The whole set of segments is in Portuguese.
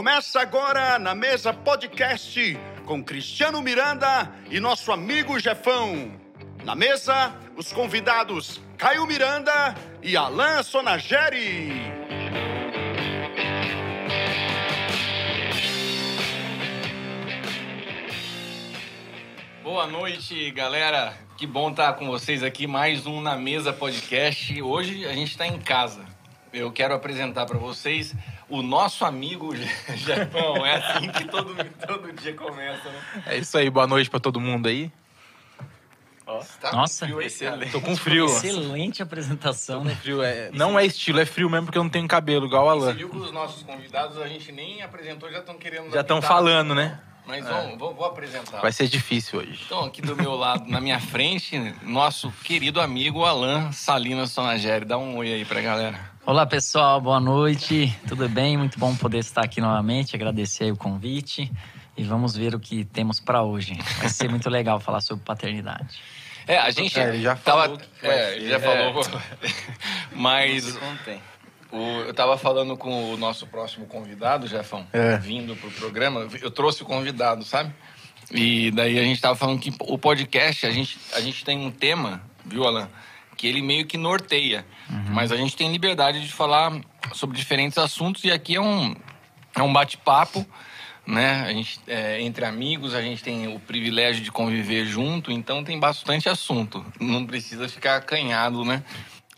Começa agora na mesa podcast com Cristiano Miranda e nosso amigo Jefão. Na mesa, os convidados Caio Miranda e Alain Sonageri. Boa noite, galera. Que bom estar com vocês aqui. Mais um Na Mesa Podcast. Hoje a gente está em casa. Eu quero apresentar para vocês o nosso amigo Jefão. É assim que todo, todo dia começa, né? É isso aí, boa noite pra todo mundo aí. Tá Nossa. com frio aí, cara? Tô com frio. Excelente apresentação, né? frio é... Não é estilo, é frio mesmo porque eu não tenho cabelo, igual o Você Alan. viu que os nossos convidados a gente nem apresentou, já estão querendo. Já estão falando, né? Mas vamos, vou, vou apresentar. Vai ser difícil hoje. Então, aqui do meu lado, na minha frente, nosso querido amigo Alain Salinas Sonageri. Dá um oi aí pra galera. Olá, pessoal, boa noite. Tudo bem? Muito bom poder estar aqui novamente. Agradecer aí o convite e vamos ver o que temos para hoje. Vai ser muito legal falar sobre paternidade. É, a gente É, ele já tava, falou que vai é, ele já falou. Mas o, eu tava falando com o nosso próximo convidado, Jefão, É. vindo pro programa. Eu trouxe o convidado, sabe? E daí a gente tava falando que o podcast, a gente, a gente tem um tema, viu, Alan? Que ele meio que norteia. Mas a gente tem liberdade de falar sobre diferentes assuntos e aqui é um, é um bate-papo, né? A gente, é, entre amigos, a gente tem o privilégio de conviver junto, então tem bastante assunto. Não precisa ficar acanhado, né?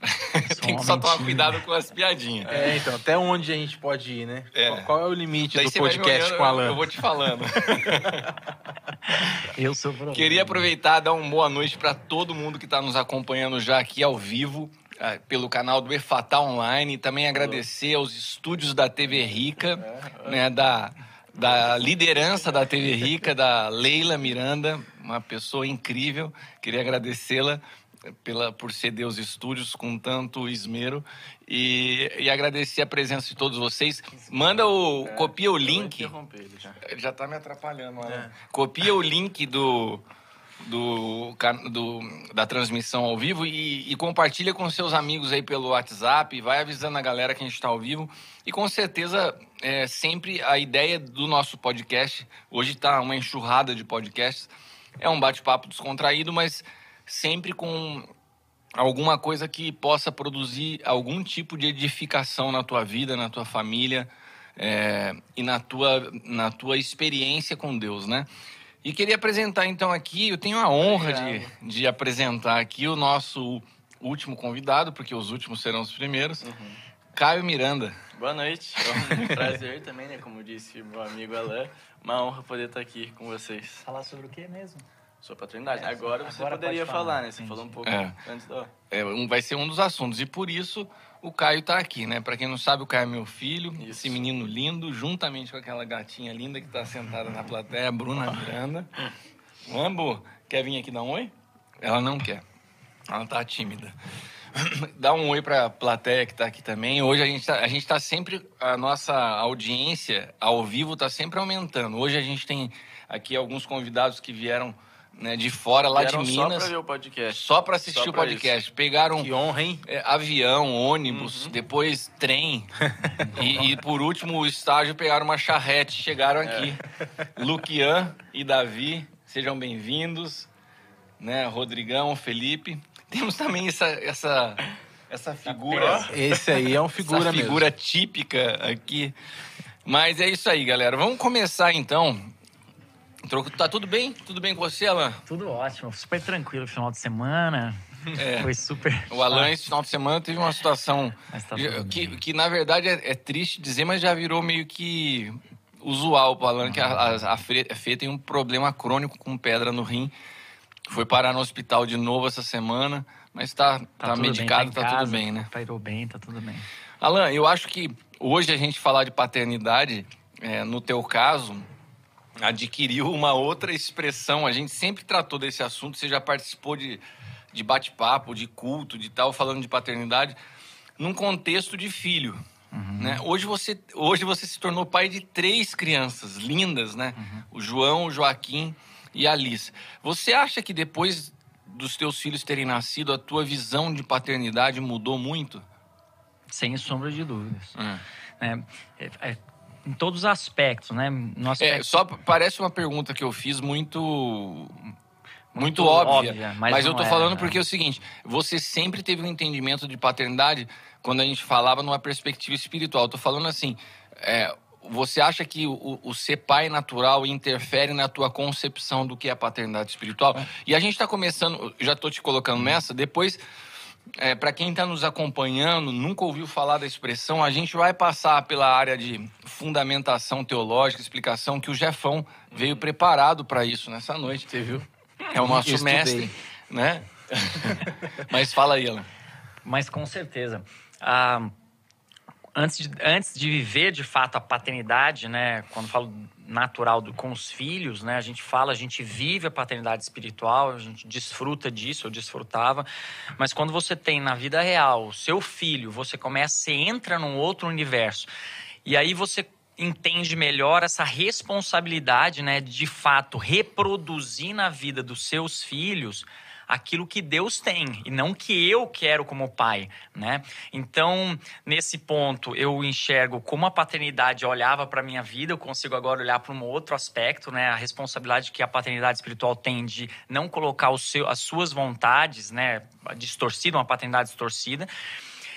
tem que só tomar cuidado com as piadinhas. É, então, até onde a gente pode ir, né? É. Qual, qual é o limite Daí do podcast olhando, com eu- Alan? Eu vou te falando. Eu sou problema. Queria aproveitar e dar uma boa noite para todo mundo que está nos acompanhando já aqui ao vivo ah, pelo canal do EFATA Online também agradecer aos estúdios da TV Rica, né, da, da liderança da TV Rica, da Leila Miranda, uma pessoa incrível. Queria agradecê-la pela por ceder os estúdios com tanto esmero e, e agradecer a presença de todos vocês. Manda o copia o link. Ele já tá me atrapalhando, Alan. Copia o link do, do, do- da transmissão ao vivo e, e compartilha com seus amigos aí pelo WhatsApp. Vai avisando a galera que a gente está ao vivo. E com certeza, é, sempre a ideia do nosso podcast, hoje tá uma enxurrada de podcasts, é um bate-papo descontraído, mas sempre com alguma coisa que possa produzir algum tipo de edificação na tua vida, na tua família é, e na tua, na tua experiência com Deus, né? E queria apresentar então aqui, eu tenho a honra de, de apresentar aqui o nosso último convidado, porque os últimos serão os primeiros, Caio Miranda. Boa noite, é um prazer também, né? Como disse meu amigo Alain, uma honra poder estar aqui com vocês. Falar sobre o que mesmo? Sua paternidade. É, Agora você agora poderia pode falar, falar, né? Você entendi. falou um pouco É. antes do. É, um, vai ser um dos assuntos, e por isso o Caio está aqui, né? Para quem não sabe, o Caio é meu filho, Isso. esse menino lindo, juntamente com aquela gatinha linda que está sentada na plateia, a Bruna Miranda. Ambo, quer vir aqui dar um oi? Ela não quer. Ela tá tímida. Dá um oi pra plateia que tá aqui também. Hoje a gente tá, a gente tá sempre. A nossa audiência ao vivo tá sempre aumentando. Hoje a gente tem aqui alguns convidados que vieram né, de fora, lá Vieram de só Minas. pra ver o podcast. Só pra assistir Só o podcast. Pegaram Que honra, hein? é, avião, ônibus, depois trem. e, e, por último, o estágio pegaram uma charrete, chegaram aqui. Luquian e Davi, sejam bem-vindos. Né, Rodrigão, Felipe. Temos também essa, essa, essa figura. Esse aí é um figura essa mesmo. figura típica aqui. Mas é isso aí, galera. Vamos começar então. Tá tudo bem? Tudo bem com você, Alan? Tudo ótimo, super tranquilo final de semana. É. Foi super. O Alan, esse final de semana, teve uma situação tá que, bem. que, na verdade, é, é triste dizer, mas já virou meio que usual pro Alan, que a, a, a Fê, a Fê tem um problema crônico com pedra no rim. Foi parar no hospital de novo essa semana, mas tá, tá, bem, medicado, em tá, casa, tudo bem, né? Parou bem, tá tudo bem. Alan, eu acho que hoje a gente falar de paternidade, é, no teu caso, adquiriu uma outra expressão. A gente sempre tratou desse assunto, você já participou de, de bate-papo, de culto, de tal, falando de paternidade, num contexto de filho. Né? Hoje, você, hoje você se tornou pai de três crianças lindas, né? O João, o Joaquim e a Alice. Você acha que depois dos teus filhos terem nascido, a tua visão de paternidade mudou muito? Sem sombra de dúvidas. Hum. É, é, é, em todos os aspectos, né? É, aspecto só p- parece uma pergunta que eu fiz muito. Muito, Muito óbvia. óbvia, mas mas eu tô é, falando né? porque é o seguinte: você sempre teve um entendimento de paternidade quando a gente falava numa perspectiva espiritual. Eu tô falando assim. é, você acha que o, o ser pai natural interfere na tua concepção do que é paternidade espiritual? E a gente está começando, já tô te colocando nessa, depois é, para quem está nos acompanhando, nunca ouviu falar da expressão, a gente vai passar pela área de fundamentação teológica, explicação, que o Jefão veio preparado para isso nessa noite. Você viu? É o nosso estudei. mestre, né? Mas fala aí, Alan. Mas com certeza. Ah, antes, de, antes de viver de fato a paternidade, né? Quando falo natural do, com os filhos, né? A gente fala, a gente vive a paternidade espiritual, a gente desfruta disso, eu desfrutava. Mas quando você tem na vida real o seu filho, você começa, você entra num outro universo. E aí você entende melhor essa responsabilidade, né, de fato reproduzir na vida dos seus filhos aquilo que Deus tem e não que eu quero como pai, né? Então, nesse ponto, eu enxergo como a paternidade olhava para minha vida, eu consigo agora olhar para um outro aspecto, né? A responsabilidade que a paternidade espiritual tem de não colocar o seu, as suas vontades, né, distorcida, uma paternidade distorcida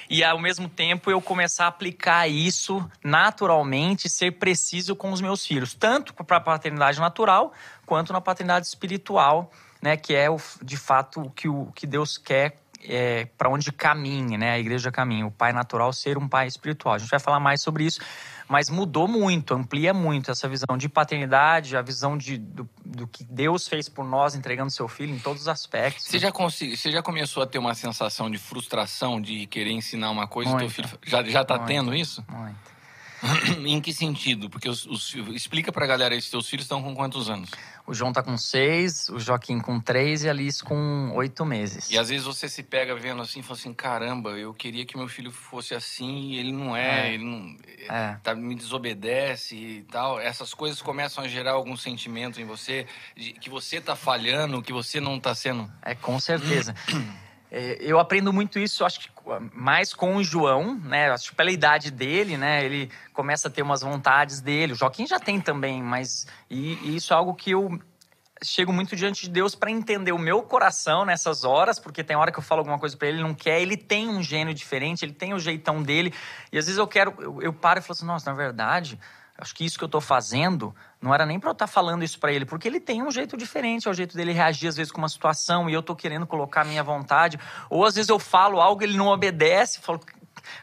e ao mesmo tempo eu começar a aplicar isso naturalmente, ser preciso com os meus filhos, tanto para a paternidade natural quanto na paternidade espiritual, né, que é o, de fato o que, o que Deus quer é, para onde caminha, né, a igreja caminha, o pai natural ser um pai espiritual. A gente vai falar mais sobre isso, mas mudou muito, amplia muito essa visão de paternidade, a visão de, do, do que Deus fez por nós, entregando seu filho em todos os aspectos. Você já, consegui, você já começou a ter uma sensação de frustração de querer ensinar uma coisa e teu Muito. filho já, já tá Muito. tendo isso? Muito. em que sentido? Porque os, os- explica pra galera aí, seus filhos estão com quantos anos? O João tá com seis, o Joaquim com três e a Alice com oito meses. E às vezes você se pega vendo assim e fala assim: caramba, eu queria que meu filho fosse assim e ele não é, É. ele não. É. Tá, me desobedece e tal. Essas coisas começam a gerar algum sentimento em você de que você tá falhando, que você não tá sendo. É, com certeza. É, eu aprendo muito isso, acho que mais com o João, né? Acho que pela idade dele, né? Ele começa a ter umas vontades dele. O Joaquim já tem também, mas e, e isso é algo que eu chego muito diante de Deus para entender o meu coração nessas horas, porque tem hora que eu falo alguma coisa para ele, ele não quer, ele tem um gênio diferente, ele tem o jeitão dele, e às vezes eu quero, eu, eu paro e falo assim, nossa, na verdade, acho que isso que eu tô fazendo não era nem para eu estar falando isso para ele, porque ele tem um jeito diferente, é o jeito dele reagir às vezes com uma situação e eu tô querendo colocar a minha vontade, ou às vezes eu falo algo ele não obedece, falo,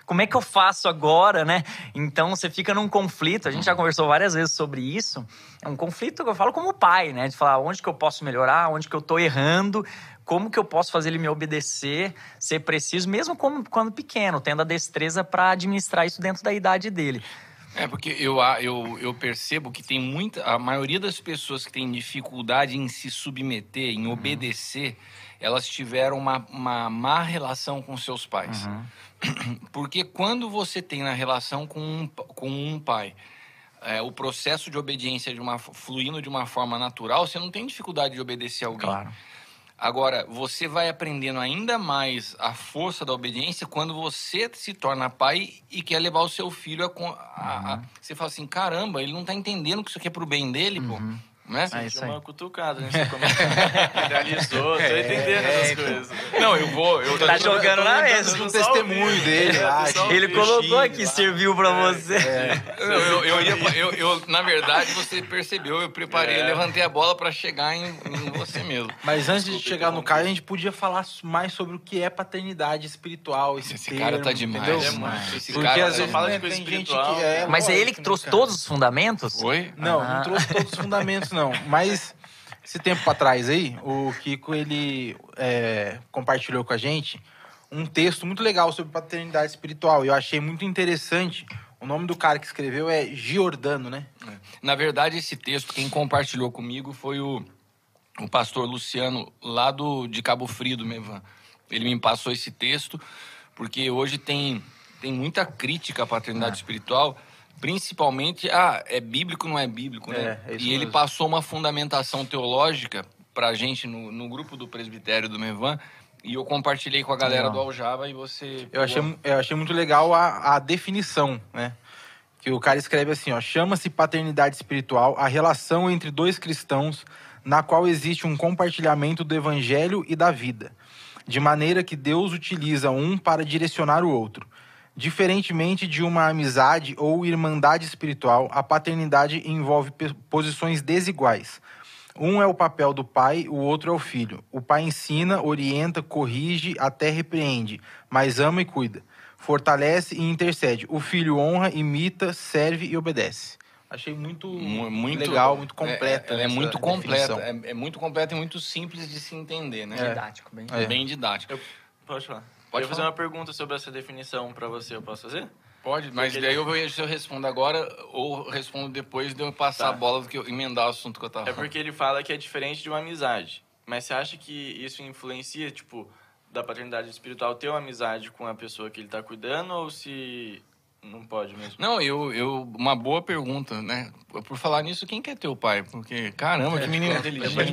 como é que eu faço agora, né? Então você fica num conflito. A gente já conversou várias vezes sobre isso. É um conflito que eu falo como pai, né? De falar onde que eu posso melhorar, onde que eu tô errando, como que eu posso fazer ele me obedecer, ser preciso, mesmo como, quando pequeno, tendo a destreza para administrar isso dentro da idade dele. É, porque eu, eu, eu percebo que tem muita. A maioria das pessoas que tem dificuldade em se submeter, em obedecer, elas tiveram uma, uma má relação com seus pais. Porque quando você tem na relação com um, com um pai é, o processo de obediência de uma, fluindo de uma forma natural, você não tem dificuldade de obedecer alguém. Claro. Agora, você vai aprendendo ainda mais a força da obediência quando você se torna pai e quer levar o seu filho a. a- a- você fala assim: caramba, ele não tá entendendo que isso aqui é pro bem dele, pô. Né? É isso aí. uma cutucada, né? Você idealizou, tô entendendo essas coisas. Não, eu vou. Eu, Tá jogando na mesa. Um testemunho dele É, Ele colocou aqui, lá. serviu para você. Eu, eu, eu ia, eu, eu- na verdade, você percebeu, eu preparei, É. levantei a bola pra chegar em, em você mesmo. Mas antes de chegar no interromper. Caio, a gente podia falar mais sobre o que é paternidade espiritual. Esse, Esse termo, cara tá demais? É. Esse Porque cara às vezes fala né, de coisa espiritual, que é. Mas é ele que né, trouxe cara? todos os fundamentos? Oi? Não, Ah. não trouxe todos os fundamentos, não. Mas esse tempo pra trás aí, o Kiko ele é, compartilhou com a gente um texto muito legal sobre paternidade espiritual. E eu achei muito interessante. O nome do cara que escreveu é Giordano, né? Na verdade, esse texto, quem compartilhou comigo foi o, o pastor Luciano, lá do, de Cabo Frio, do Mevan. Ele me passou esse texto, porque hoje tem, tem muita crítica à paternidade espiritual, principalmente, ah, é bíblico não é bíblico, né? É, é e ele mesmo. passou uma fundamentação teológica pra gente no, no grupo do presbitério do Mevan, e eu compartilhei com a galera Legal. do Aljava e você... Eu achei, eu achei muito legal a, a definição, né? Que o cara escreve assim, ó, chama-se paternidade espiritual a relação entre dois cristãos na qual existe um compartilhamento do evangelho e da vida, de maneira que Deus utiliza um para direcionar o outro. Diferentemente de uma amizade ou irmandade espiritual, a paternidade envolve posições desiguais. Um é o papel do pai, o outro é o filho. O pai ensina, orienta, corrige, até repreende, mas ama e cuida. Fortalece e intercede. O filho honra, imita, serve e obedece. Achei muito, Mu- muito legal, muito completa. É, ela é essa muito completa, é, é muito completa e muito simples de se entender, né? Didático, bem. É. Bem didático. Eu, pode falar. Pode eu fazer uma pergunta sobre essa definição pra você. Eu posso fazer? Pode, mas Porque daí ele- eu vejo se eu respondo agora ou respondo depois de eu passar Tá. a bola do que eu emendar o assunto que eu tava É porque ele fala que é diferente de uma amizade. Mas você acha que isso influencia, tipo, da paternidade espiritual ter uma amizade com a pessoa que ele tá cuidando ou se não pode mesmo? Não, eu, eu. Uma boa pergunta, né? Por falar nisso, quem quer teu pai? Porque, caramba, que menino Depois inteligente.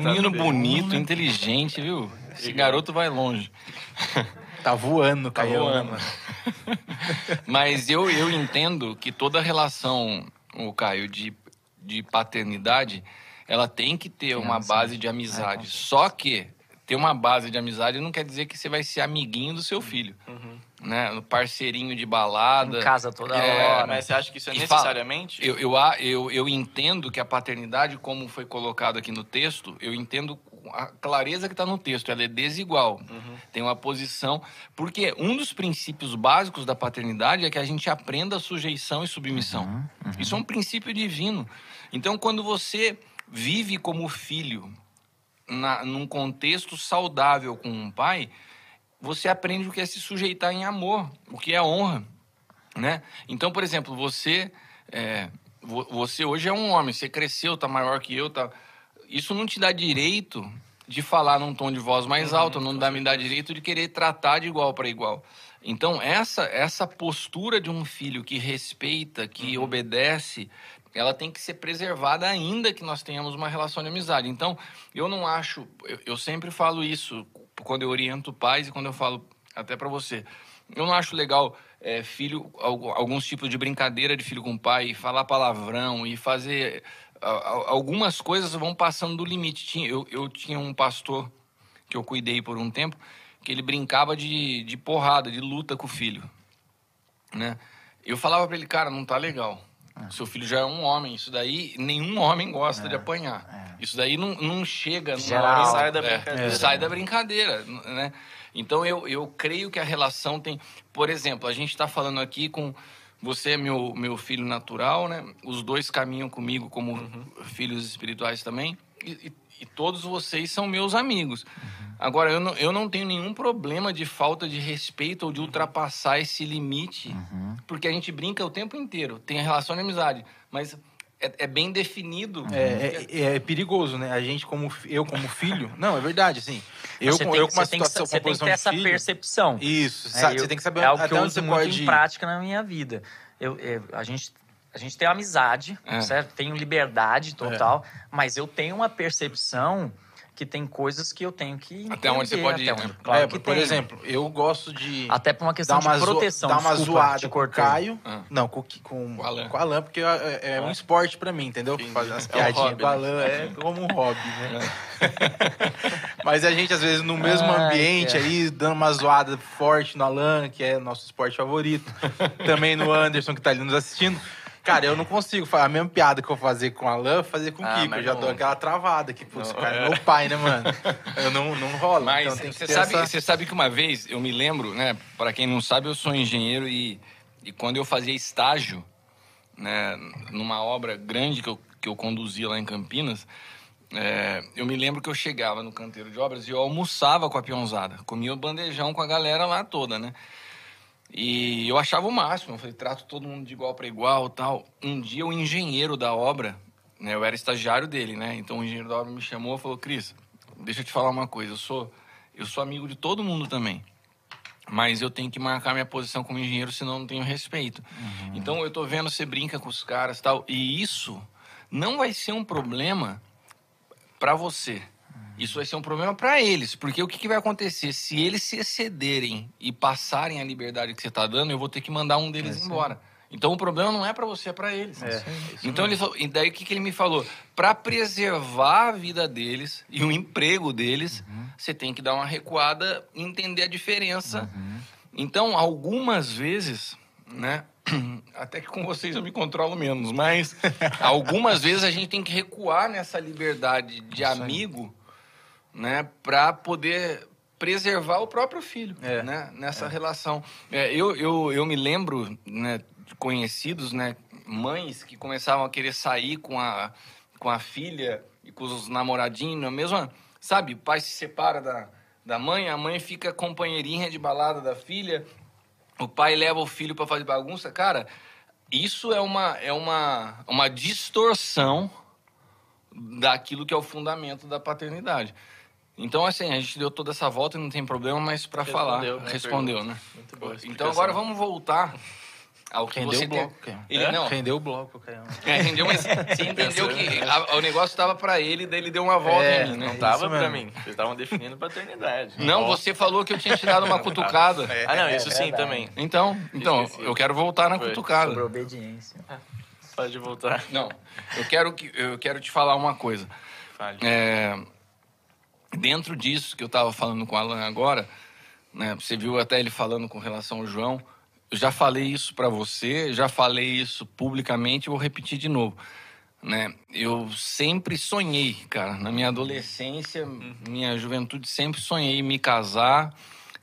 Menino bonito, inteligente, viu? Esse garoto vai longe. Tá voando, Tá né, voando. Mas eu, eu entendo que toda relação, o Caio, de, de paternidade, ela tem que ter uma base de amizade. Só que ter uma base de amizade não quer dizer que você vai ser amiguinho do seu filho. Né? Parceirinho de balada. Em casa toda É, hora. Mas você acha que isso é E fala- necessariamente? Eu, eu, a- eu, eu entendo que a paternidade, como foi colocado aqui no texto, eu entendo a clareza que está no texto, ela é desigual. Tem uma posição. Porque um dos princípios básicos da paternidade é que a gente aprenda sujeição e submissão. Isso é um princípio divino. Então, quando você vive como filho na, num contexto saudável com um pai, você aprende o que é se sujeitar em amor, o que é honra, né? Então, por exemplo, você é, vo- você hoje é um homem, você cresceu, tá maior que eu, tá. Isso não te dá direito de falar num tom de voz mais alto, não dá, me dá direito de querer tratar de igual para igual. Então, essa essa postura de um filho que respeita, que obedece, ela tem que ser preservada ainda que nós tenhamos uma relação de amizade. Então, eu não acho, eu, eu sempre falo isso quando eu oriento pais e quando eu falo até para você. Eu não acho legal é, filho, al- alguns tipos de brincadeira de filho com pai, falar palavrão e fazer. Algumas coisas vão passando do limite. Eu, eu tinha um pastor que eu cuidei por um tempo, que ele brincava de, de porrada, de luta com o filho. Né? Eu falava para ele, cara, não tá legal. Seu filho já é um homem. Isso daí, nenhum homem gosta de apanhar. Isso daí não, não chega Geral. Sai da é, brincadeira. sai da brincadeira, né? Então eu, eu creio que a relação tem. Por exemplo, a gente está falando aqui com. Você é meu, meu filho natural, né? Os dois caminham comigo como filhos espirituais também. E, e- e todos vocês são meus amigos. Agora, eu não, eu não tenho nenhum problema de falta de respeito ou de ultrapassar esse limite, porque a gente brinca o tempo inteiro. Tem a relação de amizade, mas é, é bem definido. É, é- é perigoso, né? A gente, como eu como filho. Não, é verdade, assim. Eu, você com, tem, eu com uma você tem que, situação, você tem que ter essa filho, percepção. Isso, É, sabe? eu- você tem que saber é algo até que eu onde uso você muito pode em ir. prática na minha vida. Eu, eu- a, gente, a gente tem amizade, É. certo? Tenho liberdade total, mas eu tenho uma percepção que tem coisas que eu tenho que Até onde você pode ir, até né? onde- Claro É, que por tem. exemplo, eu gosto de Até por uma questão dar uma, de proteção. dar uma desculpa, zoada com o. Caio. Ah. Não, com, com, Com o Alan. com o Alan, porque é, é um esporte pra mim, entendeu? Entendi. Fazer umas É um piadinhas hobby, com o né? Alan é como um hobby, né? Mas a gente, às vezes, no mesmo Ai, ambiente ali, dando uma zoada forte no Alan, que é nosso esporte favorito. Também no Anderson, que tá ali nos assistindo. Cara, eu não consigo fazer a mesma piada que eu fazer com o Alan, fazer com o Ah, Kiko. Eu já não- dou aquela travada. Pô, esse Não, cara é é. meu pai, né, mano? Eu não, não rola. Mas então que você sabe, essa... você sabe que uma vez, eu me lembro, né? Para quem não sabe, eu sou engenheiro e, e quando eu fazia estágio, né, numa obra grande que eu, que eu conduzia lá em Campinas, é, eu me lembro que eu chegava no canteiro de obras e eu almoçava com a peãozada, comia o bandejão com a galera lá toda, né? E eu achava o máximo, eu falei, trato todo mundo de igual para igual tal. Um dia o engenheiro da obra, né, eu era estagiário dele, né? Então o engenheiro da obra me chamou e falou, Cris, deixa eu te falar uma coisa, eu sou, eu sou amigo de todo mundo também. Mas eu tenho que marcar minha posição como engenheiro, senão eu não tenho respeito. Então eu tô vendo você brinca com os caras e tal. E isso não vai ser um problema para você. Isso vai ser um problema para eles, porque o que, que vai acontecer? Se eles se excederem e passarem a liberdade que você está dando, eu vou ter que mandar um deles embora. Então o problema não é para você, é para eles. É, então ele falou, e daí o que, que ele me falou? Para preservar a vida deles e o emprego deles, você tem que dar uma recuada e entender a diferença. Então, algumas vezes, né? Até que com vocês eu me controlo menos, mas algumas vezes a gente tem que recuar nessa liberdade de amigo, né, para poder preservar o próprio filho, É, né, nessa relação. É, eu, eu, eu me lembro, né, de conhecidos, né, mães que começavam a querer sair com a, com a filha e com os namoradinhos, a mesma, sabe, o pai se separa da, da mãe, a mãe fica companheirinha de balada da filha, o pai leva o filho para fazer bagunça, cara, isso é uma, é uma, uma distorção daquilo que é o fundamento da paternidade. Então, assim, a gente deu toda essa volta e não tem problema, mas para falar, Respondeu, né, respondeu, pergunta. né? Muito boa. Então agora vamos voltar ao que Rendeu você o bloco, tem. Ele É? não. Rendeu o bloco, Caio. É, rendeu, mas você entendeu que a- o negócio estava para ele, daí ele deu uma volta É, em mim, né? Não tava isso pra mesmo. mim. Vocês estavam definindo paternidade. Não, você falou que eu tinha te dado uma cutucada. Ah, não, isso É sim verdade. também. Então, então Esqueci. eu quero voltar na Foi. cutucada. Sobre obediência. Pode voltar. Não, eu quero que eu quero te falar uma coisa. Fale. É, dentro disso que eu estava falando com o Alan agora, né, você viu até ele falando com relação ao João. Já falei isso para você, já falei isso publicamente, vou repetir de novo. Né? Eu sempre sonhei, cara, na minha adolescência, minha juventude, sempre sonhei me casar,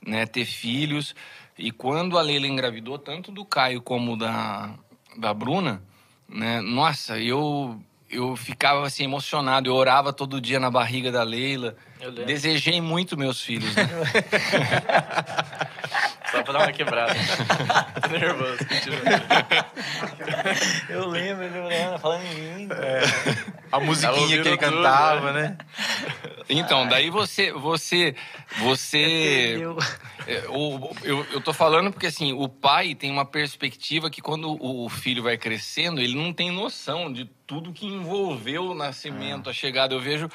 né, ter filhos. E quando a Leila engravidou, tanto do Caio como da, da Bruna, né, nossa, eu, eu ficava assim emocionado. Eu orava todo dia na barriga da Leila. Desejei muito meus filhos, né? Só pra dar uma quebrada. Tô nervoso. Eu lembro, eu lembro, falando em mim. A musiquinha que ele tudo, cantava, né? Então, daí você, você, você, Eu- É, eu, eu tô falando porque, assim, o pai tem uma perspectiva que quando o o filho vai crescendo, ele não tem noção de tudo que envolveu o nascimento, a chegada. Eu vejo...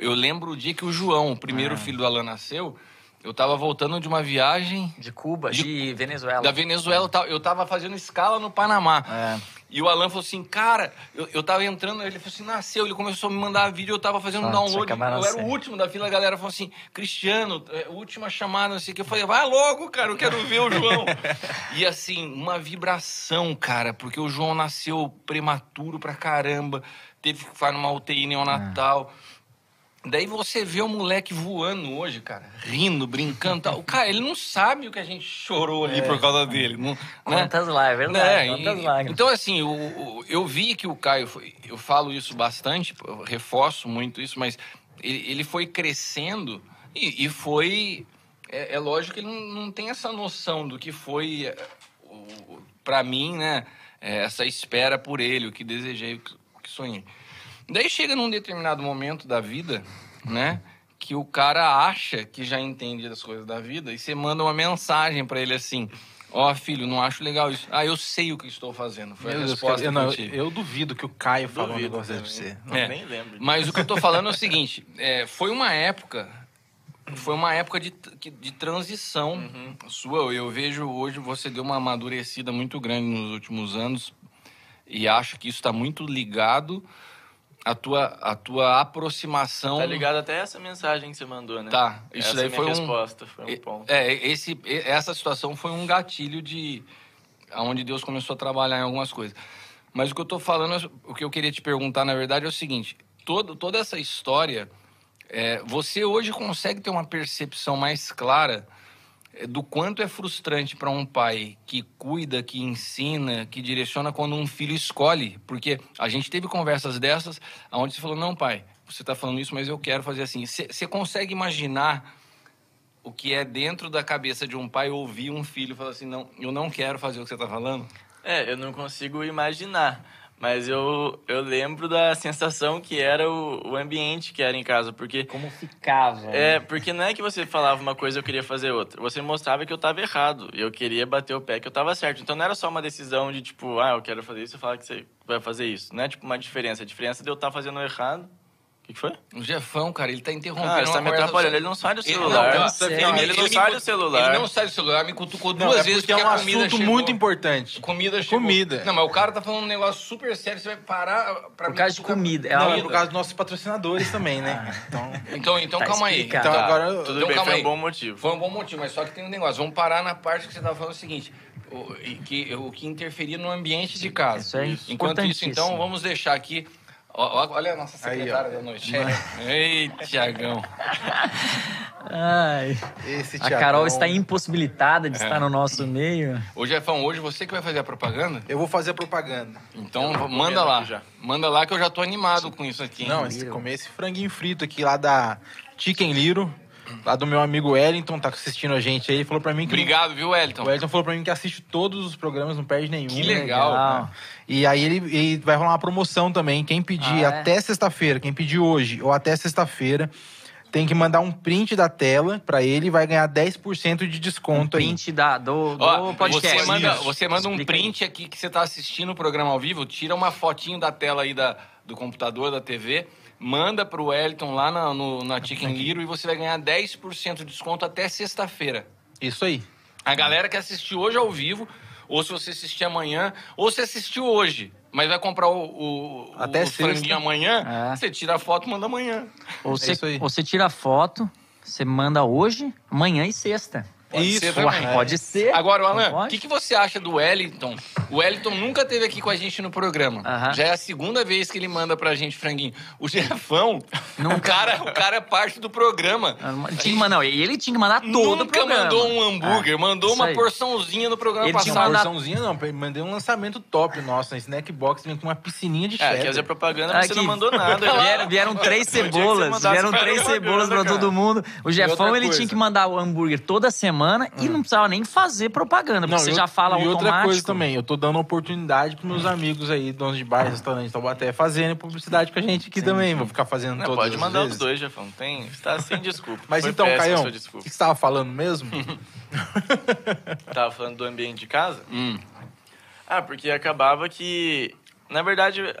Eu lembro o dia que o João, o primeiro filho do Alan, nasceu. Eu tava voltando de uma viagem De Cuba, De- de, Venezuela. da Venezuela. eu tava- Eu tava fazendo escala no Panamá. É. E o Alan falou assim, cara, eu, eu tava entrando, ele falou assim, nasceu, ele começou a me mandar vídeo, eu tava fazendo um Nossa, download, eu era o último da fila, a galera falou assim, Cristiano, é, última chamada, não sei o que, eu falei, vai logo, cara, eu quero ver o João. e assim, uma vibração, cara, porque o João nasceu prematuro pra caramba, teve que ficar numa UTI neonatal. Daí você vê o moleque voando hoje, cara, rindo, brincando, tal. cara, ele não sabe o que a gente chorou ali por causa dele, não, né? Quantas lives, é verdade. Né? Quantas lágrimas. então, assim, o, o- eu vi que o Caio, foi, eu falo isso bastante, eu reforço muito isso, mas ele, ele foi crescendo e, e foi. É, é lógico que ele não, não tem essa noção do que foi, é, pra mim, né? é, essa espera por ele, o que desejei, o que sonhei. Daí chega num determinado momento da vida, né? Que o cara acha que já entende das coisas da vida e você manda uma mensagem pra ele assim: Ó, filho, não acho legal isso. Ah, eu sei o que estou fazendo. Foi a Meu Deus, resposta eu, que não, eu eu, tive. eu duvido que o Caio falou um negócio desse pra também. você. É. Nem lembro. Mas o que eu tô falando é o seguinte: é, foi uma época. Foi uma época de, de transição sua. Eu vejo hoje você deu uma amadurecida muito grande nos últimos anos e acho que isso está muito ligado à tua, à tua aproximação. Tá ligado até essa mensagem que você mandou, né? Tá, isso essa daí é foi um- resposta, foi um ponto. É, esse, essa situação foi um gatilho de onde Deus começou a trabalhar em algumas coisas. Mas o que eu tô falando, o que eu queria te perguntar, na verdade, é o seguinte: todo, toda essa história, é, você hoje consegue ter uma percepção mais clara do quanto é frustrante para um pai que cuida, que ensina, que direciona quando um filho escolhe. Porque a gente teve conversas dessas onde você falou: não, pai, você está falando isso, mas eu quero fazer assim. Você você consegue imaginar o que é dentro da cabeça de um pai ouvir um filho falar assim: não, eu não quero fazer o que você está falando? É, eu não consigo imaginar. Mas eu, eu lembro da sensação que era o, o ambiente que era em casa. Porque Como ficava. É, porque não é que você falava uma coisa e eu queria fazer outra. Você mostrava que eu tava errado. E eu queria bater o pé que eu tava certo. Então não era só uma decisão de tipo, ah, eu quero fazer isso e falar que você vai fazer isso. Não é tipo uma diferença. A diferença de eu estar fazendo errado O que, que foi? O Jefão, cara, ele tá interrompendo. Cara, você tá me atrapalhando. Ele não sai do Ele- celular. Ele, ele, ele não me- sai do celular. Ele não sai do celular, me cutucou Não, duas é vezes porque é um a comida assunto chegou. muito importante. Comida chegou. Comida. Não, mas o cara tá falando um negócio super sério, você vai parar pra Por causa de comida. É Não, é por causa dos nossos patrocinadores também, né? Então, Então, então Tá calma aí. explicado. então Tá, agora... Tudo Então, bem, foi aí. um bom motivo. Foi um bom motivo, mas só que tem um negócio. Vamos parar na parte que você tava falando o seguinte: o, que, o que interferia no ambiente de casa. Isso é Enquanto isso, então, vamos deixar aqui. Olha a nossa Aí, secretária ó. da noite. Ei, Tiagão. Ai, Esse a Thiagão- Carol está impossibilitada É. de estar no nosso meio. Ô, Jefão, hoje você que vai fazer a propaganda? Eu vou fazer a propaganda. Então, manda lá. Manda lá que eu já tô animado com isso aqui. Não, esse, comer esse franguinho frito aqui lá da Chicken Little, lá do meu amigo Wellington, tá assistindo a gente aí. Ele falou pra mim que... Obrigado, viu, Wellington? O Wellington falou pra mim que assiste todos os programas, não perde nenhum. Que legal. Legal. E aí ele, ele vai rolar uma promoção também. Quem pedir Ah, é? até sexta-feira, quem pedir hoje ou até sexta-feira, tem que mandar um print da tela pra ele e vai ganhar 10% de desconto aí. Print da, do, do Ó, podcast. você manda, você manda um aí. print aqui que você tá assistindo o programa ao vivo, tira uma fotinho da tela aí da, do computador, da TV, manda pro Wellington lá na, no, na Chicken Little e você vai ganhar 10% de desconto até sexta-feira. Isso aí. A galera que assistiu hoje ao vivo, ou se você assistir amanhã, ou se assistiu hoje, mas vai comprar o, o, Até o franguinho amanhã, É. você tira a foto e manda amanhã. Ou você, isso aí. ou você tira a foto, você manda hoje, amanhã e sexta. Pode Isso, ser também. Pode ser. Agora, o Alan, o que, que você acha do Wellington? O Wellington nunca esteve aqui com a gente no programa. Aham. Já é a segunda vez que ele manda pra gente franguinho. O Jefão, o, cara, o cara é parte do programa. Tinha que mandar, não, ele tinha que mandar todo o nunca programa. mandou um hambúrguer, Ah, mandou uma aí. porçãozinha no programa Ele tinha passado. mandado- Porçãozinha não, mandei um lançamento top nosso, na Snack Box, vem com uma piscininha de É, cheddar. quer fazer propaganda, mas você Aqui. não mandou nada. né? Vieram, vieram três você cebolas, vieram três cebolas pra todo mundo. O Jefão, ele tinha que mandar o hambúrguer toda semana e não precisava nem fazer propaganda, porque você e já fala E automático. outra coisa também, eu tô dando oportunidade pros meus amigos aí, donos de bar, restaurante, Taubaté, fazerem publicidade com a gente aqui também. Vou ficar fazendo Não, todas pode as mandar vezes. os dois, Jefão. Tem, está sem desculpa. Mas Foi então, Caião, o que desculpa. você tava falando mesmo? Tava falando do ambiente de casa? Hum. Ah, porque acabava que, na verdade,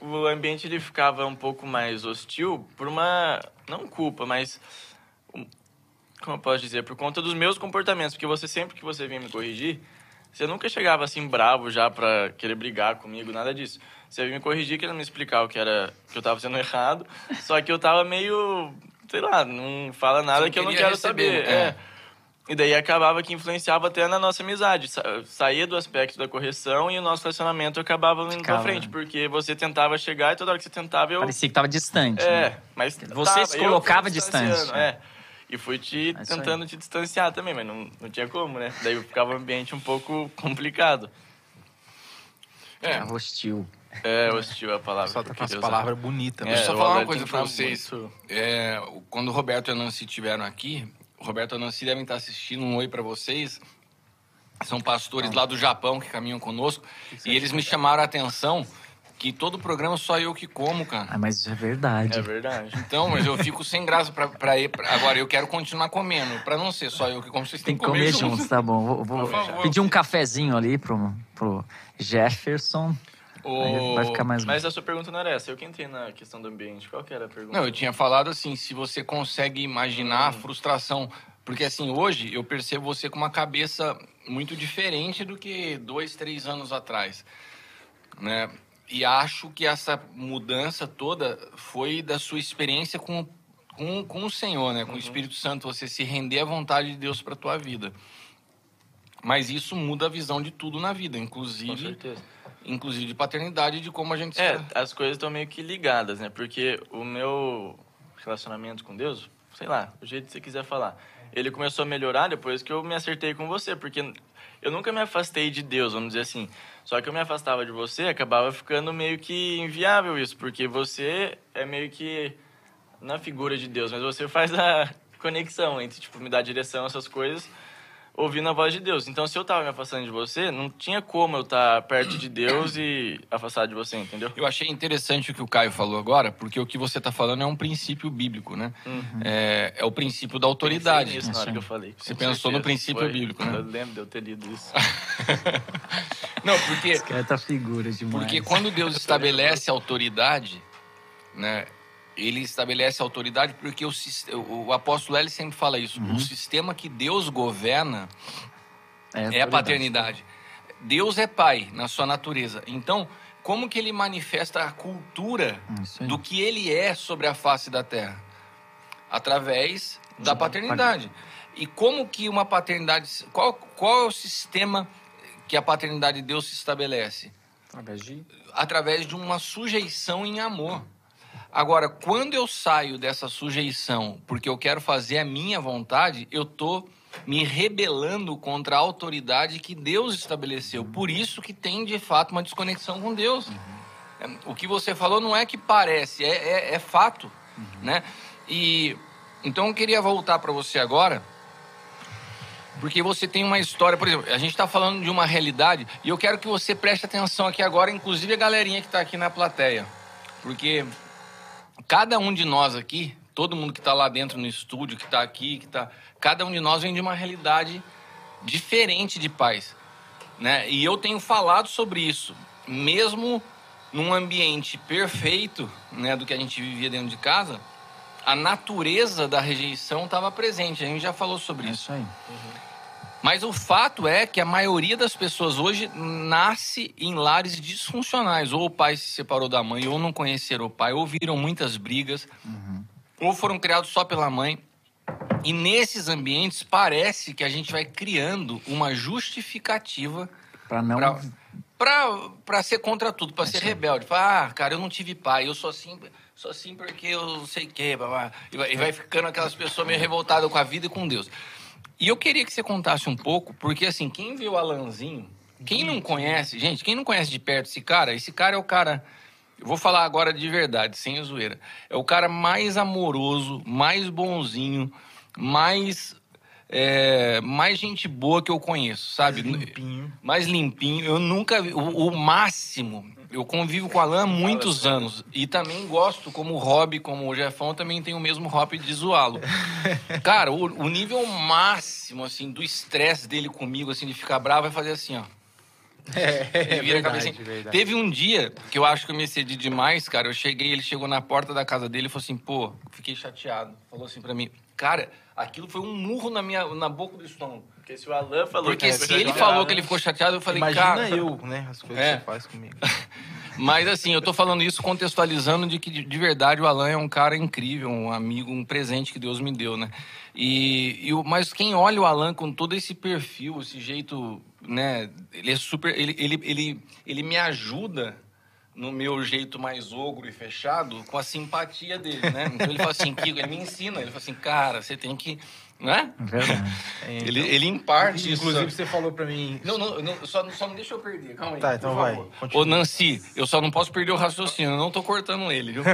o ambiente ele ficava um pouco mais hostil por uma, não culpa, mas como eu posso dizer, por conta dos meus comportamentos, porque você sempre que você vinha me corrigir, você nunca chegava assim bravo já pra querer brigar comigo, nada disso. Você vinha me corrigir querendo me explicar o que era que eu tava fazendo errado, só que eu tava meio, sei lá, não fala nada não que eu não quero receber, saber. é. é. E daí acabava que influenciava até na nossa amizade. Sa- Saía do aspecto da correção e o nosso relacionamento acabava indo Ficava. pra frente. Porque você tentava chegar e toda hora que você tentava eu... Parecia que tava distante. É, né? mas Você tava, se colocava distante. distanciando, É. E fui te É tentando te distanciar também, mas não, não tinha como, né? Daí ficava um ambiente um pouco complicado. É, Hostil. É, hostil a palavra. Só que tá com as palavras bonitas. É, né? Deixa eu só falar uma coisa pra vocês. muito- É, quando o Roberto e a Nancy estiveram aqui, o Roberto e a Nancy devem estar assistindo um oi pra vocês. São pastores lá do Japão que caminham conosco. E eles me chamaram a atenção que todo programa só eu que como, cara. Ah, mas isso é verdade. É verdade. Então, mas eu fico sem graça pra, pra ir. pra- Agora, eu quero continuar comendo. Pra não ser só eu que como, vocês Tem têm que comer juntos, tá bom. Vou, vou favor. pedir um cafezinho ali pro, pro Jefferson. Aí vai ficar mais... Mas a sua pergunta não era essa. Eu que entrei na questão do ambiente. Qual que era a pergunta? Não, eu tinha falado assim, se você consegue imaginar a frustração. Porque assim, hoje eu percebo você com uma cabeça muito diferente do que dois, três anos atrás. Né? E acho que essa mudança toda foi da sua experiência com, com, com o Senhor, né? com o Espírito Santo, você se render à vontade de Deus para tua vida. Mas isso muda a visão de tudo na vida, inclusive, inclusive de paternidade de como a gente se É, as coisas estão meio que ligadas, né? Porque o meu relacionamento com Deus, sei lá, o jeito que você quiser falar, ele começou a melhorar depois que eu me acertei com você, porque eu nunca me afastei de Deus, vamos dizer assim. Só que eu me afastava de você, acabava ficando meio que inviável isso, porque você é meio que na figura de Deus, mas você faz a conexão entre, tipo, me dar direção, essas coisas, ouvindo a voz de Deus. Então, se eu tava me afastando de você, não tinha como eu estar perto de Deus e afastado de você, entendeu? Eu achei interessante o que o Caio falou agora, porque o que você está falando é um princípio bíblico, né? É, é o princípio da autoridade. Nisso na hora que eu falei. Você com pensou no certeza. princípio Foi. bíblico, né? Eu lembro de eu ter lido isso. Não, porque, Esse cara tá figura demais. porque quando Deus estabelece a autoridade, né? Ele estabelece autoridade porque o, o apóstolo L sempre fala isso. Uhum. O sistema que Deus governa é a autoridade. paternidade. Deus é pai na sua natureza. Então, como que ele manifesta a cultura do que ele é sobre a face da terra? Através da paternidade. E como que uma paternidade. Qual, qual é o sistema que a paternidade de Deus se estabelece? Através de... através de uma sujeição em amor. Agora, quando eu saio dessa sujeição porque eu quero fazer a minha vontade, eu tô me rebelando contra a autoridade que Deus estabeleceu. Por isso que tem de fato uma desconexão com Deus. O que você falou não é que parece, é, é- é fato, né? E então eu queria voltar para você agora, porque você tem uma história, por exemplo, a gente está falando de uma realidade e eu quero que você preste atenção aqui agora, inclusive a galerinha que está aqui na plateia, porque cada um de nós aqui, todo mundo que está lá dentro no estúdio, que está aqui, que tá, cada um de nós vem de uma realidade diferente de pais, né? E eu tenho falado sobre isso, mesmo num ambiente perfeito, né, do que a gente vivia dentro de casa, a natureza da rejeição estava presente. A gente já falou sobre É isso. isso aí. Mas o fato é que a maioria das pessoas hoje nasce em lares disfuncionais. Ou o pai se separou da mãe, ou não conheceram o pai, ou viram muitas brigas, ou foram criados só pela mãe. E nesses ambientes parece que a gente vai criando uma justificativa Pra não... pra, pra, pra ser contra tudo, pra ser rebelde. Falar, ah, cara, eu não tive pai, eu sou assim, sou assim porque eu sei o quê, blá, blá. Vai, e vai ficando aquelas pessoas meio revoltadas com a vida e com Deus. E eu queria que você contasse um pouco, porque assim, quem viu o Alanzinho, quem não conhece, gente, quem não conhece de perto esse cara, esse cara é o cara. Eu vou falar agora de verdade, sem zoeira. É o cara mais amoroso, mais bonzinho, mais. é, mais gente boa que eu conheço, sabe? Limpinho. mais limpinho. Eu nunca vi. O, o máximo. Eu convivo com o Alan há muitos anos. E também gosto, como hobby, como o Jefão, também tem o mesmo hobby de zoá-lo. Cara, o, o nível máximo, assim, do estresse dele comigo, assim, de ficar bravo, é fazer assim, ó. É, cabeça verdade, assim. verdade. Teve um dia que eu acho que eu me excedi demais, cara. Eu cheguei, ele chegou na porta da casa dele e falou assim, pô, fiquei chateado. Falou assim pra mim, cara, aquilo foi um murro na minha na boca do estômago. Porque se o Alan falou Porque que se ele falou que ele ficou chateado, eu falei, Imagina cara. eu, né? As coisas É. que você faz comigo. Mas assim, eu tô falando isso contextualizando de que de, de verdade o Alan é um cara incrível, um amigo, um presente que Deus me deu, né? E, e o- mas quem olha o Alan com todo esse perfil, esse jeito, né? Ele é super, ele, ele, ele, ele me ajuda no meu jeito mais ogro e fechado com a simpatia dele, né? Então ele fala assim, Kiko, ele me ensina, ele fala assim, cara, você tem que, né? Verdade. É, Ele, então. ele imparte isso. Inclusive, você falou pra mim. Não, não, não, só, só não deixa eu perder, calma aí. Tá, então vai, continua. Ô, Nancy, eu só não posso perder o raciocínio, eu não tô cortando ele, viu?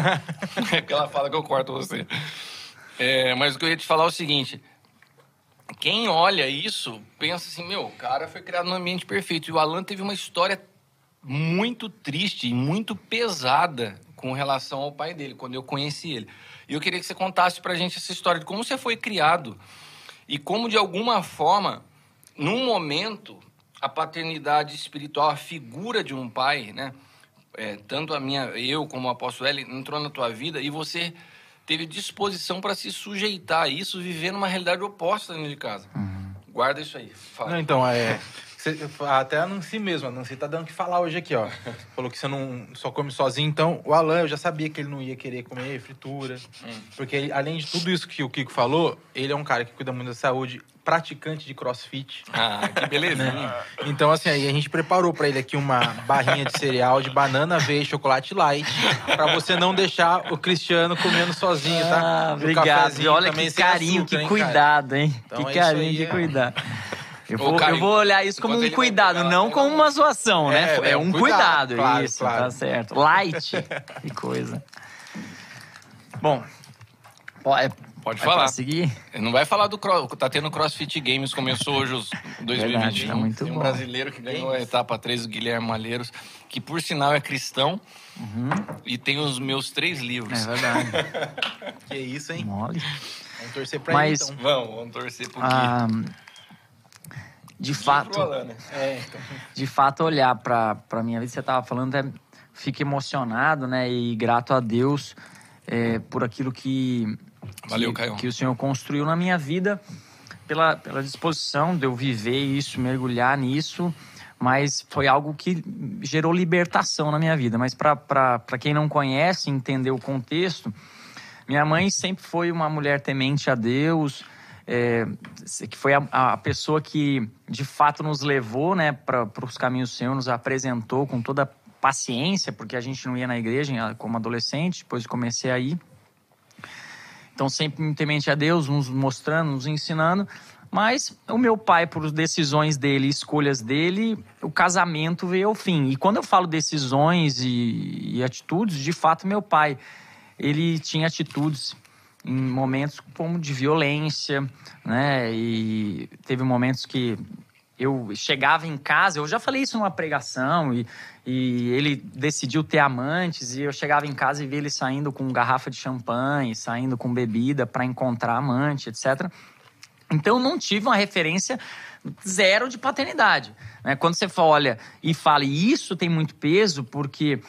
é porque ela fala que eu corto você. É, mas o que eu ia te falar é o seguinte: quem olha isso pensa assim, meu, o cara foi criado num ambiente perfeito. E o Alan teve uma história muito triste e muito pesada com relação ao pai dele, quando eu conheci ele. E eu queria que você contasse pra gente essa história de como você foi criado e como, de alguma forma, num momento, a paternidade espiritual, a figura de um pai, né? É, tanto a minha, eu como o apóstolo L, entrou na tua vida e você teve disposição para se sujeitar a isso, viver numa realidade oposta dentro de casa. Guarda isso aí. Não, então, é. Você- até a Nancy mesmo, a Nancy tá dando o que falar hoje aqui, ó. Falou que você não só come sozinho, então o Alan, eu já sabia que ele não ia querer comer fritura. Porque ele- além de tudo isso que o Kiko falou, ele é um cara que cuida muito da saúde, praticante de crossfit. Ah, que belezinha. Então, assim, aí a gente preparou pra ele aqui uma barrinha de cereal de banana, aveia e chocolate light, pra você não deixar o Cristiano comendo sozinho, tá? Ah, E obrigado. cafezinho Olha que carinho, açúcar, que hein, cuidado, hein? Então que é carinho, aí, que é. cuidado. Eu vou, Caio, eu vou olhar isso como um vai cuidado, não pega como uma zoação, né? É, É, é um cuidado, cuidado, claro, isso, claro. tá certo. Light, que coisa. Bom, é, Pode é falar. seguir? Não vai falar do cross, tá tendo CrossFit Games, começou hoje os 2021. Verdade, tá muito Tem um bom. brasileiro que ganhou a etapa 3, o Guilherme Malheiros, que por sinal é cristão e tem os meus três livros. É verdade. Que isso, hein? Mole. Vamos torcer pra Mas- ele, então. Vamos, vamos torcer pro Gui. De fato? É, então. de fato olhar para para minha vida, você estava falando, é, fico emocionado, né, e grato a Deus é, por aquilo que, Valeu, que, Caio. que o Senhor construiu na minha vida, pela, pela disposição de eu viver isso, mergulhar nisso, mas foi algo que gerou libertação na minha vida. Mas para quem não conhece, entender o contexto, minha mãe sempre foi uma mulher temente a Deus, é, que foi a, a, pessoa que de fato nos levou né, para os caminhos do Senhor, nos apresentou com toda paciência, porque a gente não ia na igreja como adolescente, depois comecei a ir. Então, sempre temente a Deus, nos mostrando, nos ensinando. Mas o meu pai, por decisões dele, escolhas dele, o casamento veio ao fim. E quando eu falo decisões e, e atitudes, de fato, meu pai, ele tinha atitudes em momentos como de violência, né? E teve momentos que eu chegava em casa, eu já falei isso numa pregação, e, e ele decidiu ter amantes, e eu chegava em casa e via ele saindo com garrafa de champanhe, saindo com bebida para encontrar amante, etc. Então não tive uma referência zero de paternidade. Né? Quando você olha e fala, e isso tem muito peso, porque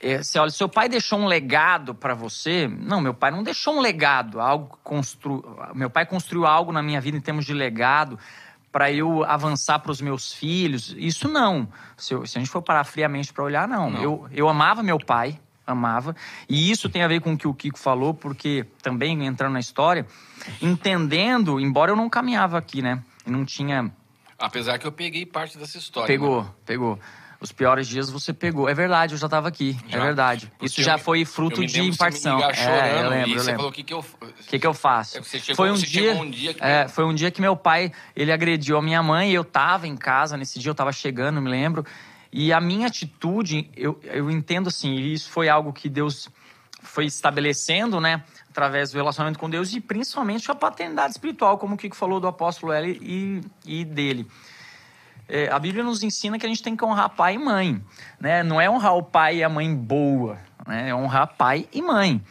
é, você olha, seu pai deixou um legado para você. Não, meu pai não deixou um legado, algo constru... meu pai construiu algo na minha vida em termos de legado para eu avançar para os meus filhos. Isso não. Se, eu, se, a gente for parar friamente para olhar, não. não. Eu, eu amava meu pai, amava. E isso tem a ver com o que o Kiko falou, porque também entrando na história, entendendo, embora eu não caminhava aqui, né? Não tinha. Apesar que eu peguei parte dessa história. Pegou, né? pegou os piores dias você pegou. É verdade, eu já estava aqui. É já? É verdade. Porque Isso já foi fruto de impartição. Você me é, eu lembro, eu lembro. falou o que, que eu O que, que eu faço? É, você chegou, foi um você dia, um dia que... é, foi um dia que meu pai, ele agrediu a minha mãe e eu estava em casa nesse dia, eu estava chegando, me lembro. E a minha atitude, eu, eu entendo assim, isso foi algo que Deus foi estabelecendo, né? Através do relacionamento com Deus e principalmente a paternidade espiritual, como o Kiko falou do apóstolo L e, e dele é, a Bíblia nos ensina que a gente tem que honrar pai e mãe. Né? Não é honrar o pai e a mãe boa, né? é honrar pai e mãe.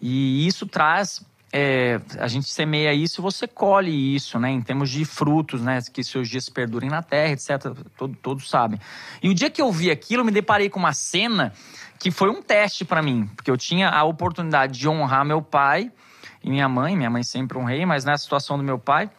E isso traz. É, a gente semeia isso e você colhe isso, né? Em termos de frutos, né? Que seus dias perdurem na terra, etc. Todo, todos sabem. E o dia que eu vi aquilo, eu me deparei com uma cena que foi um teste para mim, porque eu tinha a oportunidade de honrar meu pai e minha mãe. Minha mãe sempre honrei, mas nessa situação do meu pai,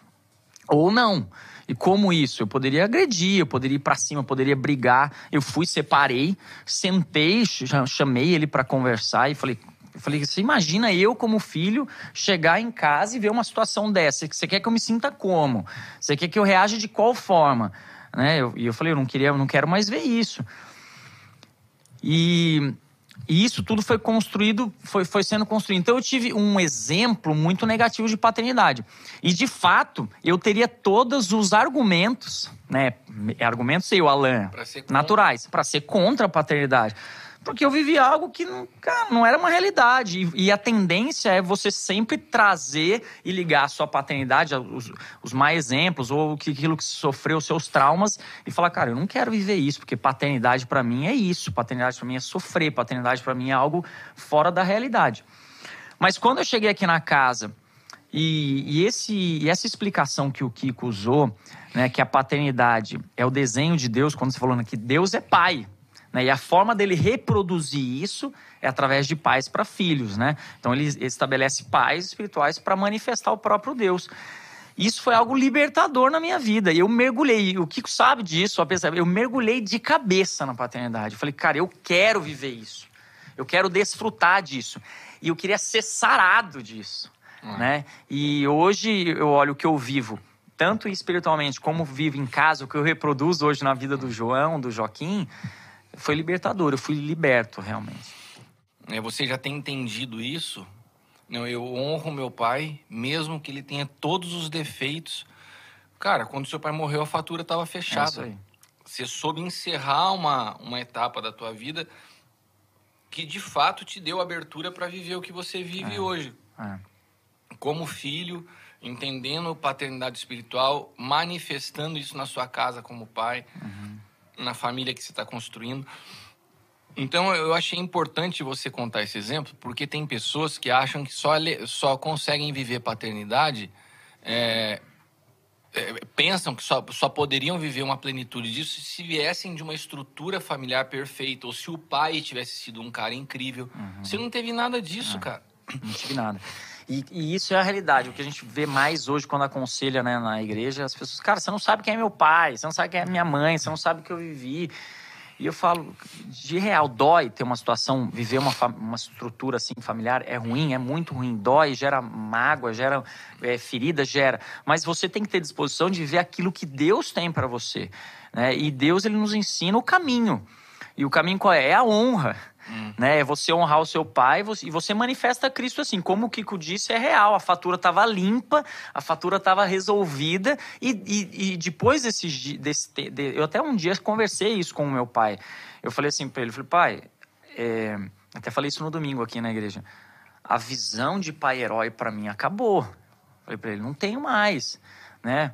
ou não. E como isso? Eu poderia agredir, eu poderia ir para cima, eu poderia brigar. Eu fui, separei, sentei, chamei ele para conversar e falei: eu falei, você imagina eu, como filho, chegar em casa e ver uma situação dessa. Você quer que eu me sinta como? Você quer que eu reaja de qual forma? Né? E eu, eu falei, eu não queria, eu não quero mais ver isso. E e isso tudo foi construído, foi, foi sendo construído. Então eu tive um exemplo muito negativo de paternidade. E de fato, eu teria todos os argumentos, né? Argumentos eu, Alan, pra naturais, para ser contra a paternidade. Porque eu vivi algo que cara, não era uma realidade. E, e, a tendência é você sempre trazer e ligar a sua paternidade, os, os exemplos, ou aquilo que sofreu, os seus traumas, e falar, cara, eu não quero viver isso, porque paternidade para mim é isso. Paternidade para mim é sofrer, paternidade para mim é algo fora da realidade. Mas quando eu cheguei aqui na casa, e, e, esse, e essa explicação que o Kiko usou, né, que a paternidade é o desenho de Deus, quando você falou que Deus é pai, né? E a forma dele reproduzir isso é através de pais para filhos. Né? Então ele estabelece pais espirituais para manifestar o próprio Deus. Isso foi algo libertador na minha vida. Eu mergulhei, o Kiko sabe disso, eu mergulhei de cabeça na paternidade. Eu falei, cara, eu quero viver isso. Eu quero desfrutar disso. E eu queria ser sarado disso. Né? E hoje eu olho o que eu vivo, tanto espiritualmente como vivo em casa, o que eu reproduzo hoje na vida do João, do Joaquim foi libertador, eu fui liberto realmente. É, você já tem entendido isso? Não, eu honro meu pai, mesmo que ele tenha todos os defeitos. Cara, quando seu pai morreu, a fatura estava fechada. É você soube encerrar uma, uma etapa da tua vida que de fato te deu abertura para viver o que você vive é. hoje. É. Como filho, entendendo paternidade espiritual, manifestando isso na sua casa como pai. Uhum na família que você está construindo. Então eu achei importante você contar esse exemplo, porque tem pessoas que acham que só, só conseguem viver paternidade, é, é, pensam que só, só poderiam viver uma plenitude disso se viessem de uma estrutura familiar perfeita, ou se o pai tivesse sido um cara incrível. Uhum. Você não teve nada disso, é. cara. Não tive nada. E, e, isso é a realidade. O que a gente vê mais hoje quando aconselha né, na igreja, as pessoas, cara, você não sabe quem é meu pai, você não sabe quem é minha mãe, você não sabe o que eu vivi. E eu falo, de real, dói ter uma situação, viver uma, uma estrutura assim familiar, é ruim, é muito ruim, dói, gera mágoa, gera é, ferida, gera. Mas você tem que ter disposição de ver aquilo que Deus tem para você. Né? E Deus, ele nos ensina o caminho. E o caminho qual é? É a honra. Hum. Né? É você honrar o seu pai e você manifesta Cristo assim. Como o Kiko disse, é real. A fatura estava limpa, a fatura estava resolvida. E, e, e, depois desse, desse de, eu até um dia conversei isso com o meu pai. Eu falei assim para ele, falei, pai, é, até falei isso no domingo aqui na igreja. A visão de pai herói para mim acabou. Falei para ele, não tenho mais, né?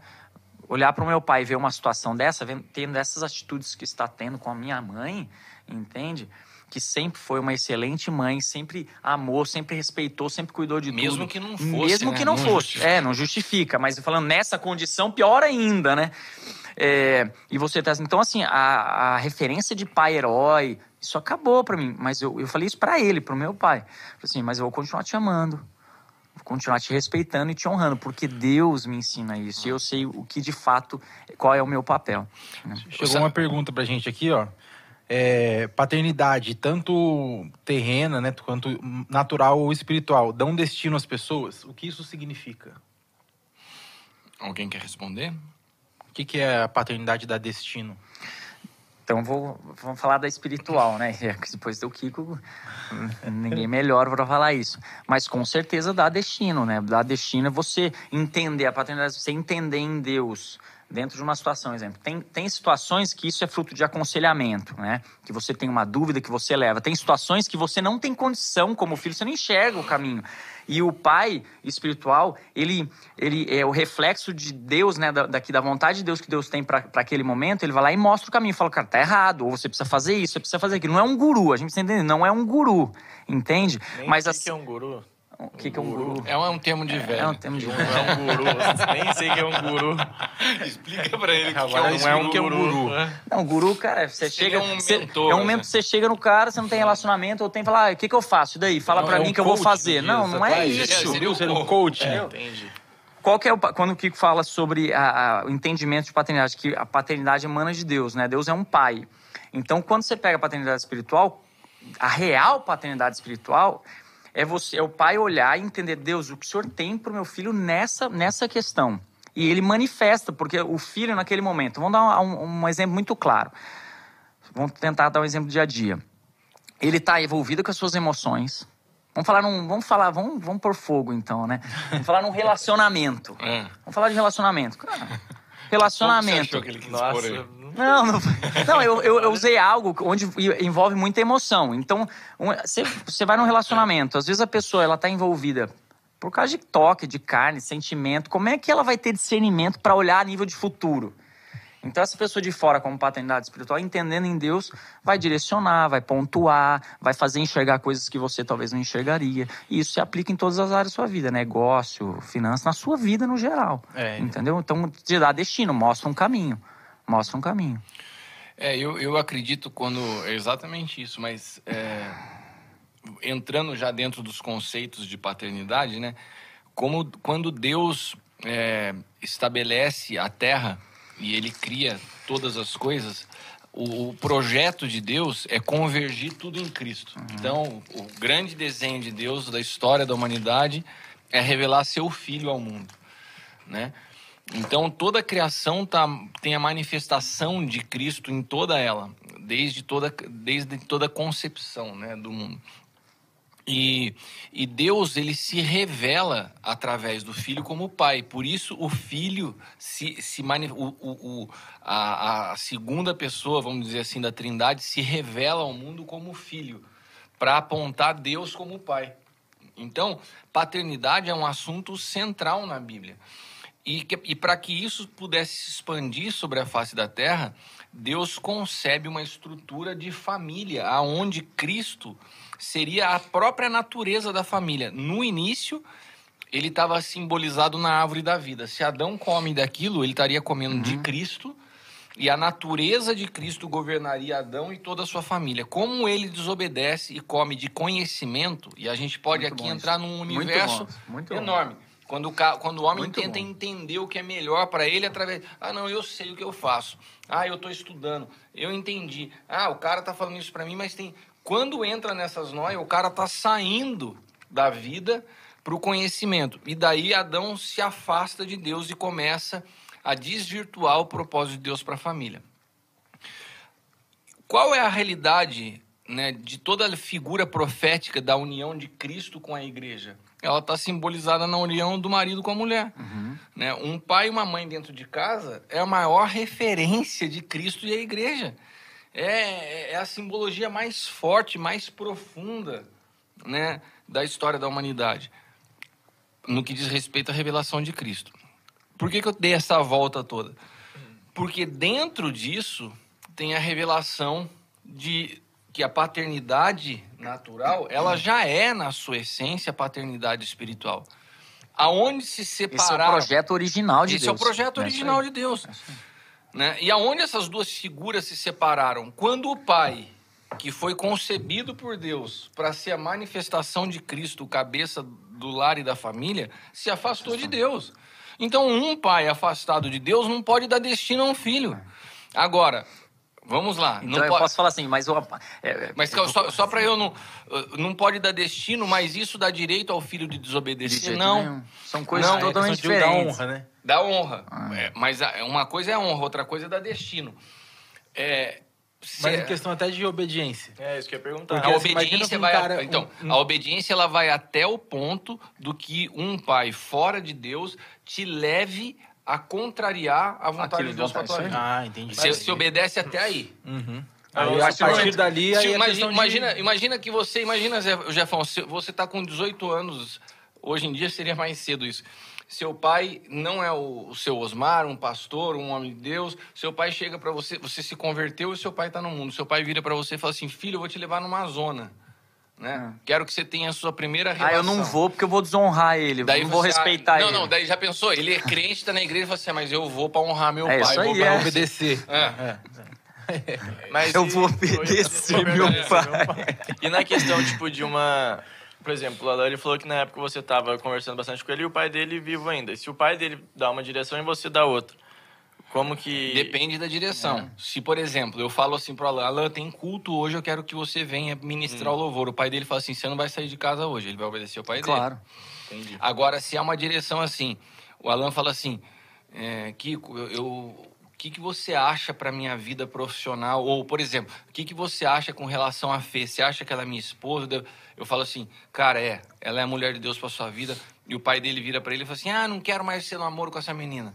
Olhar para o meu pai e ver uma situação dessa, tendo essas atitudes que está tendo com a minha mãe, entende? Que sempre foi uma excelente mãe, sempre amou, sempre respeitou, sempre cuidou de Mesmo tudo. Mesmo que não fosse. Mesmo né? que não, não fosse. Justifica. É, não justifica. Mas falando nessa condição, pior ainda, né? É, e você tá. Então, assim, a, a referência de pai herói, isso acabou para mim. Mas eu, eu falei isso para ele, pro meu pai. Assim, mas eu vou continuar te amando. Vou continuar te respeitando e te honrando, porque Deus me ensina isso. E eu sei o que de fato, qual é o meu papel. Né? Chegou uma pergunta pra gente aqui, ó é, paternidade, tanto terrena, né, quanto natural ou espiritual, dão destino às pessoas? O que isso significa? Alguém quer responder? O que, que é a paternidade da destino? Então vou, vamos falar da espiritual, né? Depois do Kiko, ninguém melhor para falar isso. Mas com certeza dá destino, né? Dá destino é você entender a paternidade, você entender em Deus dentro de uma situação, exemplo. Tem, tem situações que isso é fruto de aconselhamento, né? Que você tem uma dúvida que você leva. Tem situações que você não tem condição como filho, você não enxerga o caminho. E o pai espiritual, ele, ele é o reflexo de Deus, né? Da, daqui da vontade de Deus que Deus tem para aquele momento. Ele vai lá e mostra o caminho. Fala, cara, tá errado. Ou você precisa fazer isso, você precisa fazer aquilo. Não é um guru. A gente precisa entender. Não é um guru, entende? Nem Mas assim, que é um guru? O que, que é um guru? É um, é um termo de velho. É um termo de Não velho. é um guru. Nem sei que é um guru. Explica pra ele que, que é um, não é um que é um guru. Não, guru, cara, você Seria chega. um você- mentor, é um né? momento que você chega no cara, você não tem relacionamento, ou tem que falar, ah, o que, que eu faço? E daí? Fala Não, pra é mim um que eu vou fazer. Não, não é isso. Seria o Ser um coach. coach. Entendi. Qual que é o, quando o Kiko fala sobre a- a- o entendimento de paternidade, que a paternidade emana de Deus, né? Deus é um pai. Então, quando você pega a paternidade espiritual, a real paternidade espiritual é você, é o pai olhar e entender, Deus, o que o Senhor tem para o meu filho nessa, nessa questão. E ele manifesta, porque o filho naquele momento. Vamos dar um, um exemplo muito claro. Vamos tentar dar um exemplo do dia a dia. Ele está envolvido com as suas emoções. Vamos falar num, vamos falar, vamos, vamos por fogo então, né? Vamos falar num relacionamento. É. Vamos falar de relacionamento. Cara, Como você relacionamento. achou que ele quis? Nossa. Não, não, não eu, eu, eu usei algo onde envolve muita emoção. Então, um- você, você vai num relacionamento, às vezes a pessoa ela tá envolvida por causa de toque, de carne, sentimento. Como é que ela vai ter discernimento para olhar a nível de futuro? Então, essa pessoa de fora, como paternidade espiritual, entendendo em Deus, vai direcionar, vai pontuar, vai fazer enxergar coisas que você talvez não enxergaria. E isso se aplica em todas as áreas da sua vida: negócio, finanças, na sua vida no geral. É. Entendeu? Então, te dá destino, mostra um caminho. Mostra um caminho. É, eu, eu acredito quando. É exatamente isso, mas é, entrando já dentro dos conceitos de paternidade, né? Como quando Deus é, estabelece a terra e ele cria todas as coisas, o, o projeto de Deus é convergir tudo em Cristo. Então, o grande desenho de Deus da história da humanidade é revelar seu filho ao mundo, né? Então toda a criação tá, tem a manifestação de Cristo em toda ela, desde toda, desde toda a concepção né, do mundo. E, e Deus ele se revela através do Filho como Pai. Por isso o Filho se, se mani- o, o, o- a, a segunda pessoa, vamos dizer assim, da Trindade se revela ao mundo como Filho, para apontar Deus como Pai. Então, paternidade é um assunto central na Bíblia. E, e para que isso pudesse se expandir sobre a face da terra, Deus concebe uma estrutura de família, aonde Cristo seria a própria natureza da família. No início, ele estava simbolizado na árvore da vida. Se Adão come daquilo, ele estaria comendo de Cristo, e a natureza de Cristo governaria Adão e toda a sua família. Como ele desobedece e come de conhecimento, e a gente pode Muito aqui entrar num Muito universo bom, muito bom. Quando o, ca- quando o homem Muito tenta bom. entender o que é melhor para ele através. Ah, não, eu sei o que eu faço. Ah, eu estou estudando. Eu entendi. Ah, o cara tá falando isso para mim, mas tem. Quando entra nessas noias, o cara tá saindo da vida para o conhecimento. E daí Adão se afasta de Deus e começa a desvirtuar o propósito de Deus para a família. Qual é a realidade né, de toda a figura profética da união de Cristo com a igreja? Ela está simbolizada na união do marido com a mulher. Né? Um pai e uma mãe dentro de casa é a maior referência de Cristo e a igreja. É, é a simbologia mais forte, mais profunda né, da história da humanidade, no que diz respeito à revelação de Cristo. Por que, que eu dei essa volta toda? Porque dentro disso tem a revelação de que a paternidade natural, ela já é, na sua essência, paternidade espiritual. Aonde se Esse é o projeto original de Esse Deus. é o projeto É original de Deus. Né? E aonde essas duas figuras se separaram? Quando o pai, que foi concebido por Deus para ser a manifestação de Cristo, cabeça do lar e da família, se afastou de Deus. Então, um pai afastado de Deus não pode dar destino a um filho. Agora, vamos lá. Então não eu pode- posso falar assim, mas eu, é, mas calma, só, só para eu não. uh, Não pode dar destino, mas isso dá direito ao filho de de desobedecer? jeito não. nenhum. São coisas Não, é totalmente de dar diferentes. honra, né? Dá honra. Ah. É, mas a- uma coisa é a honra, outra coisa é dar destino. É, Mas em questão até de obediência. É isso que eu ia perguntar. Porque a assim, obediência um vai. cara- então, um- um- a obediência ela vai até o ponto do que um pai fora de Deus te leve a contrariar a vontade Aquilo de Deus de para tua vontade, vida. Ah, entendi. Você se obedece até aí. Uhum. Aí, a partir dali, Se aí é imagina, de... imagina, imagina que você, imagina, Zé- Jefão, você está com 18 anos, hoje em dia seria mais cedo isso. Seu pai não é o, o seu Osmar, um pastor, um homem de Deus. Seu pai chega para você, você se converteu e seu pai está no mundo. Seu pai vira para você e fala assim: Filho, eu vou te levar numa zona. Né? Quero que você tenha a sua primeira Ah, relação. eu não vou porque eu vou desonrar ele. Daí não vou você- respeitar não, ele. Não, daí já pensou? Ele é crente, tá na igreja e fala assim: "Ah, Mas eu vou para honrar meu É pai. isso vou aí, pra é. obedecer. É. Mas Eu e- vou obedecer meu pai. E na questão, tipo, de uma... Por exemplo, o ele falou que na época você tava conversando bastante com ele e o pai dele vivo ainda. E se o pai dele dá uma direção e você dá outra, como que... Depende da direção. Se, por exemplo, eu falo assim pro Alan, Alan, tem culto hoje, eu quero que você venha ministrar o louvor. O pai dele fala assim, você não vai sair de casa hoje, ele vai obedecer o pai dele. Claro. Entendi. Agora, se há uma direção assim, o Alan fala assim, é, Kiko, eu, eu- o que, que você acha para minha vida profissional? Ou, por exemplo, o que, que você acha com relação à Fê? Você acha que ela é minha esposa? Eu- Eu falo assim, cara, é, ela é a mulher de Deus para sua vida. E o pai dele vira para ele e fala assim, ah, não quero mais ser namoro com essa menina.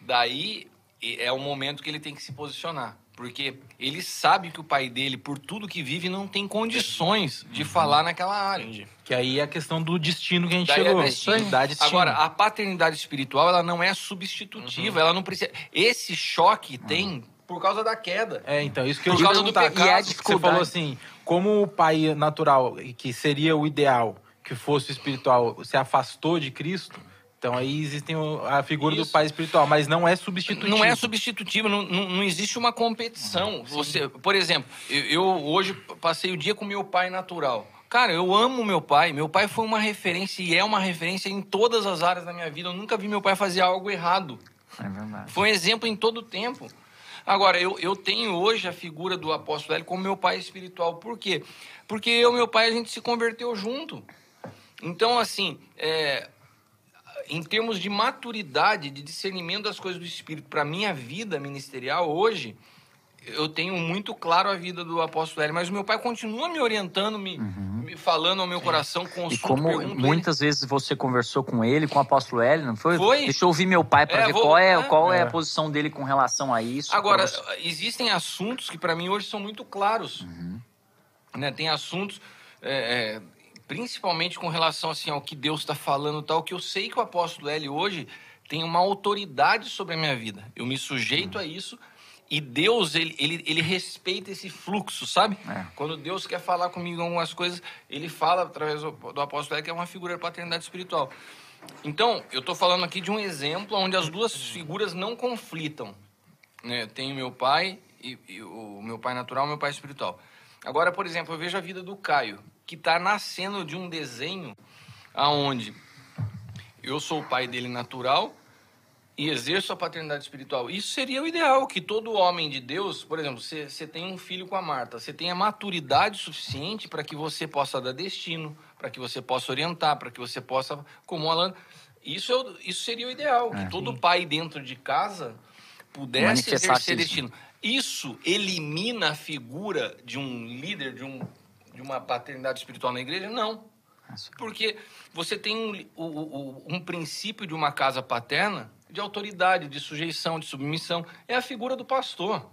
Daí é o momento que ele tem que se posicionar. Porque ele sabe que o pai dele, por tudo que vive, não tem condições de falar naquela área. Entendi. Que aí é a questão do destino que a gente Daí é chegou. destino. Dá destino. Agora, a paternidade espiritual, ela não é substitutiva, ela não precisa... Esse choque tem por causa da queda. É, então, isso que eu Por ia causa do pecado. E é Você falou assim, como o pai natural, que seria o ideal, que fosse o espiritual, se afastou de Cristo, então aí existem o- a figura do Isso. pai espiritual, mas não é substitutivo. Não é substitutivo, não, não, não existe uma competição. Você, por exemplo, eu, eu hoje passei o dia com meu pai natural. Cara, eu amo meu pai. Meu pai foi uma referência e é uma referência em todas as áreas da minha vida. Eu nunca vi meu pai fazer algo errado. É verdade. Foi um exemplo em todo o tempo. Agora, eu, eu tenho hoje a figura do apóstolo Hélio como meu pai espiritual. Por quê? Porque eu e meu pai, a gente se converteu junto. Então, assim, é, em termos de maturidade, de discernimento das coisas do Espírito para minha vida ministerial hoje, eu tenho muito claro a vida do apóstolo Hélio, mas o meu pai continua me orientando, me, me falando ao meu coração, E consulto, como pergunto ele. muitas vezes você conversou com ele, com o apóstolo Hélio, não foi? Foi. Deixa eu ouvir meu pai para É, ver vou- qual, é, qual é. É. a posição dele com relação a isso. Agora, existem assuntos que para mim hoje são muito claros. Né? Tem assuntos, é, é, principalmente com relação assim, ao que Deus está falando tal, que eu sei que o apóstolo L hoje tem uma autoridade sobre a minha vida. Eu me sujeito a isso e Deus, ele, ele, ele respeita esse fluxo, sabe? É. Quando Deus quer falar comigo algumas coisas, ele fala através do, do apóstolo L, que é uma figura de paternidade espiritual. Então, eu estou falando aqui de um exemplo onde as duas figuras não conflitam. né? Tenho meu pai, e, e o meu pai natural e meu pai espiritual. Agora, por exemplo, eu vejo a vida do Caio, que está nascendo de um desenho aonde eu sou o pai dele natural e exerço a paternidade espiritual. Isso seria o ideal, que todo homem de Deus, por exemplo, você, tem um filho com a Marta, você tem a maturidade suficiente para que você possa dar destino, para que você possa orientar, para que você possa, como o Alan, isso, é isso seria o ideal, que É. todo pai dentro de casa pudesse exercer destino. Isso elimina a figura de um líder, de, um, de uma paternidade espiritual na igreja? Não. Porque você tem um, o- um princípio de uma casa paterna de autoridade, de sujeição, de submissão. É a figura do pastor.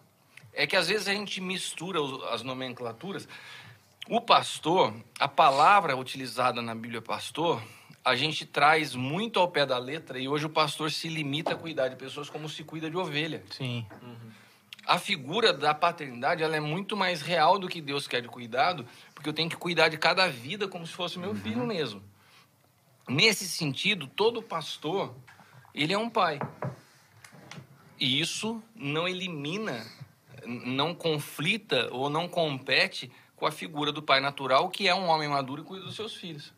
É que às vezes a gente mistura as nomenclaturas. O pastor, a palavra utilizada na Bíblia pastor, a gente traz muito ao pé da letra e hoje o pastor se limita a cuidar de pessoas como se cuida de ovelha. Sim. A figura da paternidade ela é muito mais real do que Deus quer de cuidado, porque eu tenho que cuidar de cada vida como se fosse meu filho mesmo. Nesse sentido, todo pastor, ele é um pai. E isso não elimina, não conflita ou não compete com a figura do pai natural, que é um homem maduro e cuida dos seus filhos.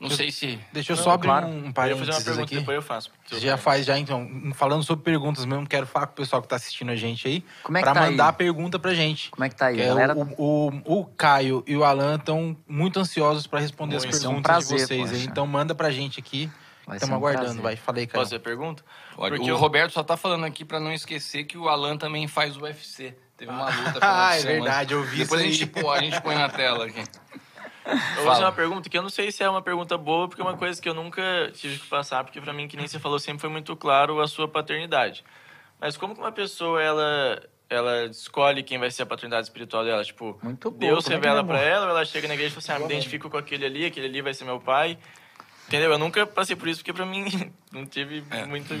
Não sei se Deixa eu Não, só abrir claro. um Eu ia fazer uma parênteses pergunta, aqui. depois eu faço. Você já faz já, então, falando sobre perguntas mesmo, quero falar com o pessoal que tá assistindo a gente aí, Como é que pra tá aí? mandar pergunta pra gente. Como é que tá aí, Que é, galera? o, o, o Caio e o Alan estão muito ansiosos pra responder as. Vai ser um perguntas de prazer, vocês aí. Então manda pra gente aqui. Estamos um aguardando, prazer. vai. Falei, Caio. Posso fazer a pergunta? Pode. Porque o eu- Roberto só tá falando aqui pra não esquecer que o Alan também faz o UFC. Teve uma luta. Ah, é semana. verdade, eu vi Depois isso aí. pô, a gente põe na tela aqui. Eu vou fazer uma pergunta que eu não sei se é uma pergunta boa, porque é uma coisa que eu nunca tive que passar, porque pra mim, que nem você falou, sempre foi muito claro a sua paternidade. Mas como que uma pessoa, ela, ela escolhe quem vai ser a paternidade espiritual dela? Tipo, Deus revela é, pra amor? ela, ou ela chega na igreja e fala assim, ah, me identifico com aquele ali, aquele ali vai ser meu pai. Entendeu? Eu nunca passei por isso, porque pra mim não tive É. muito...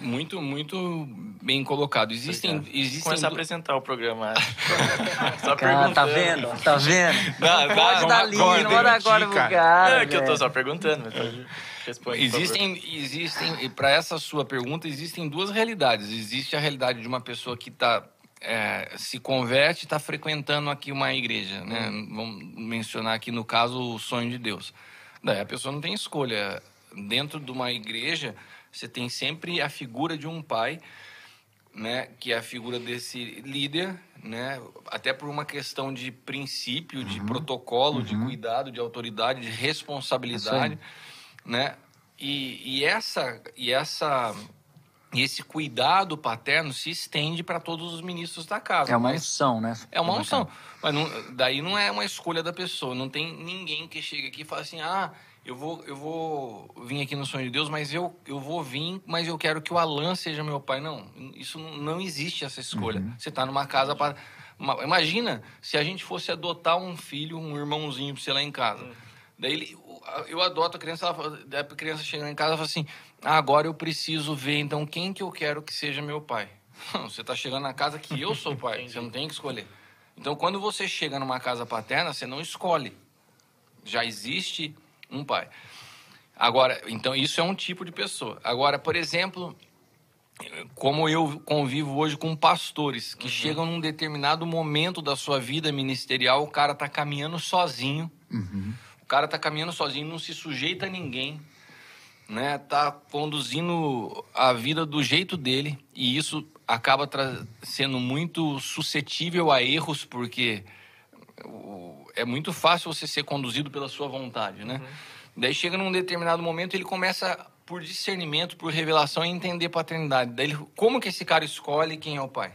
Muito, muito bem colocado. Existem, Obrigado. existem Começar a apresentar o programa. Só Cara, tá vendo? Tá vendo? Dá- dá Pode dar linha, corda, não manda agora pro cara. Não, é que eu tô só perguntando, mas favor. Existem, existem, e para essa sua pergunta, existem duas realidades. Existe a realidade de uma pessoa que tá, é, se converte e está frequentando aqui uma igreja, né? Vamos mencionar aqui, no caso, o sonho de Deus. Daí a pessoa não tem escolha. Dentro de uma igreja, você tem sempre a figura de um pai, né? Que é a figura desse líder, né? Até por uma questão de princípio, de protocolo, de cuidado, de autoridade, de responsabilidade, né? E, e essa e essa e esse cuidado paterno se estende para todos os ministros da casa. É uma unção, né? é uma unção. Mas não- daí não é uma escolha da pessoa. Não tem ninguém que chega aqui e fala assim: ah, eu vou, eu vou vir aqui no sonho de Deus, mas eu, eu vou vir, mas eu quero que o Alan seja meu pai. Não, isso não, existe essa escolha. Você está numa casa para. Imagina se a gente fosse adotar um filho, um irmãozinho pra você lá em casa. Daí ele, eu adoto a criança, ela fala- daí a criança chega em casa e fala assim: ah, agora eu preciso ver então quem que eu quero que seja meu pai. Não, Você está chegando na casa que eu sou pai, você não tem que escolher. Então, quando você chega numa casa paterna, você não escolhe. Já existe um pai. Agora, então isso é um tipo de pessoa. Agora, por exemplo, como eu convivo hoje com pastores que chegam num determinado momento da sua vida ministerial, o cara tá caminhando sozinho. O cara tá caminhando sozinho, não se sujeita a ninguém, né? Tá conduzindo a vida do jeito dele e isso acaba sendo muito suscetível a erros porque o- é muito fácil você ser conduzido pela sua vontade, né? Daí chega num determinado momento ele começa por discernimento, por revelação a entender paternidade. Daí ele- como que esse cara escolhe quem é o pai?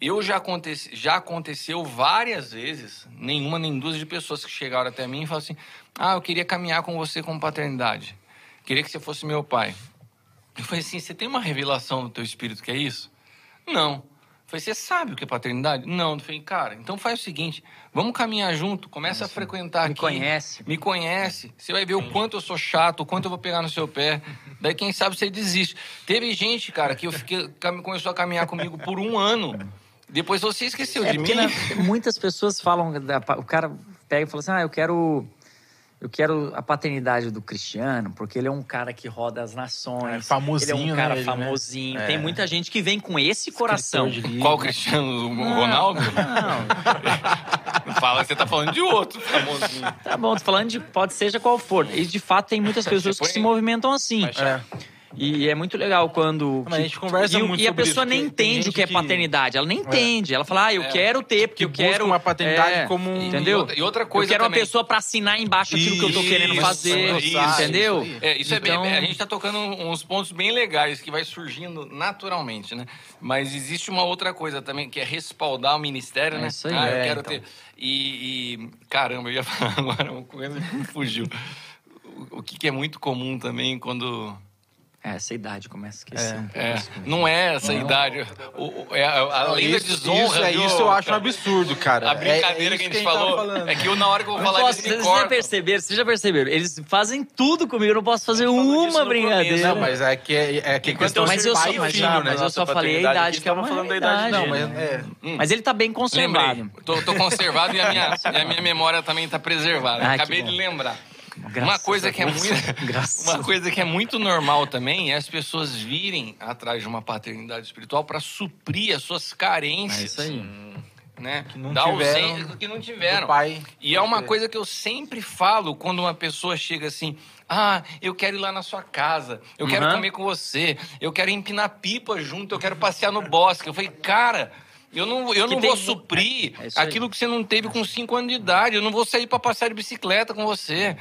Eu já, acontece, já aconteceu várias vezes, nenhuma nem duas de pessoas que chegaram até mim e falaram assim: Ah, eu queria caminhar com você com paternidade. Queria que você fosse meu pai. Eu falei assim: Você tem uma revelação no teu espírito que é isso? Não. Falei: Você sabe o que é paternidade? Não. Eu falei: Cara, então faz o seguinte: vamos caminhar junto, começa a frequentar Me aqui. conhece. Me conhece. Você vai ver o quanto eu sou chato, o quanto eu vou pegar no seu pé. Daí, quem sabe, você desiste. Teve gente, cara, que eu fiquei, começou a caminhar comigo por um ano. Depois você esqueceu É de mim. na- muitas pessoas falam, o cara pega e fala assim, ah, eu quero eu quero a paternidade do Cristiano, porque ele é um cara que roda as nações. É famosinho, Ele é um cara né, ele, né? famosinho. É. Tem muita gente que vem com esse coração. Qual o Cristiano Ronaldo? Não, Fala, você tá falando de outro famosinho. tá bom, tô falando de pode seja qual for. E de fato tem muitas pessoas que se movimentam assim. É. E é muito legal quando. Mas a gente conversa e, o- muito e a pessoa isso, nem entende o que é paternidade. Ela nem entende. Ela fala, ah, eu É. quero ter, porque Que eu quero. uma paternidade é, como um- Entendeu? E outra- coisa Eu quero também. uma pessoa pra assinar embaixo aquilo que eu tô querendo Isso, fazer. isso, entendeu? isso. É, isso é Então- bem, a gente tá tocando uns pontos bem legais que vai surgindo naturalmente, né? Mas existe uma outra coisa também, que é respaldar o ministério, É né? isso aí. Ah, eu É, quero então. ter. E, e, caramba, eu ia falar agora uma coisa que me fugiu. O, o que, que é muito comum também quando. É, essa idade começa a esquecer. um pouco É, coisas. não é essa idade. O, o- é a, a lei da isso, desonra. isso, é, isso eu acho um absurdo, cara. A brincadeira É- é que a gente tava falou. falando. É que eu, na hora que eu vou Não falar posso, vocês já perceberam, vocês já perceberam, eles fazem tudo comigo, eu não posso fazer uma brincadeira. Não, mas é que é, é que questão eu de mas eu pai só, mas, filho, né? mas eu só falei a idade que é uma falando da idade. Não, mas é... Mas ele tá bem conservado. Lembrei. Tô, tô conservado e a minha, e a minha memória também tá preservada. Que Acabei de lembrar. Graças uma coisa que é muito, Graças uma coisa que é muito normal também é as pessoas virem atrás de uma paternidade espiritual para suprir as suas carências. É isso aí. Né? Que não da tiveram que não tiveram. pai. E é uma coisa que eu sempre falo quando uma pessoa chega assim: ah, eu quero ir lá na sua casa, eu quero Uhum. comer com você, eu quero empinar pipa junto, eu quero passear no bosque. Eu falei, cara. Eu não, eu Que não tem vou mu- suprir É aí. aquilo que você não teve com 5 anos de idade. Eu não vou sair para passear de bicicleta com você.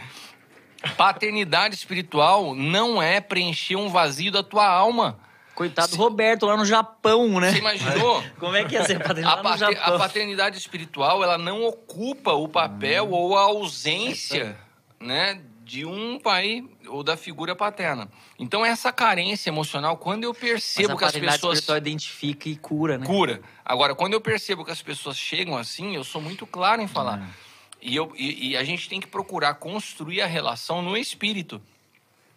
Paternidade espiritual não é preencher um vazio da tua alma. Coitado do Roberto lá no Japão, né? Você imaginou? Como é que ia ser A, paternidade no pater- Japão? a paternidade espiritual, ela não ocupa o papel ou a ausência, né, de um pai ou da figura paterna. Então, essa carência emocional, quando eu percebo a que as paternidade pessoas espiritual identifica e cura, né? cura. Agora, quando eu percebo que as pessoas chegam assim, eu sou muito claro em falar. Uhum. E, eu, e, e a gente tem que procurar construir a relação no espírito.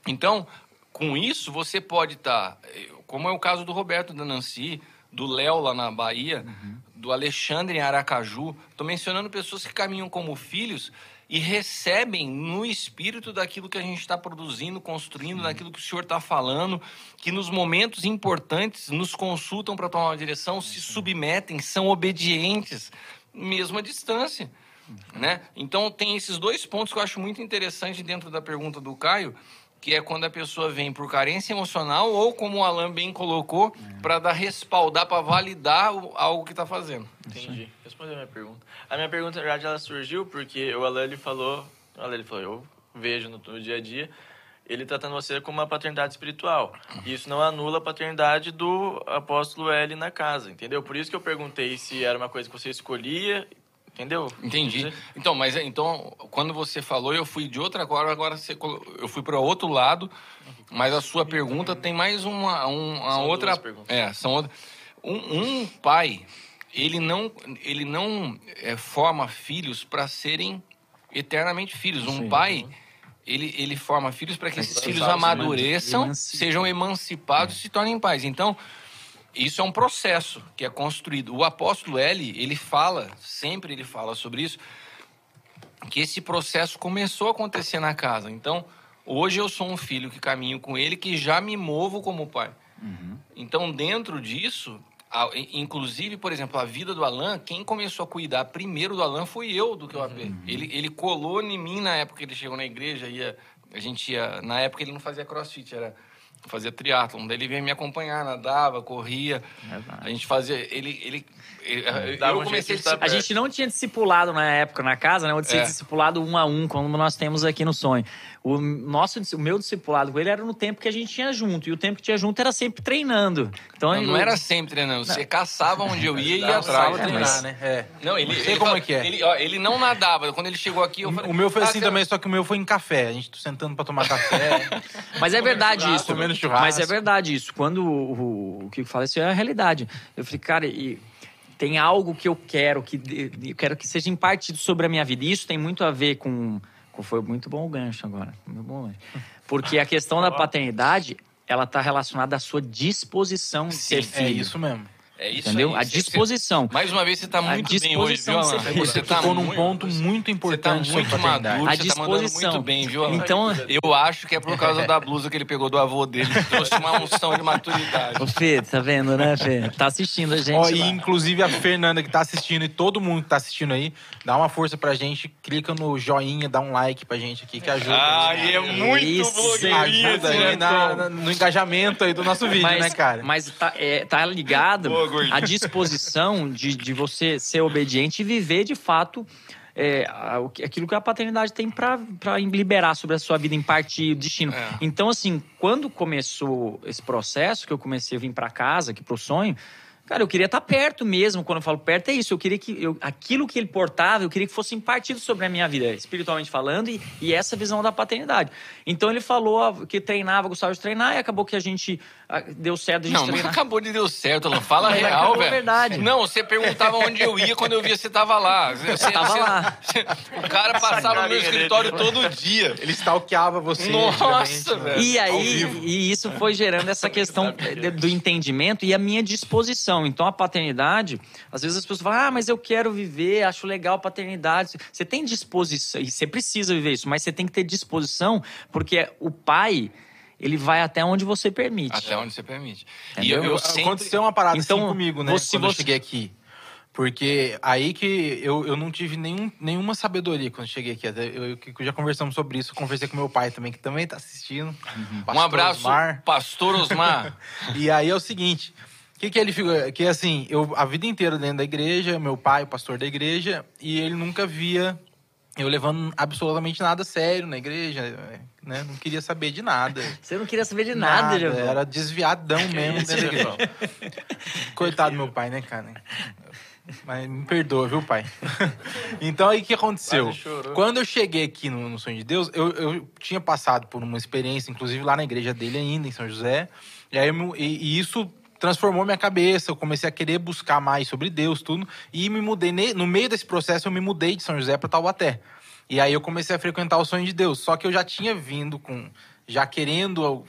Então, com isso, você pode estar, como é o caso do Roberto da Nancy, do Léo lá na Bahia, do Alexandre em Aracaju. Estou mencionando pessoas que caminham como filhos e recebem no espírito daquilo que a gente está produzindo, construindo, daquilo que o senhor está falando, que nos momentos importantes nos consultam para tomar uma direção, se submetem, são obedientes, mesmo à distância. Né? Então, tem esses dois pontos que eu acho muito interessante dentro da pergunta do Caio, que é quando a pessoa vem por carência emocional ou, como o Alan bem colocou, para dar respaldar, para validar o- algo que está fazendo. Entendi. Respondeu a minha pergunta. A minha pergunta, na verdade, ela surgiu porque o Alan, ele falou... O Alan, ele falou, eu vejo no, no dia a dia ele tratando você como uma paternidade espiritual. E isso não anula a paternidade do apóstolo L na casa, entendeu? Por isso que eu perguntei se era uma coisa que você escolhia, entendeu? Entendi. Então, mas é- então, quando você falou, eu fui de outra agora, agora você eu fui para outro lado, mas a sua pergunta tem mais uma, um- uma São outra. duas perguntas. É, são outra, um, um pai, ele não, ele não é, forma filhos para serem eternamente filhos. Um pai, ele, ele forma filhos para que esses filhos amadureçam, sejam emancipados e se tornem pais. Então, isso é um processo que é construído. O apóstolo L, ele fala, sempre ele fala sobre isso, que esse processo começou a acontecer na casa. Então, hoje eu sou um filho que caminho com ele, que já me movo como pai. Então, dentro disso, a- inclusive, por exemplo, a vida do Alan, quem começou a cuidar primeiro do Alan foi eu do QAP. Ele, ele colou em mim na época que ele chegou na igreja, ia, a gente ia, na época ele não fazia crossfit, era fazia triatlon, daí ele veio me acompanhar, nadava, corria, a gente fazia, ele, ele, eu um comecei a A gente não tinha discipulado na época na casa, né? Onde tinha É. discipulado um a um, como nós temos aqui no sonho. O nosso, o meu discipulado com ele era no tempo que a gente tinha junto. E o tempo que tinha junto era sempre treinando. Então, Não, não eu- era sempre treinando. Você caçava onde eu ia e ia atrás. É, treinar, mas- né? É. Não, ele, ele como fala- é que é. Ele, ó, ele não nadava. Quando ele chegou aqui, eu falei. O meu foi "Ah, assim também, só que o meu foi em café. A gente sentando pra tomar café. Mas é verdade isso. comendo churrasco. Mas é verdade isso. Quando o, o, Kiko fala isso, é a realidade. Eu falei, cara, e tem algo que eu quero, que eu quero que seja impartido sobre a minha vida. E isso tem muito a ver com. Foi muito bom o gancho agora. Muito bom gancho. Porque a questão da paternidade, ela tá relacionada à sua disposição de ser é filho. isso mesmo. É isso entendeu? aí. A Você- disposição. Mais uma vez, você tá A muito bem hoje, viu, Alan? você. Você Você tocou num ponto muito Você tá importante muito sobre paternidade. maduro, A você tá mandando disposição. muito bem, viu, Alan? Então- Eu acho que é por causa da blusa que ele pegou do avô dele, que trouxe uma unção de maturidade. Ô, Fê, tá vendo, né, Fê? Tá assistindo a gente. Ó, lá. e inclusive a Fernanda que tá assistindo e todo mundo que tá assistindo aí, dá uma força pra gente, clica no joinha, dá um like pra gente aqui que ajuda. Ai, é muito Isso, blogueirinha ajuda aí na- na- no engajamento aí do nosso vídeo, mas, né, cara? Mas tá, é, tá ligado Boa, à disposição de, de você ser obediente e viver de fato é, a- o aquilo que a paternidade tem pra liberar sobre a sua vida, impartir destino. É. Então, assim, quando começou esse processo, que eu comecei a vir pra casa, aqui pro sonho. Cara, eu queria estar perto mesmo. Quando eu falo perto, é isso. Eu queria que eu, aquilo que ele portava, eu queria que fosse impartido sobre a minha vida, espiritualmente falando, e, e essa visão da paternidade. Então ele falou que treinava, gostava de treinar, e acabou que a gente deu certo a gente Não, não treinar. acabou de deu certo, Alan. Fala Mas real, velho. verdade. Não, você perguntava onde eu ia quando eu via você tava lá. Você, tava você- lá. O cara passava no meu carinha dele. escritório todo dia. Ele stalkeava você. Nossa, né? velho. E aí, e isso foi gerando essa questão do entendimento e a minha disposição. Então, a paternidade, às vezes as pessoas falam, ah, mas eu quero viver, acho legal a paternidade. Você tem disposição, e você precisa viver isso, mas você tem que ter disposição, porque o pai, ele vai até onde você permite. Até onde você permite. E Entendeu? eu, eu sempre... Aconteceu uma parada Então, assim comigo, né? você- quando eu você- cheguei aqui. Porque aí que eu, eu não tive nenhum, nenhuma sabedoria quando cheguei aqui. Até Eu, que já conversamos sobre isso. Conversei com meu pai também, que também tá assistindo. Um Pastor abraço, Osmar. pastor Osmar. E aí é o seguinte, que que ele ficou, que assim, eu a vida inteira dentro da igreja, meu pai, o pastor da igreja, e ele nunca via eu levando absolutamente nada a sério na igreja, né? Não queria saber de nada. Você não queria saber de nada, nada Era desviadão mesmo dentro da igreja. Coitado do meu pai, né, cara? Mas me perdoa, viu, pai? então aí o que aconteceu? Quando eu cheguei aqui no, no Sonho de Deus, eu, eu tinha passado por uma experiência, inclusive lá na igreja dele ainda, em São José. E, aí, e, e isso transformou minha cabeça. Eu comecei a querer buscar mais sobre Deus, tudo. E me mudei. No meio desse processo, eu me mudei de São José para Taubaté. E aí eu comecei a frequentar o Sonho de Deus. Só que eu já tinha vindo com. Já querendo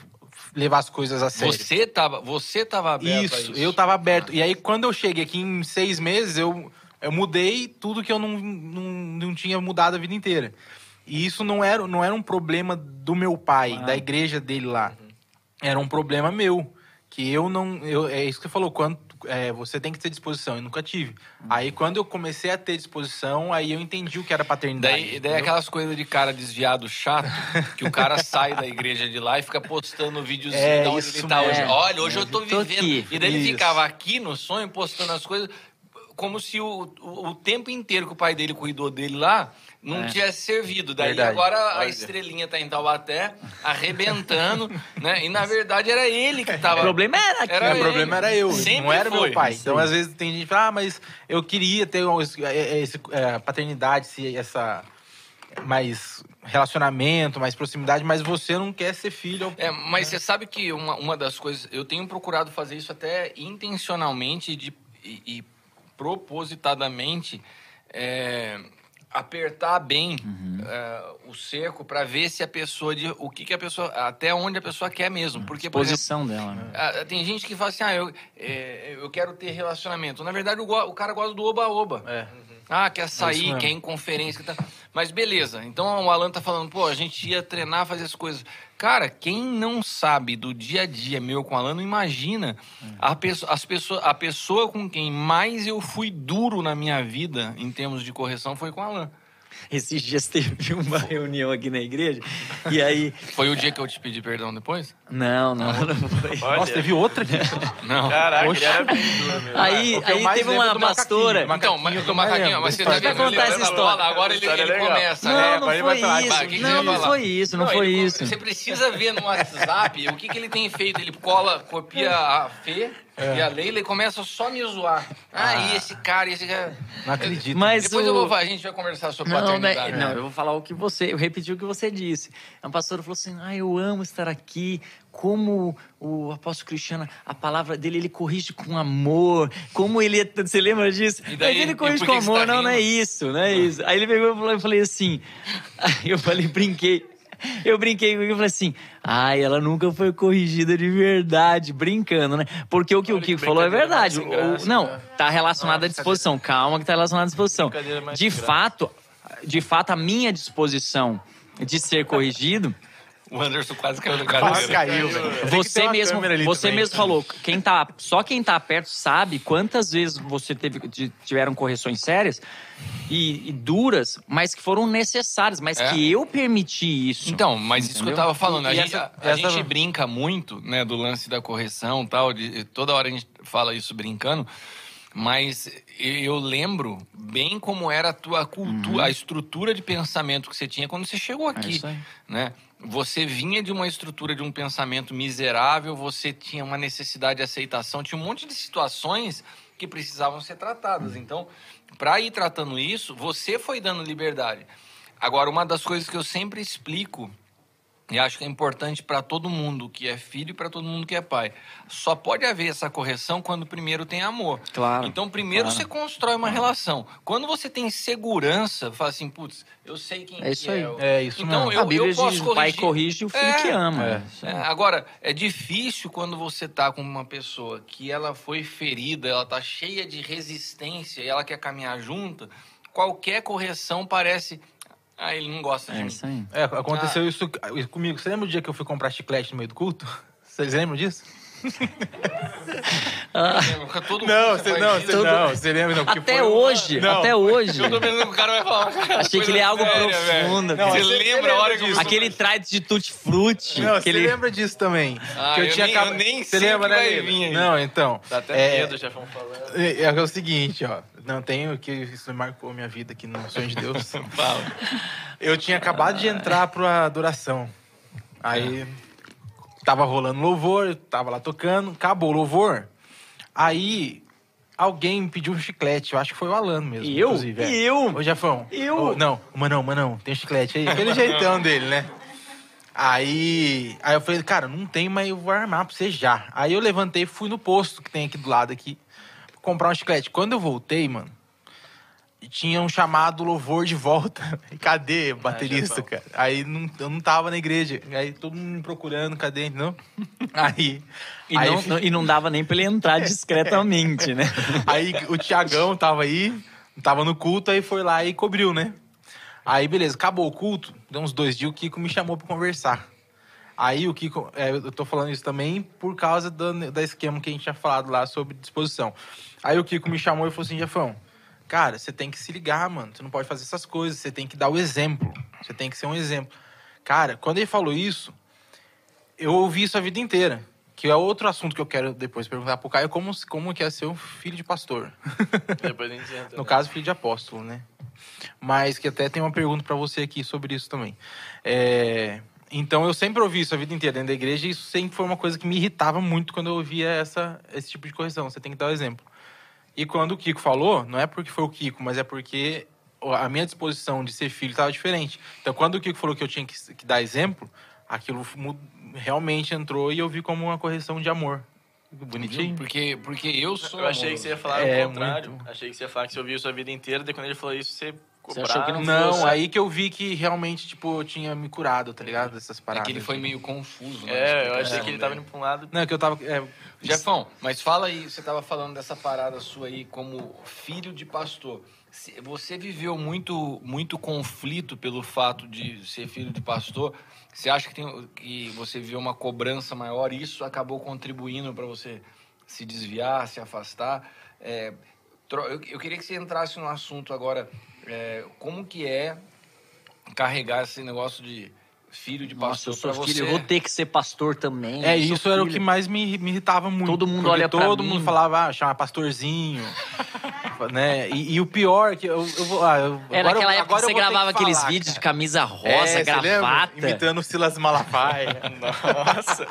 levar as coisas a sério. Você tava, você tava aberto Isso, isso. eu tava aberto. E aí, quando eu cheguei aqui em seis meses, eu, eu mudei tudo que eu não, não, não tinha mudado a vida inteira. E isso não era, não era um problema do meu pai, Ah. da igreja dele lá. Era um problema meu. Que eu não. Eu, é isso que você falou, quando, é, você tem que ter disposição. Eu nunca tive. Uhum. Aí, quando eu comecei a ter disposição, aí eu entendi o que era paternidade. Daí, daí aquelas coisas de cara desviado chato, que o cara sai da igreja de lá e fica postando videozinho É, de onde ele tá hoje. mesmo. Olha, hoje eu tô Eu tô vivendo. aqui. E daí ele Isso. ficava aqui no sonho postando as coisas como se o, o, o tempo inteiro que o pai dele cuidou dele lá não É. tivesse servido. Daí Verdade. agora a Olha. estrelinha tá em Taubaté, arrebentando, né? E na verdade era ele que tava... O problema era aqui. Era É, ele. o problema era eu, Sempre não era foi. meu pai. Sim. Então, às vezes, tem gente que fala, ah, mas eu queria ter um- esse, esse, é, paternidade, esse- essa mais relacionamento, mais proximidade, mas você não quer ser filho. É, mas você sabe que uma, uma das coisas. Eu tenho procurado fazer isso até intencionalmente de, e, e propositadamente. é, apertar bem é, o cerco para ver se a pessoa de o que, que a pessoa até onde a pessoa quer mesmo porque por exemplo, Posição dela. né? ah, tem gente que fala assim ah eu, é, eu quero ter relacionamento na verdade o, o cara gosta do oba-oba É. ah, quer isso sair, mesmo. quer ir em conferência. Tá... Mas beleza. Então o Alan tá falando, pô, a gente ia treinar, fazer as coisas. Cara, quem não sabe do dia a dia meu com Alan, não imagina a, pesso- as pessoa, a pessoa com quem mais eu fui duro na minha vida, em termos de correção, foi com Alan. Esses dias teve uma reunião aqui na igreja, e aí. Foi o dia que eu te pedi perdão depois? Não, não, não foi. Olha, Nossa, teve outra aqui. Não. Caraca, ele era bem duro mesmo. Aí, O aí teve uma macaquinho, pastora. do Então, mas, Macaquinho, do macaquinho, eu mas você tá vendo? Contar essa levanta a bola, história. Agora ele, Essa história ele começa, Não, né? não foi isso. o não, não foi isso, não, foi ele- isso. Você precisa ver no WhatsApp o que, que ele tem feito. Ele cola, copia a Fê e a Leila começa só a me zoar. Ah, e esse cara, e esse cara. Não acredito. Mas Depois o- eu vou, a gente vai conversar sobre Não, né, paternidade. não, eu vou falar o que você, eu repeti o que você disse. A pastora falou assim: "Ah, eu amo estar aqui". Como o apóstolo Cristiano, a palavra dele ele corrige com amor. Como ele é, você lembra disso? E daí, Mas ele corrige com você amor, tá não, não é isso, não é isso. Aí ele pegou e falou- eu falei assim, aí eu falei, brinquei. Eu brinquei com ele e falei assim: ai, ela nunca foi corrigida de verdade, brincando, né? Porque o que o Olha que Kiko falou é verdade. O- graça, não, né? tá relacionado à disposição. Calma que tá relacionado à disposição. De fato, de fato, a minha disposição de ser corrigido. O Anderson quase caiu da Quase cadeira. caiu, velho. Você mesmo, você também. mesmo falou, quem tá, só quem tá perto sabe quantas vezes você teve tiveram correções sérias e, e duras, mas que foram necessárias, mas É. que eu permiti isso. Então, mas isso que eu Entendeu? tava falando, a, E gente, essa- a essa- gente brinca muito, né, do lance da correção e tal, de, toda hora a gente fala isso brincando, mas eu lembro bem como era a tua cultura, a estrutura de pensamento que você tinha quando você chegou aqui, Uhum. É isso aí. né? Você vinha de uma estrutura de um pensamento miserável, você tinha uma necessidade de aceitação, tinha um monte de situações que precisavam ser tratadas. Então, para ir tratando isso, você foi dando liberdade. Agora, uma das coisas que eu sempre explico e acho que é importante para todo mundo que é filho e para todo mundo que é pai. Só pode haver essa correção quando primeiro tem amor. Claro. Então, primeiro Claro. você constrói uma relação. Quando você tem segurança, fala assim, putz, eu sei quem É isso que aí. o- É isso Então, mesmo. eu, a Bíblia eu posso diz, corrigir. pai corrige o filho É, que ama. é. É, agora, é difícil quando você tá com uma pessoa que ela foi ferida, ela tá cheia de resistência e ela quer caminhar junto, qualquer correção parece. Ah, ele não gosta de É mim. isso aí. É, aconteceu isso isso comigo. Você lembra o dia que eu fui comprar chiclete no meio do culto? Vocês lembram disso? Todo mundo Não, você não, isso. você não, você lembra não. Até uma- hoje, Não. até hoje. Eu tô pensando que o cara vai falar. cara, Achei que ele é algo séria, profundo. Não, Você você- lembra a hora que. Aquele trade de tutti-frutti. Não, aquele... você lembra disso também. Ah, que eu, eu tinha nem- acabado- eu nem Você lembra, que né? Não, então. Dá até é, medo, chefão falando. É, é o seguinte, ó. Não tenho que isso marcou minha vida aqui no Sonho de Deus. Fala. Eu tinha acabado de entrar pra adoração. Aí tava rolando louvor, tava lá tocando, acabou o louvor. Aí alguém me pediu um chiclete, eu acho que foi o Alano mesmo. E eu? inclusive, é. E eu? Ô, Jafão. Eu? Ô, não, Manão, Manão, tem um chiclete aí? Aquele jeitão dele, né? Aí, aí eu falei, cara, não tem, mas eu vou armar pra você já. Aí eu levantei e fui no posto que tem aqui do lado aqui, comprar um chiclete. Quando eu voltei, mano, tinha um chamado louvor de volta. Cadê o baterista, Jefão. cara? Aí não, eu não tava na igreja. Aí todo mundo me procurando, cadê? Não? Aí. E, aí, não, e não dava nem pra ele entrar discretamente, né? aí o Tiagão tava aí, tava no culto, aí foi lá e cobriu, né? Aí, beleza, acabou o culto, deu uns dois dias, o Kiko me chamou pra conversar. Aí o Kiko, é, eu tô falando isso também por causa do, da esquema que a gente tinha falado lá sobre disposição. Aí o Kiko me chamou e falou assim, Jefão, cara, você tem que se ligar, mano, você não pode fazer essas coisas, você tem que dar o exemplo, você tem que ser um exemplo. Cara, quando ele falou isso, eu ouvi isso a vida inteira. Que é outro assunto que eu quero depois perguntar pro Caio, como, como que é ser um filho de pastor. Depois a gente entra. No né? caso, filho de apóstolo, né? Mas que até tem uma pergunta pra você aqui sobre isso também. É, Então, eu sempre ouvi isso a vida inteira dentro da igreja e isso sempre foi uma coisa que me irritava muito quando eu ouvia essa, esse tipo de correção. Você tem que dar o exemplo. E quando o Kiko falou, não é porque foi o Kiko, mas é porque a minha disposição de ser filho estava diferente. Então, quando o Kiko falou que eu tinha que, que dar exemplo, aquilo realmente entrou e eu vi como uma correção de amor. Bonitinho. Porque, porque eu sou. Eu achei que você ia falar É, o contrário. muito. Achei que você ia falar que você ouviu isso a vida inteira, daí quando ele falou isso, você ficou Você achou que bravo. não Não, aí que eu vi que realmente, tipo, eu tinha me curado, tá ligado? Dessas É paradas. que ele foi meio confuso. né, É, eu na achei que ele tava indo pra um lado. Não, é que eu tava. É, Jefão, mas fala aí, você tava falando dessa parada sua aí como filho de pastor. Se- Você viveu muito, muito conflito pelo fato de ser filho de pastor. Você acha que, tem, que você viveu uma cobrança maior e isso acabou contribuindo para você se desviar, se afastar? É, eu, eu queria que você entrasse no assunto agora. É, como que é carregar esse negócio de filho de Nossa, eu pastor sou pra filho, você? eu vou ter que ser pastor também. é eu sou isso era o filho. que mais me, me irritava muito. Todo mundo olha pra Todo mim. mundo falava, ah, chama pastorzinho. né? E, e o pior que eu, eu vou. Ah, eu, Era agora eu- aquela época que agora você eu vou ter gravava que aqueles falar, vídeos de cara. camisa rosa, É, você gravata. Imitando o Silas Malafaia. Nossa.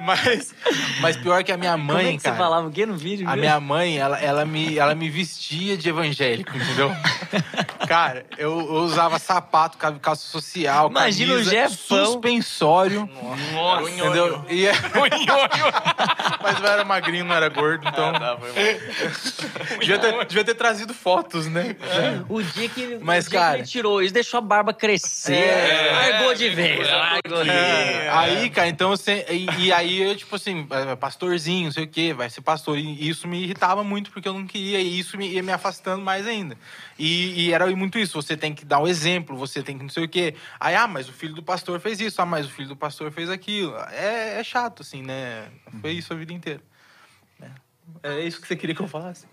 mas, mas pior que a minha mãe, Como é que cara. você falava o quê no vídeo? A mesmo? minha mãe, ela, ela, me, ela me vestia de evangélico, entendeu? Cara, eu, eu usava sapato, ca- calça social, Imagina o camisa, Jefão. suspensório. Nossa. Entendeu? E é- Mas eu era magrinho, não era gordo, então. Tá, foi mal. devia, ter, devia ter trazido fotos, né? O dia que ele, Mas, o dia cara- que ele tirou isso, deixou a barba crescer. É. largou de vez. Largou de É, vez. aí, cara, então você. E, e aí, eu, tipo assim, é, pastorzinho, não sei o quê, vai ser pastor. E isso me irritava muito, porque eu não queria, e isso me, ia me afastando mais ainda. E, e era muito isso, você tem que dar o exemplo, você tem que não sei o quê. Aí, ah, mas o filho do pastor fez isso, ah, mas o filho do pastor fez aquilo. É, é chato, assim, né? Foi isso a vida inteira. É, é isso que você queria que eu falasse?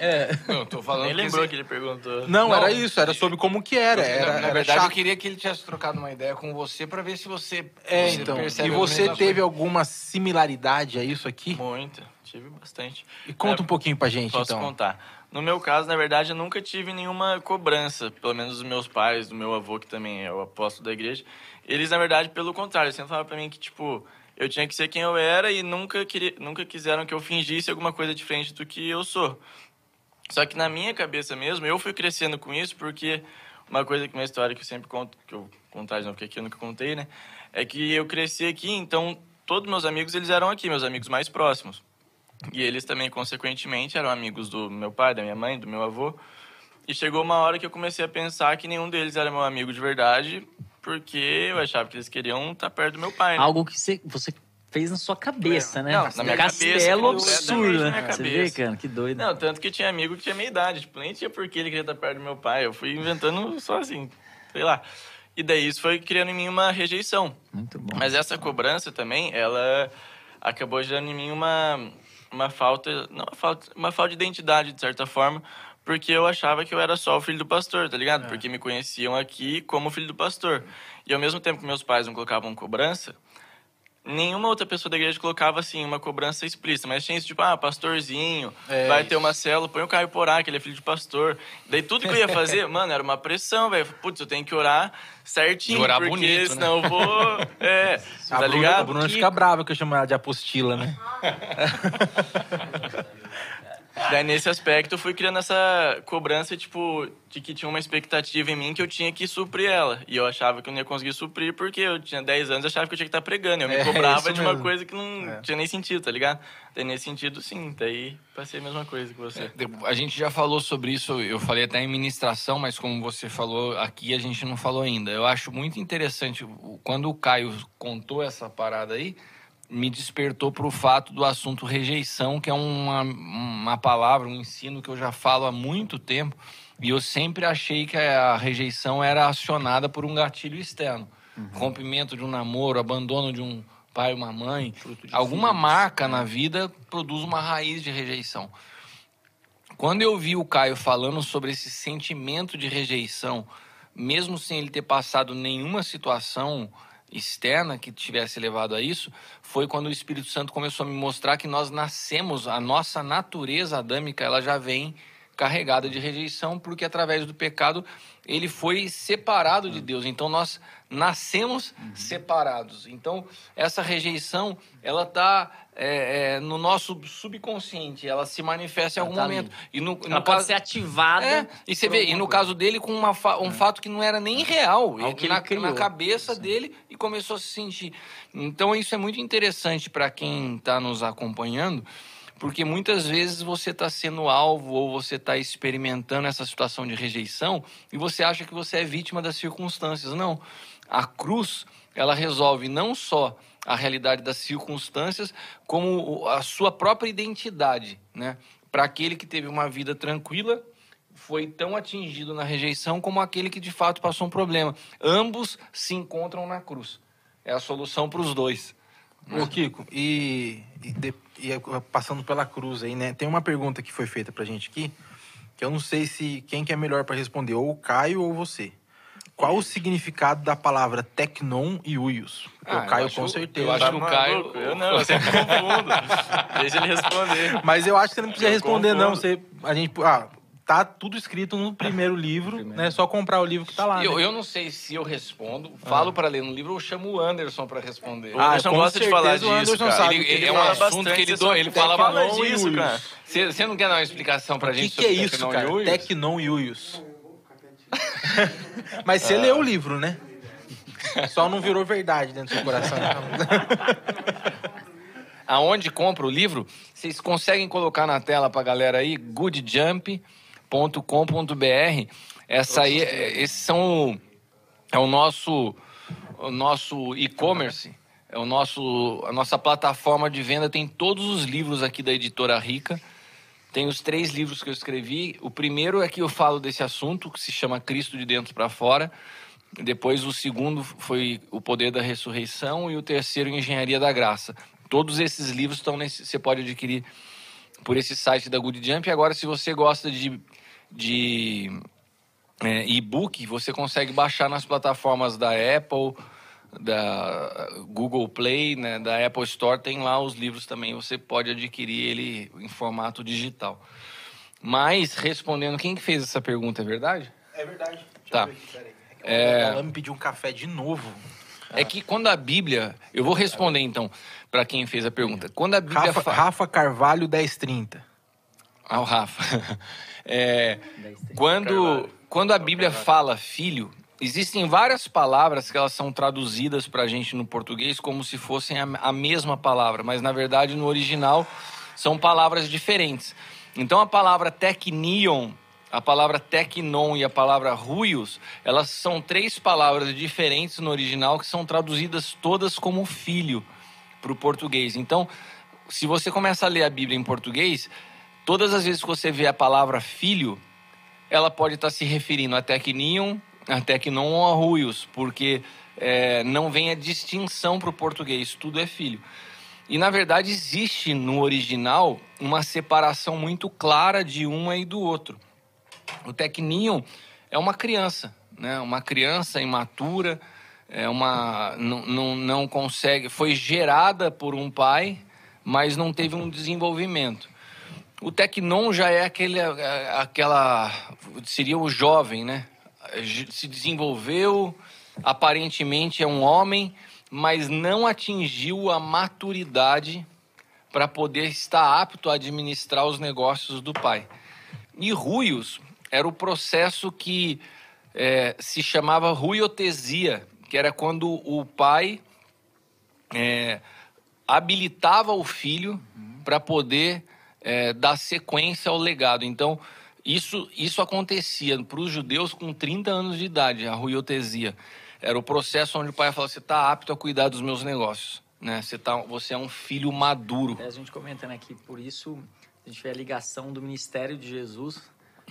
É. Não, eu tô falando Nem que lembrou esse- que ele perguntou. Não, Não, era isso, era sobre como que era. Na- era na era verdade, eu chato. queria que ele tivesse trocado uma ideia com você pra ver se você, É, você então. E você teve alguma similaridade a isso aqui? Muita, tive bastante. E conta É, um pouquinho pra gente, Posso então. contar. No meu caso, na verdade, eu nunca tive nenhuma cobrança, pelo menos dos meus pais, do meu avô, que também é o apóstolo da igreja. Eles, na verdade, pelo contrário, sempre falavam pra mim que, tipo, eu tinha que ser quem eu era e nunca, queria, nunca quiseram que eu fingisse alguma coisa diferente do que eu sou. Só que na minha cabeça mesmo, eu fui crescendo com isso porque uma coisa que uma história que eu sempre conto, que eu contar de novo, porque aqui eu nunca contei, né? É que eu cresci aqui, então todos meus amigos, eles eram aqui, meus amigos mais próximos. E eles também, consequentemente, eram amigos do meu pai, da minha mãe, do meu avô. E chegou uma hora que eu comecei a pensar que nenhum deles era meu amigo de verdade, porque eu achava que eles queriam estar perto do meu pai, né? Algo que você, você fez na sua cabeça, né? Não, na minha Castelo cabeça, absurdo, na né? Você vê, cabeça. cara? Que doido. Não, tanto que tinha amigo que tinha meia idade, tipo, nem tinha por que ele queria estar perto do meu pai. Eu fui inventando só assim, sei lá. E daí isso foi criando em mim uma rejeição. Muito bom. Mas essa cobrança também, ela acabou gerando em mim uma, uma falta, não uma falta, uma falta de identidade, de certa forma, porque eu achava que eu era só o filho do pastor, tá ligado? Porque me conheciam aqui como filho do pastor. E ao mesmo tempo que meus pais não colocavam cobrança, nenhuma outra pessoa da igreja colocava, assim, uma cobrança explícita. Mas tinha isso, tipo, ah, pastorzinho, É vai isso. ter uma célula, põe o Caio Porá, que ele é filho de pastor. Daí tudo que eu ia fazer, mano, era uma pressão, velho. Putz, eu tenho que orar certinho, E orar porque bonito, né? senão eu vou... É, A tá Bruna, ligado? a Bruna fica brava que eu chamo ela de apostila, né? Daí, nesse aspecto, eu fui criando essa cobrança, tipo, de que tinha uma expectativa em mim que eu tinha que suprir ela. E eu achava que eu não ia conseguir suprir porque eu tinha 10 anos e achava que eu tinha que estar pregando. Eu me É, cobrava de uma mesmo. coisa que não É. tinha nem sentido, tá ligado? Daí, nesse sentido, sim. Daí, passei a mesma coisa que você. A gente já falou sobre isso, eu falei até em ministração, mas como você falou aqui, a gente não falou ainda. Eu acho muito interessante, quando o Caio contou essa parada aí, me despertou para o fato do assunto rejeição, que é uma, uma palavra, um ensino que eu já falo há muito tempo, e eu sempre achei que a rejeição era acionada por um gatilho externo. Rompimento de um namoro, abandono de um pai ou uma mãe, alguma marca na vida produz uma raiz de rejeição. Quando eu vi o Caio falando sobre esse sentimento de rejeição, mesmo sem ele ter passado nenhuma situação externa que tivesse levado a isso, foi quando o Espírito Santo começou a me mostrar que nós nascemos, a nossa natureza adâmica, ela já vem carregada de rejeição, porque através do pecado ele foi separado de Deus. Então nós nascemos separados. Então essa rejeição, ela está no nosso subconsciente, ela se manifesta em algum Ela tá momento. E no, Ela no pode caso- ser ativada. é, e você vê, e no coisa. caso dele, com uma um fato que não era nem real. Algo Ele- que na, na cabeça dele e começou a se sentir. Então, isso é muito interessante para quem está nos acompanhando, porque muitas vezes você está sendo alvo ou você está experimentando essa situação de rejeição e você acha que você é vítima das circunstâncias. Não. A cruz, ela resolve não só a realidade das circunstâncias, como a sua própria identidade, né? Para aquele que teve uma vida tranquila, foi tão atingido na rejeição como aquele que de fato passou um problema. Ambos se encontram na cruz. É a solução para os dois. Ô, Kiko, e, e de- e é, passando pela cruz aí, né? Tem uma pergunta que foi feita pra gente aqui, que eu não sei se quem que é melhor pra responder, ou o Caio ou você. Qual o significado da palavra tecnon e uios? Porque Ah, o Caio eu acho- com certeza. eu acho Tá que o Caio- maluco? Eu não, eu sempre confundo. Deixa ele responder. Mas eu acho que você não precisa Eu responder, não. confundo. Você, a gente, ah, tá tudo escrito no primeiro livro, né? É só comprar o livro que tá lá. Eu, né? eu não sei se eu respondo, falo para ler no livro ou chamo o Anderson para responder. O Anderson Ah, gosta de falar o disso, Anderson cara. sabe Ele- ele ele é um assunto que ele do- ele fala e disso, cara. Você você não quer dar uma explicação pra O que, gente que é isso, cara? Uios? Tecnon e uios. Mas você leu o livro, né? Só não virou verdade dentro do seu coração. Aonde compra o livro? Vocês conseguem colocar na tela pra galera aí, goodjump.com.br. Essa aí, é- esses são é o nosso o nosso e-commerce, é o nosso a nossa plataforma de venda tem todos os livros aqui da editora Rica. Tem os três livros que eu escrevi. O primeiro é que eu falo desse assunto, que se chama Cristo de Dentro para Fora. Depois, o segundo foi O Poder da Ressurreição. E o terceiro, Engenharia da Graça. Todos esses livros estão nesse. Você pode adquirir por esse site da Good Jump. E agora, se você gosta de, de é, e-book, você consegue baixar nas plataformas da Apple, da Google Play, né, da Apple Store, tem lá os livros também, você pode adquirir ele em formato digital. Mas, respondendo, quem que fez essa pergunta, é verdade? É verdade. Deixa Tá. É- Ela me pediu um café de novo. É que quando a Bíblia, eu vou responder então para quem fez a pergunta. Quando a Bíblia Rafa, fa- Rafa Carvalho 1030. Ah, o Rafa. É, quando, quando a Bíblia fala filho, existem várias palavras que elas são traduzidas para a gente no português como se fossem a, a mesma palavra, mas na verdade no original são palavras diferentes. Então a palavra teknion, a palavra teknon e a palavra ruios, elas são três palavras diferentes no original que são traduzidas todas como filho para o português. Então, se você começa a ler a Bíblia em português, todas as vezes que você vê a palavra filho, ela pode estar se referindo a Tecnion, a Tecnon ou a Ruios, porque é, não vem a distinção para o português, tudo é filho. E na verdade existe no original uma separação muito clara de uma e do outro. O Tecnion é uma criança, né? Uma criança imatura, é uma não, não, não consegue, foi gerada por um pai, mas não teve um desenvolvimento. O Tecnon já é aquele, aquela seria o jovem, né? Se desenvolveu, aparentemente é um homem, mas não atingiu a maturidade para poder estar apto a administrar os negócios do pai. E ruios era o processo que é, se chamava ruiotesia, que era quando o pai é, habilitava o filho para poder é, dar sequência ao legado. Então, isso, isso acontecia para os judeus com 30 anos de idade, a ruiotesia. Era o processo onde o pai falava: você está apto a cuidar dos meus negócios. Né? Você, tá, você é um filho maduro. Até a gente comentando aqui, por isso a gente vê a ligação do ministério de Jesus.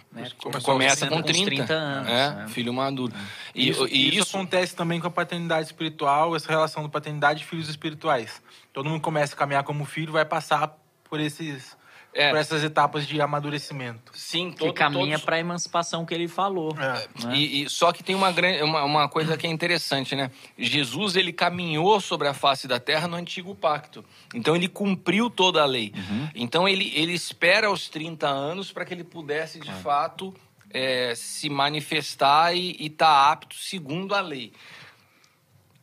Né? Começa com uns 30, anos. é, né? filho maduro. E Isso, e isso isso acontece também com a paternidade espiritual, essa relação da paternidade e filhos espirituais. Todo mundo começa a caminhar como filho, vai passar por esses É. por essas etapas de amadurecimento. sim, Que todo, caminha todos- para a emancipação que ele falou. É. né? E, e- só que tem uma, grande, uma, uma coisa que é interessante, né? Jesus ele caminhou sobre a face da terra no antigo pacto. Então ele cumpriu toda a lei. Então ele, ele espera os 30 anos para que ele pudesse de fato é, se manifestar e estar apto segundo a lei.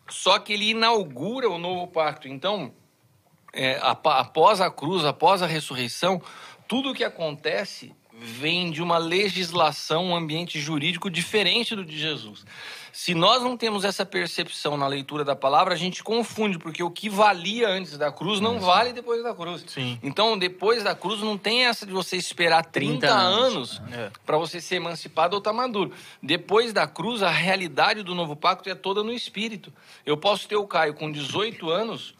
Só que ele inaugura o novo pacto. Então, é, após a cruz, após a ressurreição, tudo o que acontece vem de uma legislação, um ambiente jurídico diferente do de Jesus. Se nós não temos essa percepção na leitura da palavra, a gente confunde, porque o que valia antes da cruz não vale depois da cruz. Sim. Então, depois da cruz, não tem essa de você esperar 30, 30 anos, anos. É. para você ser emancipado ou estar maduro. Depois da cruz, a realidade do novo pacto é toda no espírito. Eu posso ter o Caio com 18 anos,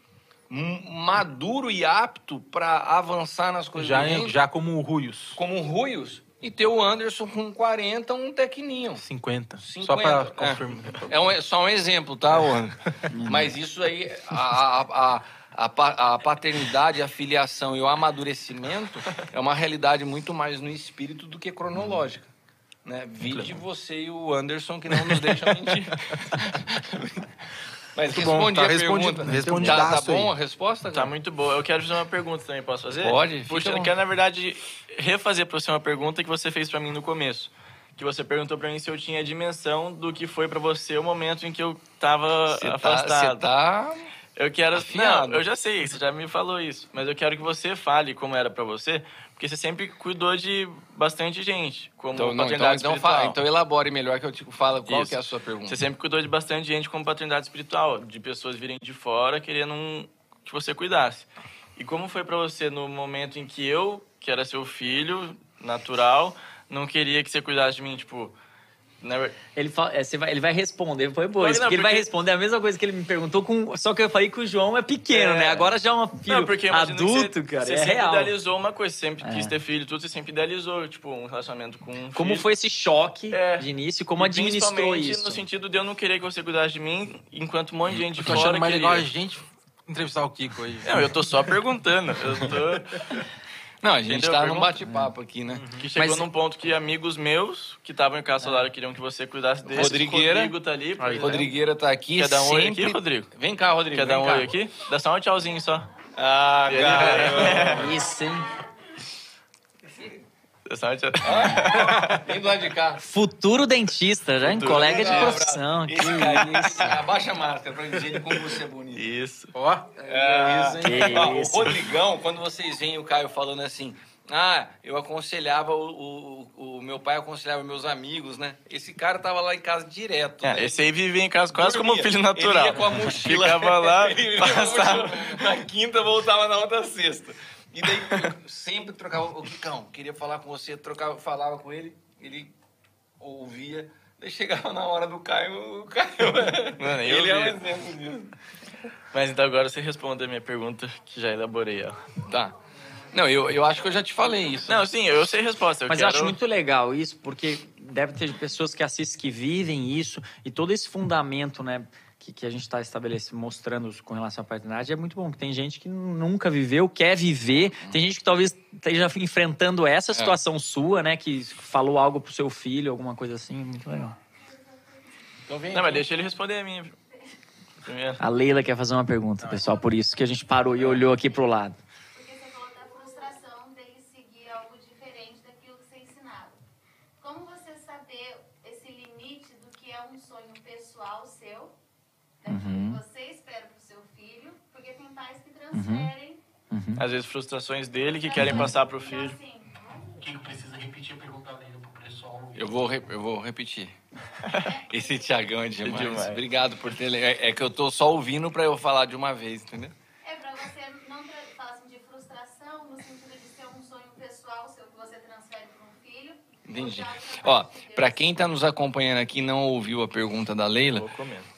maduro e apto para avançar nas coisas Já, já como o Ruios, como Ruios, e ter o Anderson com 40, um tecninho. 50. 50, Só para é. confirmar. É um- só um exemplo, tá, Anderson? Mas isso aí, a, a, a, a, pa- a paternidade, a filiação e o amadurecimento é uma realidade muito mais no espírito do que cronológica. Né? Vide você e o Anderson que não nos deixam mentir. Mas Muito bom, respondi tá a respondido- pergunta. respondidaço Tá, tá bom a resposta? Tá muito boa. Eu quero fazer uma pergunta também, posso fazer? Pode, Puxa, eu quero, na verdade, refazer pra você uma pergunta que você fez pra mim no começo. Que você perguntou pra mim se eu tinha a dimensão do que foi pra você o momento em que eu tava Você tá, afastado. você tá Eu quero. Afiado. Não, eu já sei, você já me falou isso. Mas eu quero que você fale como era pra você. Porque você sempre cuidou de bastante gente, como Então, não, então, paternidade então, espiritual. fala, então elabore melhor que eu te falo qual Isso. que é a sua pergunta. Você sempre cuidou de bastante gente como paternidade espiritual, de pessoas virem de fora querendo um- que você cuidasse. E como foi pra você no momento em que eu, que era seu filho, natural, não queria que você cuidasse de mim, tipo... Ele, fa- é, você vai, ele vai responder depois, Não, porque ele vai porque- responder a mesma coisa que ele me perguntou, com, só que eu falei que o João é pequeno, É. né? Agora já é um filho Não, porque adulto, você, cara, Você é sempre real. idealizou uma coisa, você sempre É. quis ter filho, tudo, você sempre idealizou, tipo, um relacionamento com um Como filho. foi esse choque É. de início, como E administrou principalmente isso? no sentido de eu não querer que você cuidasse de mim, enquanto um monte de gente Eu tô fora achando mais queria. legal a gente entrevistar o Kiko aí. Não, eu tô só perguntando. Eu tô... Não, a gente tá num bate-papo aqui, né? Que chegou Mas- num ponto que amigos meus, que estavam em casa solar, queriam que você cuidasse deles. Rodrigueira. Rodrigo tá ali. por exemplo. Rodrigueira tá aqui Quer dar um oi sempre... aqui, Rodrigo? Vem cá, Rodrigo. Quer dar um cá. oi aqui? Dá só um tchauzinho só. Ah, cara. Isso, hein? Vem do lado de cá. Futuro dentista, já em Futuro colega de profissão. Que cara, isso. abaixa a máscara pra dizer como você é bonito. Isso. Ó, É, Que Ó, o isso. Rodrigão, quando vocês veem o Caio falando assim, ah, eu aconselhava, o, o, o meu pai aconselhava meus amigos, né? Esse cara tava lá em casa direto. É, né? esse aí vivia em casa quase como um Dormia. filho natural. Ele ia com a mochila. Ficava lá, passava. Na quinta, voltava na outra sexta. E daí, eu sempre trocava... Ô, Kikão, queria falar com você. Trocava, falava com ele, ele ouvia. Daí chegava na hora do Caio, o Caio... Mano, eu ele é um exemplo disso. Mas então agora você responde a minha pergunta, que já elaborei ela. Tá. Não, eu, eu acho que eu já te falei isso. Não, sim, eu sei a resposta. Eu Mas eu quero... acho muito legal isso, porque deve ter pessoas que assistem, que vivem isso, e todo esse fundamento, né, que, que a gente está estabelecendo, mostrando com relação à paternidade, é muito bom. que Tem gente que nunca viveu, quer viver, tem gente que talvez esteja enfrentando essa situação sua, né, que falou algo pro seu filho, alguma coisa assim, muito legal. Então vem Não, mas deixa ele responder a minha. Primeiro. A Leila quer fazer uma pergunta, pessoal, por isso que a gente parou e olhou aqui pro lado. Porque você falou da frustração dele seguir algo diferente daquilo que você ensinava. Como você saber esse limite do que é um sonho pessoal seu, que você espera pro seu filho, porque tem pais que transferem. Às vezes frustrações dele que querem passar pro filho. Então, assim, Quem precisa repetir a pergunta dele pro pessoal. Eu vou, eu vou repetir. Esse Tiagão é demais. demais. Obrigado por ter. É, é que eu tô só ouvindo pra eu falar de uma vez, entendeu? é pra você não falar assim, de frustração, no sentido de ser um sonho pessoal seu que você transfere para um filho. Entendi. Ó, pra quem tá nos acompanhando aqui e não ouviu a pergunta da Leila, Vou comendo.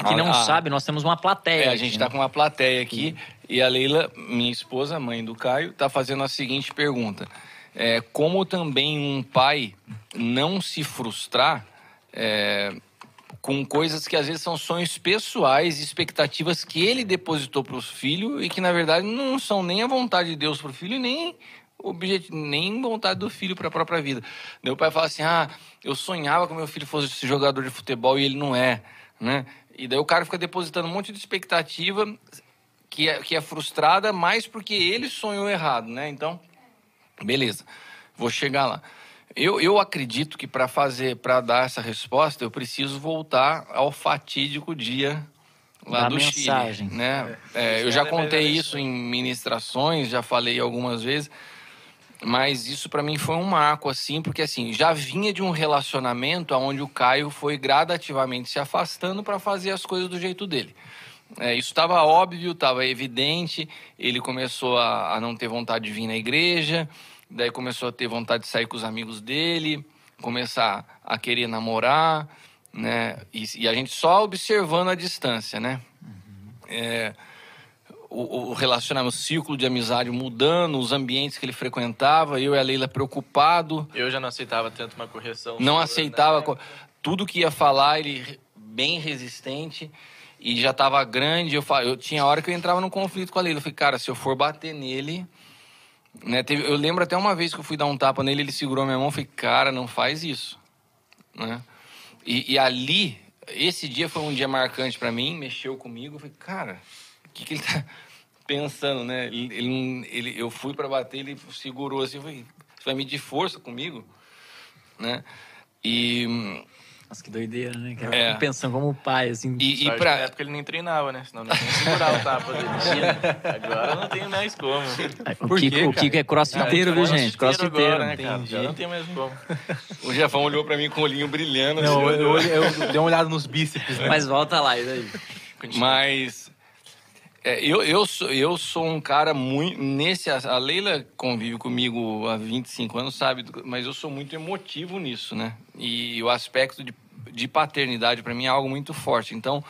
E que não ah. sabe, nós temos uma plateia. É, a gente né? tá com uma plateia aqui e a Leila, minha esposa, mãe do Caio, tá fazendo a seguinte pergunta. É, como também um pai não se frustrar é, com coisas que às vezes são sonhos pessoais, expectativas que ele depositou para os filhos e que na verdade não são nem a vontade de Deus para o filho nem objetivo, nem vontade do filho para a própria vida. Meu pai fala assim: "Ah, eu sonhava que meu filho fosse jogador de futebol e ele não é", né? E daí o cara fica depositando um monte de expectativa que é, que é frustrada mais porque ele sonhou errado, né? Então, beleza, vou chegar lá. Eu, eu acredito que para fazer, para dar essa resposta, eu preciso voltar ao fatídico dia lá Da do mensagem. Chile, né? É, eu já é contei melhor isso em ministrações, já falei algumas vezes, mas isso para mim foi um marco assim, porque assim já vinha de um relacionamento onde o Caio foi gradativamente se afastando para fazer as coisas do jeito dele. É, isso estava óbvio, estava evidente. Ele começou a, a não ter vontade de vir na igreja, daí começou a ter vontade de sair com os amigos dele, começar a querer namorar, né? E, e a gente só observando a distância, né? É, o, o relacionamento, o círculo de amizade mudando, os ambientes que ele frequentava, eu e a Leila preocupado, Eu já não aceitava tanto uma correção. não sua, aceitava né? tudo que ia falar, ele bem resistente e já estava grande. Eu, eu tinha hora que eu entrava num conflito com a Leila. Eu falei, cara, se eu for bater nele. Né, teve- eu lembro até uma vez que eu fui dar um tapa nele, ele segurou minha mão e falei, cara, não faz isso. Né? E, e ali, esse dia foi um dia marcante para mim, mexeu comigo. Eu falei, cara, que, que ele tá pensando, né? Ele, ele ele- eu fui para bater, ele segurou assim, eu falei, você vai medir força comigo? Né? E, Nossa, que doideira, né? cara? É. Eu fico pensando como pai, assim. E, e pra- que Na época ele nem treinava, né? Senão não nem segurar o tapa dele. Agora não tem mais como. O Por Kiko, quê, o Kiko é crossfiteiro, viu, gente? Crossfiteiro. Né, cara? Entendi. Já não tem mais como. o Jefão olhou pra mim com o olhinho brilhando. Não, assim, eu, eu, eu dei uma olhada nos bíceps, né? Mas volta lá, e daí? Mas é, eu, eu, sou, eu sou um cara muito. Nesse, a Leila convive comigo há 25 anos, sabe? Mas eu sou muito emotivo nisso, né? E o aspecto de, de paternidade para mim é algo muito forte. Então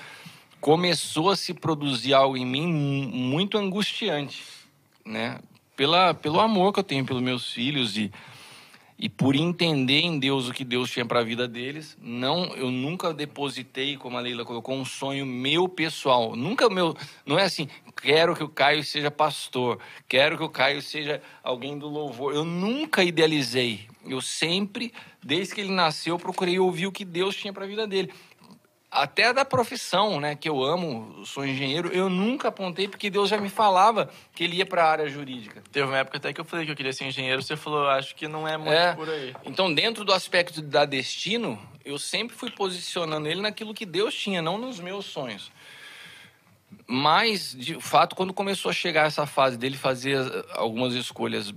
começou a se produzir algo em mim mu- muito angustiante, né? Pela, pelo amor que eu tenho pelos meus filhos e e por entender em Deus o que Deus tinha para a vida deles, não, eu nunca depositei, como a Leila colocou, um sonho meu pessoal. Nunca meu, não é assim, quero que o Caio seja pastor, quero que o Caio seja alguém do louvor. Eu nunca idealizei. Eu sempre, desde que ele nasceu, procurei ouvir o que Deus tinha para a vida dele. Até da profissão, né, que eu amo, sou engenheiro, eu nunca apontei porque Deus já me falava que ele ia para a área jurídica. Teve uma época até que eu falei que eu queria ser engenheiro, você falou, acho que não é muito É. por aí. Então, dentro do aspecto da destino, eu sempre fui posicionando ele naquilo que Deus tinha, não nos meus sonhos. Mas, de fato, quando começou a chegar essa fase dele fazer as- algumas escolhas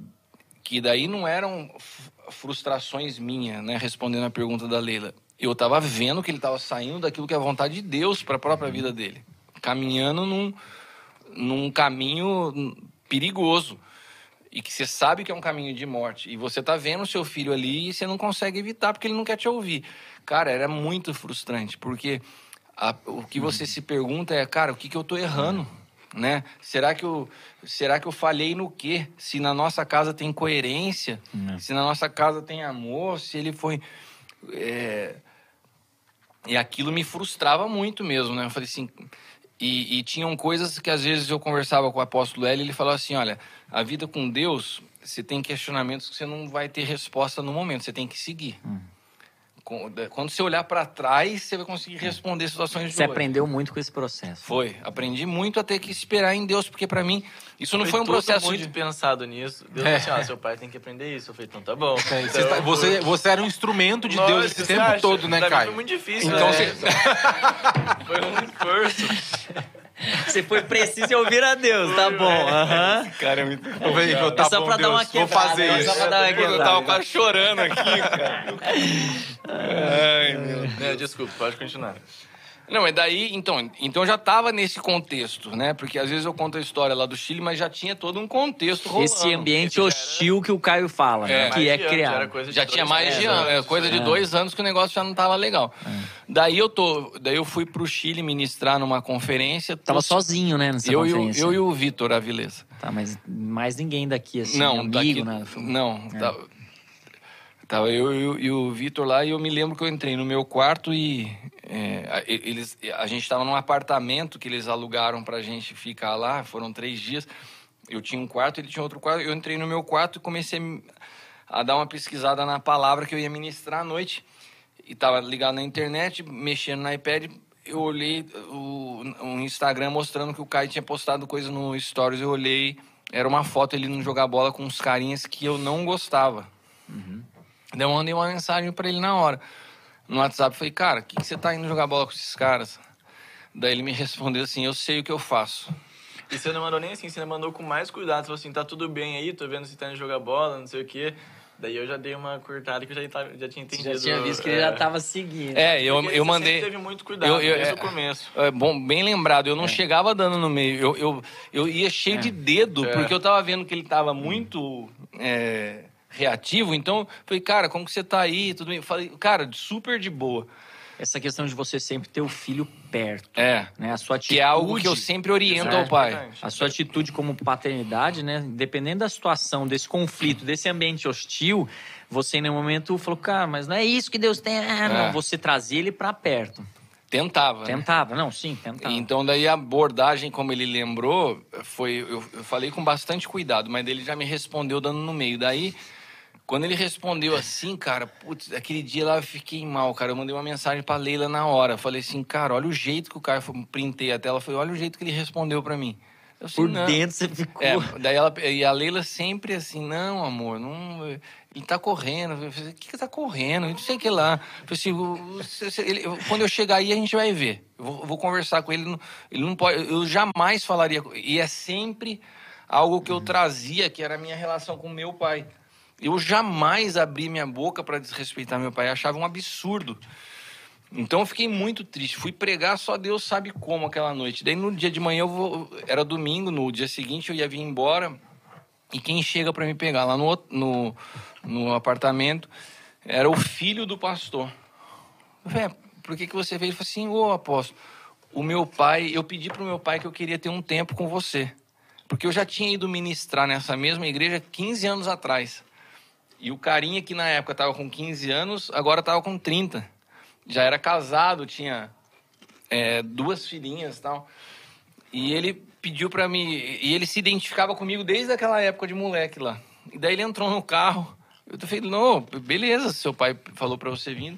que daí não eram frustrações minhas, né? Respondendo a pergunta da Leila. Eu estava vendo que ele estava saindo daquilo que é a vontade de Deus para a própria vida dele. Caminhando num, num caminho perigoso e que você sabe que é um caminho de morte e você tá vendo o seu filho ali e você não consegue evitar porque ele não quer te ouvir. Cara, era muito frustrante, porque a- o que você se pergunta é, cara, o que, que eu tô errando? Né? Será que eu será que eu falhei no quê? Se na nossa casa tem coerência, se na nossa casa tem amor, se ele foi é, e aquilo me frustrava muito mesmo, né? Eu falei assim. E, e tinham coisas que às vezes eu conversava com o apóstolo Hélio e ele falava assim: olha, a vida com Deus, você tem questionamentos que você não vai ter resposta no momento, você tem que seguir. Da- Quando você olhar para trás, você vai conseguir responder situações de Você hoje. aprendeu muito com esse processo. Foi, aprendi muito a ter que esperar em Deus, porque para mim isso não foi um tudo processo muito de. pensado nisso. Deus É. falou assim, ah, seu pai tem que aprender isso. Eu falei, então tá bom. É, Você, Então, tá- você, você era um instrumento de Deus Nossa, esse você tempo acha? todo, né, Caio? Foi muito difícil. Então né? você- Foi um esforço. Você foi preciso ouvir a Deus, tá bom. aham. Cara, é muito. Eu falei, eu, tá só bom, pra dar Deus, uma vou quebrada, fazer né? isso. Só pra dar uma Eu tava quase chorando aqui, cara. Ai, meu Né, desculpa, pode continuar. Não, mas daí, então, então já tava nesse contexto, né? Porque às vezes eu conto a história lá do Chile, mas já tinha todo um contexto rolando. Esse ambiente Esse já era- hostil que o Caio fala, né? É. que Mais é criado. coisa de Já dois tinha mais de ano, é, antes. coisa de dois anos que o negócio já não tava legal. Daí eu tô, daí eu fui pro Chile ministrar numa conferência. Tava tô- sozinho, né, nessa eu, e o- conferência. eu e o Vitor Avilés. Tá, mas mais ninguém daqui, assim, não, amigo, daqui, né? não, É. tava, eu, e o- Vitor lá e eu me lembro que eu entrei no meu quarto e é, a- eles, a gente estava num apartamento que eles alugaram pra gente ficar lá, foram três dias. Eu tinha um quarto, ele tinha outro quarto. Eu entrei no meu quarto e comecei a dar uma pesquisada na palavra que eu ia ministrar à noite. E tava ligado na internet, mexendo no iPad. Eu olhei o, o Instagram mostrando que o Caio tinha postado coisa no Stories. Eu olhei, era uma foto ele indo jogar bola com uns carinhas que eu não gostava. Daí eu mandei uma mensagem pra ele na hora. No WhatsApp, falei, cara, o que, que você tá indo jogar bola com esses caras? Daí ele me respondeu assim, eu sei o que eu faço. E você não mandou nem assim, você mandou com mais cuidado. Você falou assim, tá tudo bem aí, tô vendo você tá indo jogar bola, não sei o quê. Daí eu já dei uma cortada que eu já, tava- já tinha Você entendido. já tinha visto que ele já tava seguindo. É, eu, Porque eu você mandei... teve muito cuidado eu- eu- desde é- o começo. É, bom, bem lembrado, eu não chegava dando no meio. Eu, eu, eu ia cheio de dedo, É. porque eu tava vendo que ele tava muito é, reativo. Então, falei, cara, como que você tá aí? Tudo bem? Falei, cara, super de boa. Essa questão de você sempre ter o filho perto, É. né? A sua atitude... Que é algo que eu sempre oriento é ao pai. A sua atitude como paternidade, né? Dependendo da situação, desse conflito, desse ambiente hostil, você em nenhum momento falou, cara, mas não é isso que Deus tem. Ah, não, É. você trazia ele pra perto. Tentava. né? Tentava, não, sim, tentava. Então, daí a abordagem, como ele lembrou, foi. Eu, eu falei com bastante cuidado, mas ele já me respondeu dando no meio. Daí, quando ele respondeu assim, cara, putz, aquele dia lá eu fiquei mal, cara. Eu mandei uma mensagem pra Leila na hora. Falei assim, cara, olha o jeito que o cara. Printei a tela, falei, olha o jeito que ele respondeu pra mim. Eu assim, Por não. dentro você ficou. É, daí ela, e a Leila sempre assim, não, amor, não, ele tá correndo. Eu falei, o que que tá correndo? Eu Não sei o que lá. Eu falei assim, ele- quando eu chegar aí, a gente vai ver. Eu vou, vou conversar com ele. Ele não, pode, eu jamais falaria. E é sempre algo que eu trazia, que era a minha relação com meu pai. Eu jamais abri minha boca para desrespeitar meu pai. Eu achava um absurdo. Então eu fiquei muito triste. Fui pregar, só Deus sabe como aquela noite. Daí no dia de manhã eu vou, era domingo, no dia seguinte eu ia vir embora. E quem chega para me pegar lá no, no, no apartamento era o filho do pastor. Falei, "É, por que, que você veio? Ele falou assim, ô apóstolo, o meu pai, eu pedi pro meu pai que eu queria ter um tempo com você. Porque eu já tinha ido ministrar nessa mesma igreja 15 anos atrás. E o carinha que na época estava com 15 anos, agora estava com 30. Já era casado, tinha é, duas filhinhas e tal. E ele pediu pra mim. E ele se identificava comigo desde aquela época de moleque lá. E daí ele entrou no carro. Eu falei, não, beleza, seu pai falou pra você vir.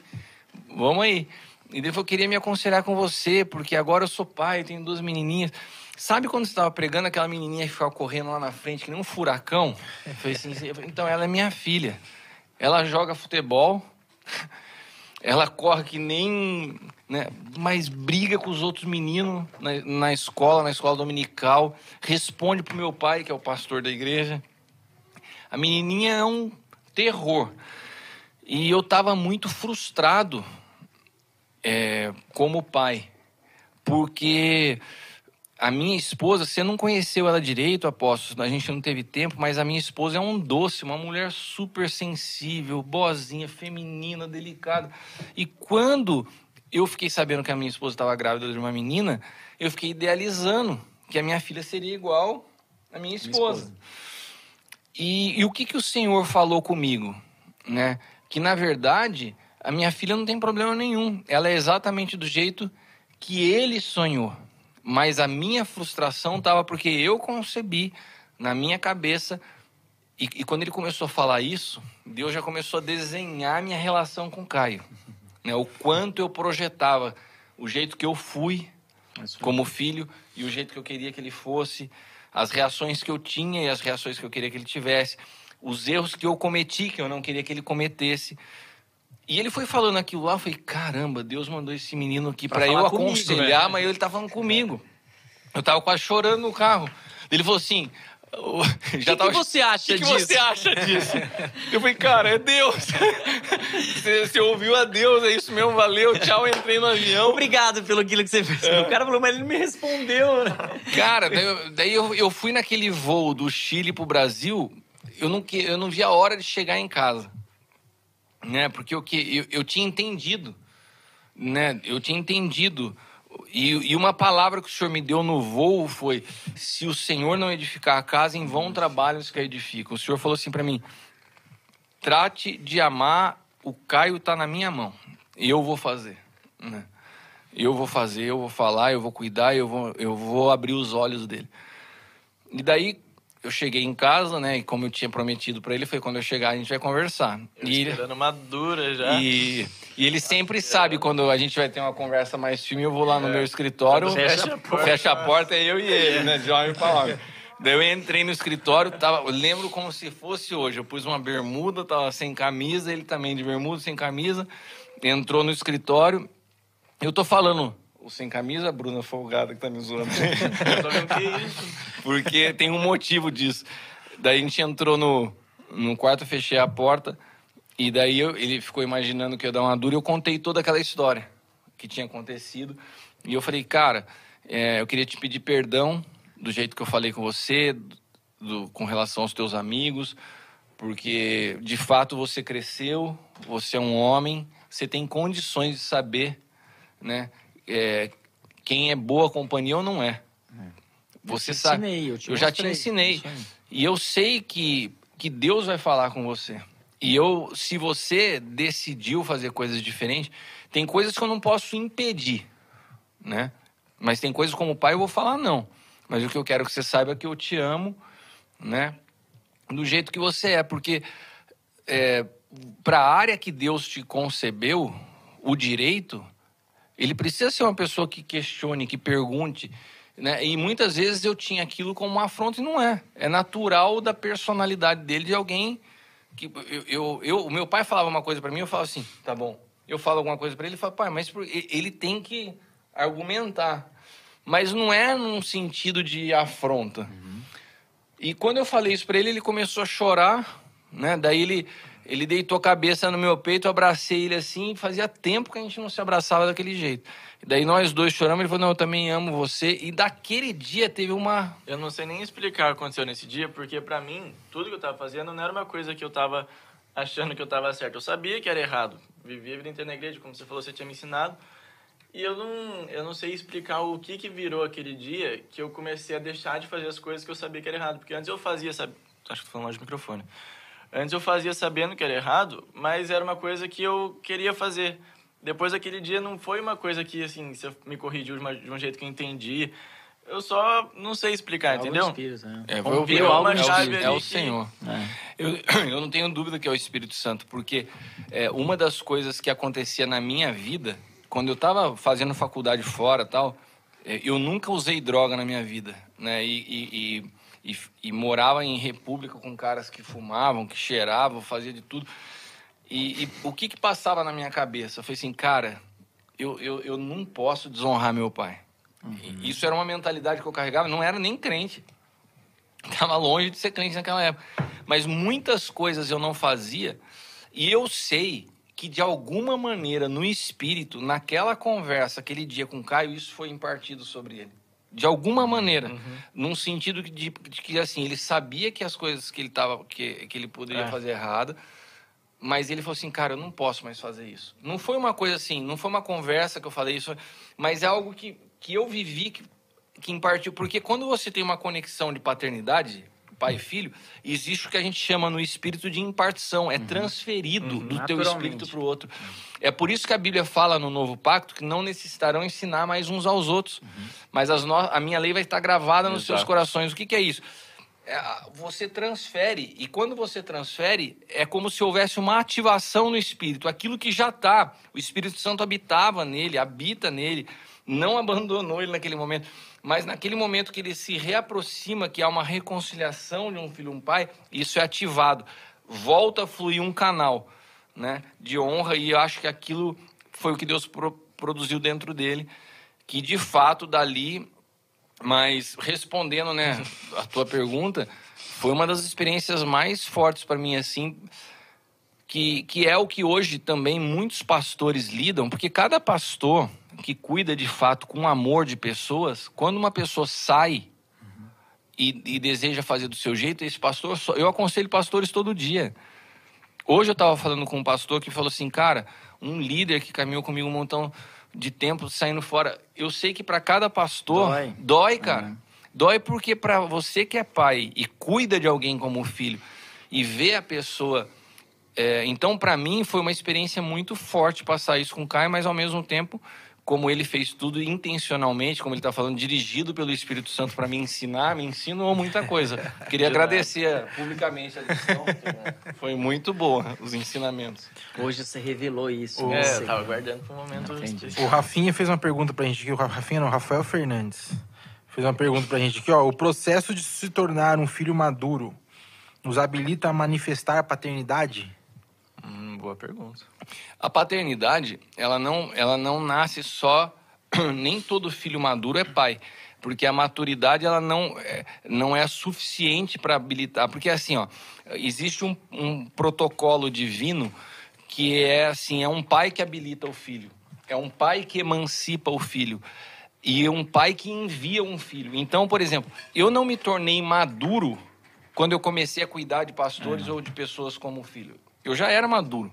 Vamos aí. E daí falou, queria me aconselhar com você, porque agora eu sou pai, eu tenho duas menininhas. Sabe quando você estava pregando aquela menininha que ficava correndo lá na frente, que nem um furacão? Assim, então ela é minha filha. Ela joga futebol, ela corre que nem. Né, mas briga com os outros meninos na, na escola, na escola dominical. Responde pro meu pai, que é o pastor da igreja. A menininha é um terror. E eu estava muito frustrado é, como pai, porque a minha esposa, você não conheceu ela direito, apóstolo, a gente não teve tempo, mas a minha esposa é um doce, uma mulher super sensível, boazinha, feminina, delicada. E quando eu fiquei sabendo que a minha esposa estava grávida de uma menina, eu fiquei idealizando que a minha filha seria igual à minha esposa. E, e o que, que o Senhor falou comigo? Né? Que, na verdade, a minha filha não tem problema nenhum. Ela é exatamente do jeito que ele sonhou. Mas a minha frustração estava porque eu concebi na minha cabeça. E, e quando ele começou a falar isso, Deus já começou a desenhar minha relação com Caio. Né? O quanto eu projetava, o jeito que eu fui como filho e o jeito que eu queria que ele fosse, as reações que eu tinha e as reações que eu queria que ele tivesse, os erros que eu cometi que eu não queria que ele cometesse. E ele foi falando aquilo lá, eu falei, caramba, Deus mandou esse menino aqui Pra para eu comigo, aconselhar, né? mas ele tá falando comigo. Eu tava quase chorando no carro. Ele falou assim, o- já que tava, você acha "O que que disso?" você acha disso? Eu falei, cara, é Deus. Você, você ouviu a Deus, é isso mesmo, valeu, tchau, entrei no avião. Obrigado pelo aquilo que você fez. É. O cara falou, mas ele não me respondeu, né? Cara, daí, eu, daí eu, eu fui naquele voo do Chile pro Brasil, eu não, que- eu não vi a hora de chegar em casa. Né? Porque eu, que- eu, eu tinha entendido, né? Eu tinha entendido. E, e uma palavra que o senhor me deu no voo foi: se o senhor não edificar a casa, em vão trabalham os que a edificam. O senhor falou assim para mim: trate de amar, o Caio tá na minha mão. E eu vou fazer. Né? Eu vou fazer, eu vou falar, eu vou cuidar, eu vou, eu vou abrir os olhos dele. E daí eu cheguei em casa, né? E como eu tinha prometido para ele, foi quando eu chegar a gente vai conversar. Eu E ele, esperando uma dura já. e, e ele sempre sabe quando a gente vai ter uma conversa mais firme, eu vou lá no meu escritório, Fecha a porta. fecha a porta, é eu e ele, né? De homem pra homem. Daí eu entrei no escritório, tava, eu lembro como se fosse hoje. Eu pus uma bermuda, tava sem camisa, ele também de bermuda, sem camisa. Entrou no escritório. Eu tô falando, o sem camisa, a Bruna folgada que tá me zoando. É isso? Porque tem um motivo disso. Daí a gente entrou no, no quarto, fechei a porta. E daí eu- ele ficou imaginando que ia dar uma dura. E eu contei toda aquela história que tinha acontecido. E eu falei, cara, é, eu queria te pedir perdão do jeito que eu falei com você, do- com relação aos teus amigos. Porque, de fato, você cresceu, você é um homem, você tem condições de saber né, é, quem é boa companhia ou não é. Você Eu sabe. ensinei, eu te já te ensinei. E eu sei que, que Deus vai falar com você. E eu, se você decidiu fazer coisas diferentes, tem coisas que eu não posso impedir, né? Mas tem coisas como pai eu vou falar não. Mas o que eu quero que você saiba é que eu te amo, né? Do jeito que você é, porque é, para a área que Deus te concebeu, o direito, ele precisa ser uma pessoa que questione, que pergunte, Né? E muitas vezes eu tinha aquilo como uma afronta e não é. É natural da personalidade dele, de alguém que eu, eu, eu- o meu pai falava uma coisa para mim, eu falava assim, tá bom. Eu falo alguma coisa para ele, ele fala, pai, mas ele tem que argumentar. Mas não é num sentido de afronta. E quando eu falei isso para ele, ele começou a chorar, né? Daí ele ele deitou a cabeça no meu peito, eu abracei ele assim, fazia tempo que a gente não se abraçava daquele jeito. Daí nós dois choramos, ele falou: "Não, eu também amo você". E daquele dia teve uma Eu não sei nem explicar o que aconteceu nesse dia, porque pra mim, tudo que eu tava fazendo não era uma coisa que eu tava achando que eu tava certo. Eu sabia que era errado. Vivia a vida inteira na igreja, como você falou, você tinha me ensinado. E eu não, eu não sei explicar o que que virou aquele dia que eu comecei a deixar de fazer as coisas que eu sabia que era errado. Porque antes eu fazia, sabe? Acho que tô falando longe do microfone. Antes eu fazia sabendo que era errado, mas era uma coisa que eu queria fazer. Depois daquele dia não foi uma coisa que, assim, você me corrigiu de, uma- de um jeito que eu entendi. Eu só não sei explicar, Algo entendeu? Espírito, né? É, Rompeu foi o- uma é o- chave é o que- Senhor. Eu, eu não tenho dúvida que é o Espírito Santo, porque é, uma das coisas que acontecia na minha vida, quando eu estava fazendo faculdade fora e tal, é, eu nunca usei droga na minha vida, né? E, e, e, e- e morava em república com caras que fumavam, que cheiravam, fazia de tudo. E, e o que que passava na minha cabeça? Eu falei assim, cara, eu, eu, eu não posso desonrar meu pai. E Isso era uma mentalidade que eu carregava, não era nem crente. Estava longe de ser crente naquela época. Mas muitas coisas eu não fazia. E eu sei que, de alguma maneira, no espírito, naquela conversa, aquele dia com o Caio, isso foi impartido sobre ele. De alguma maneira. Num sentido de, de que, assim, ele sabia que as coisas que ele, tava, que, que ele poderia É. fazer errado. Mas ele falou assim, cara, eu não posso mais fazer isso. Não foi uma coisa assim, não foi uma conversa que eu falei isso, mas é algo que, que eu vivi, que, que impartiu. Porque quando você tem uma conexão de paternidade, pai e filho, existe o que a gente chama no espírito de impartição. É transferido do teu espírito para o outro. É por isso que a Bíblia fala no Novo Pacto que não necessitarão ensinar mais uns aos outros. Mas as no... a minha lei vai estar gravada nos seus corações. O que, que é isso? É, você transfere, e quando você transfere, é como se houvesse uma ativação no espírito. Aquilo que já está, o Espírito Santo habitava nele, habita nele, não abandonou ele naquele momento, mas naquele momento que ele se reaproxima, que há uma reconciliação de um filho e um pai, isso é ativado. Volta a fluir um canal né, de honra, e eu acho que aquilo foi o que Deus pro- produziu dentro dele, que de fato dali mas respondendo, né, a tua pergunta, foi uma das experiências mais fortes para mim assim, que, que é o que hoje também muitos pastores lidam, porque cada pastor que cuida de fato com amor de pessoas, quando uma pessoa sai e, e deseja fazer do seu jeito, esse pastor, só- eu aconselho pastores todo dia. Hoje eu estava falando com um pastor que falou assim, cara, um líder que caminhou comigo um montão de tempo saindo fora. Eu sei que para cada pastor Dói. dói, cara. Dói porque para você que é pai e cuida de alguém como filho e vê a pessoa. é, então, para mim, foi uma experiência muito forte passar isso com o Caio, mas ao mesmo tempo, como ele fez tudo intencionalmente, como ele está falando, dirigido pelo Espírito Santo para me ensinar, me ensinou muita coisa. Queria agradecer publicamente a lição, né, foi muito boa os ensinamentos. Hoje você revelou isso. O- né? É, Você- eu tava guardando pro momento Entendi. específico. O Rafinha fez uma pergunta pra gente aqui. O Rafinha não, o Rafael Fernandes. Fez uma pergunta pra gente aqui, ó. O processo de se tornar um filho maduro nos habilita a manifestar a paternidade? Hum, boa pergunta. A paternidade, ela não, ela não nasce só. Nem todo filho maduro é pai. Porque a maturidade ela não é, não é suficiente para habilitar. Porque assim, ó, existe um, um protocolo divino que é assim: é um pai que habilita o filho, é um pai que emancipa o filho e um pai que envia um filho. Então, por exemplo, eu não me tornei maduro quando eu comecei a cuidar de pastores ou de pessoas como filho. Eu já era maduro.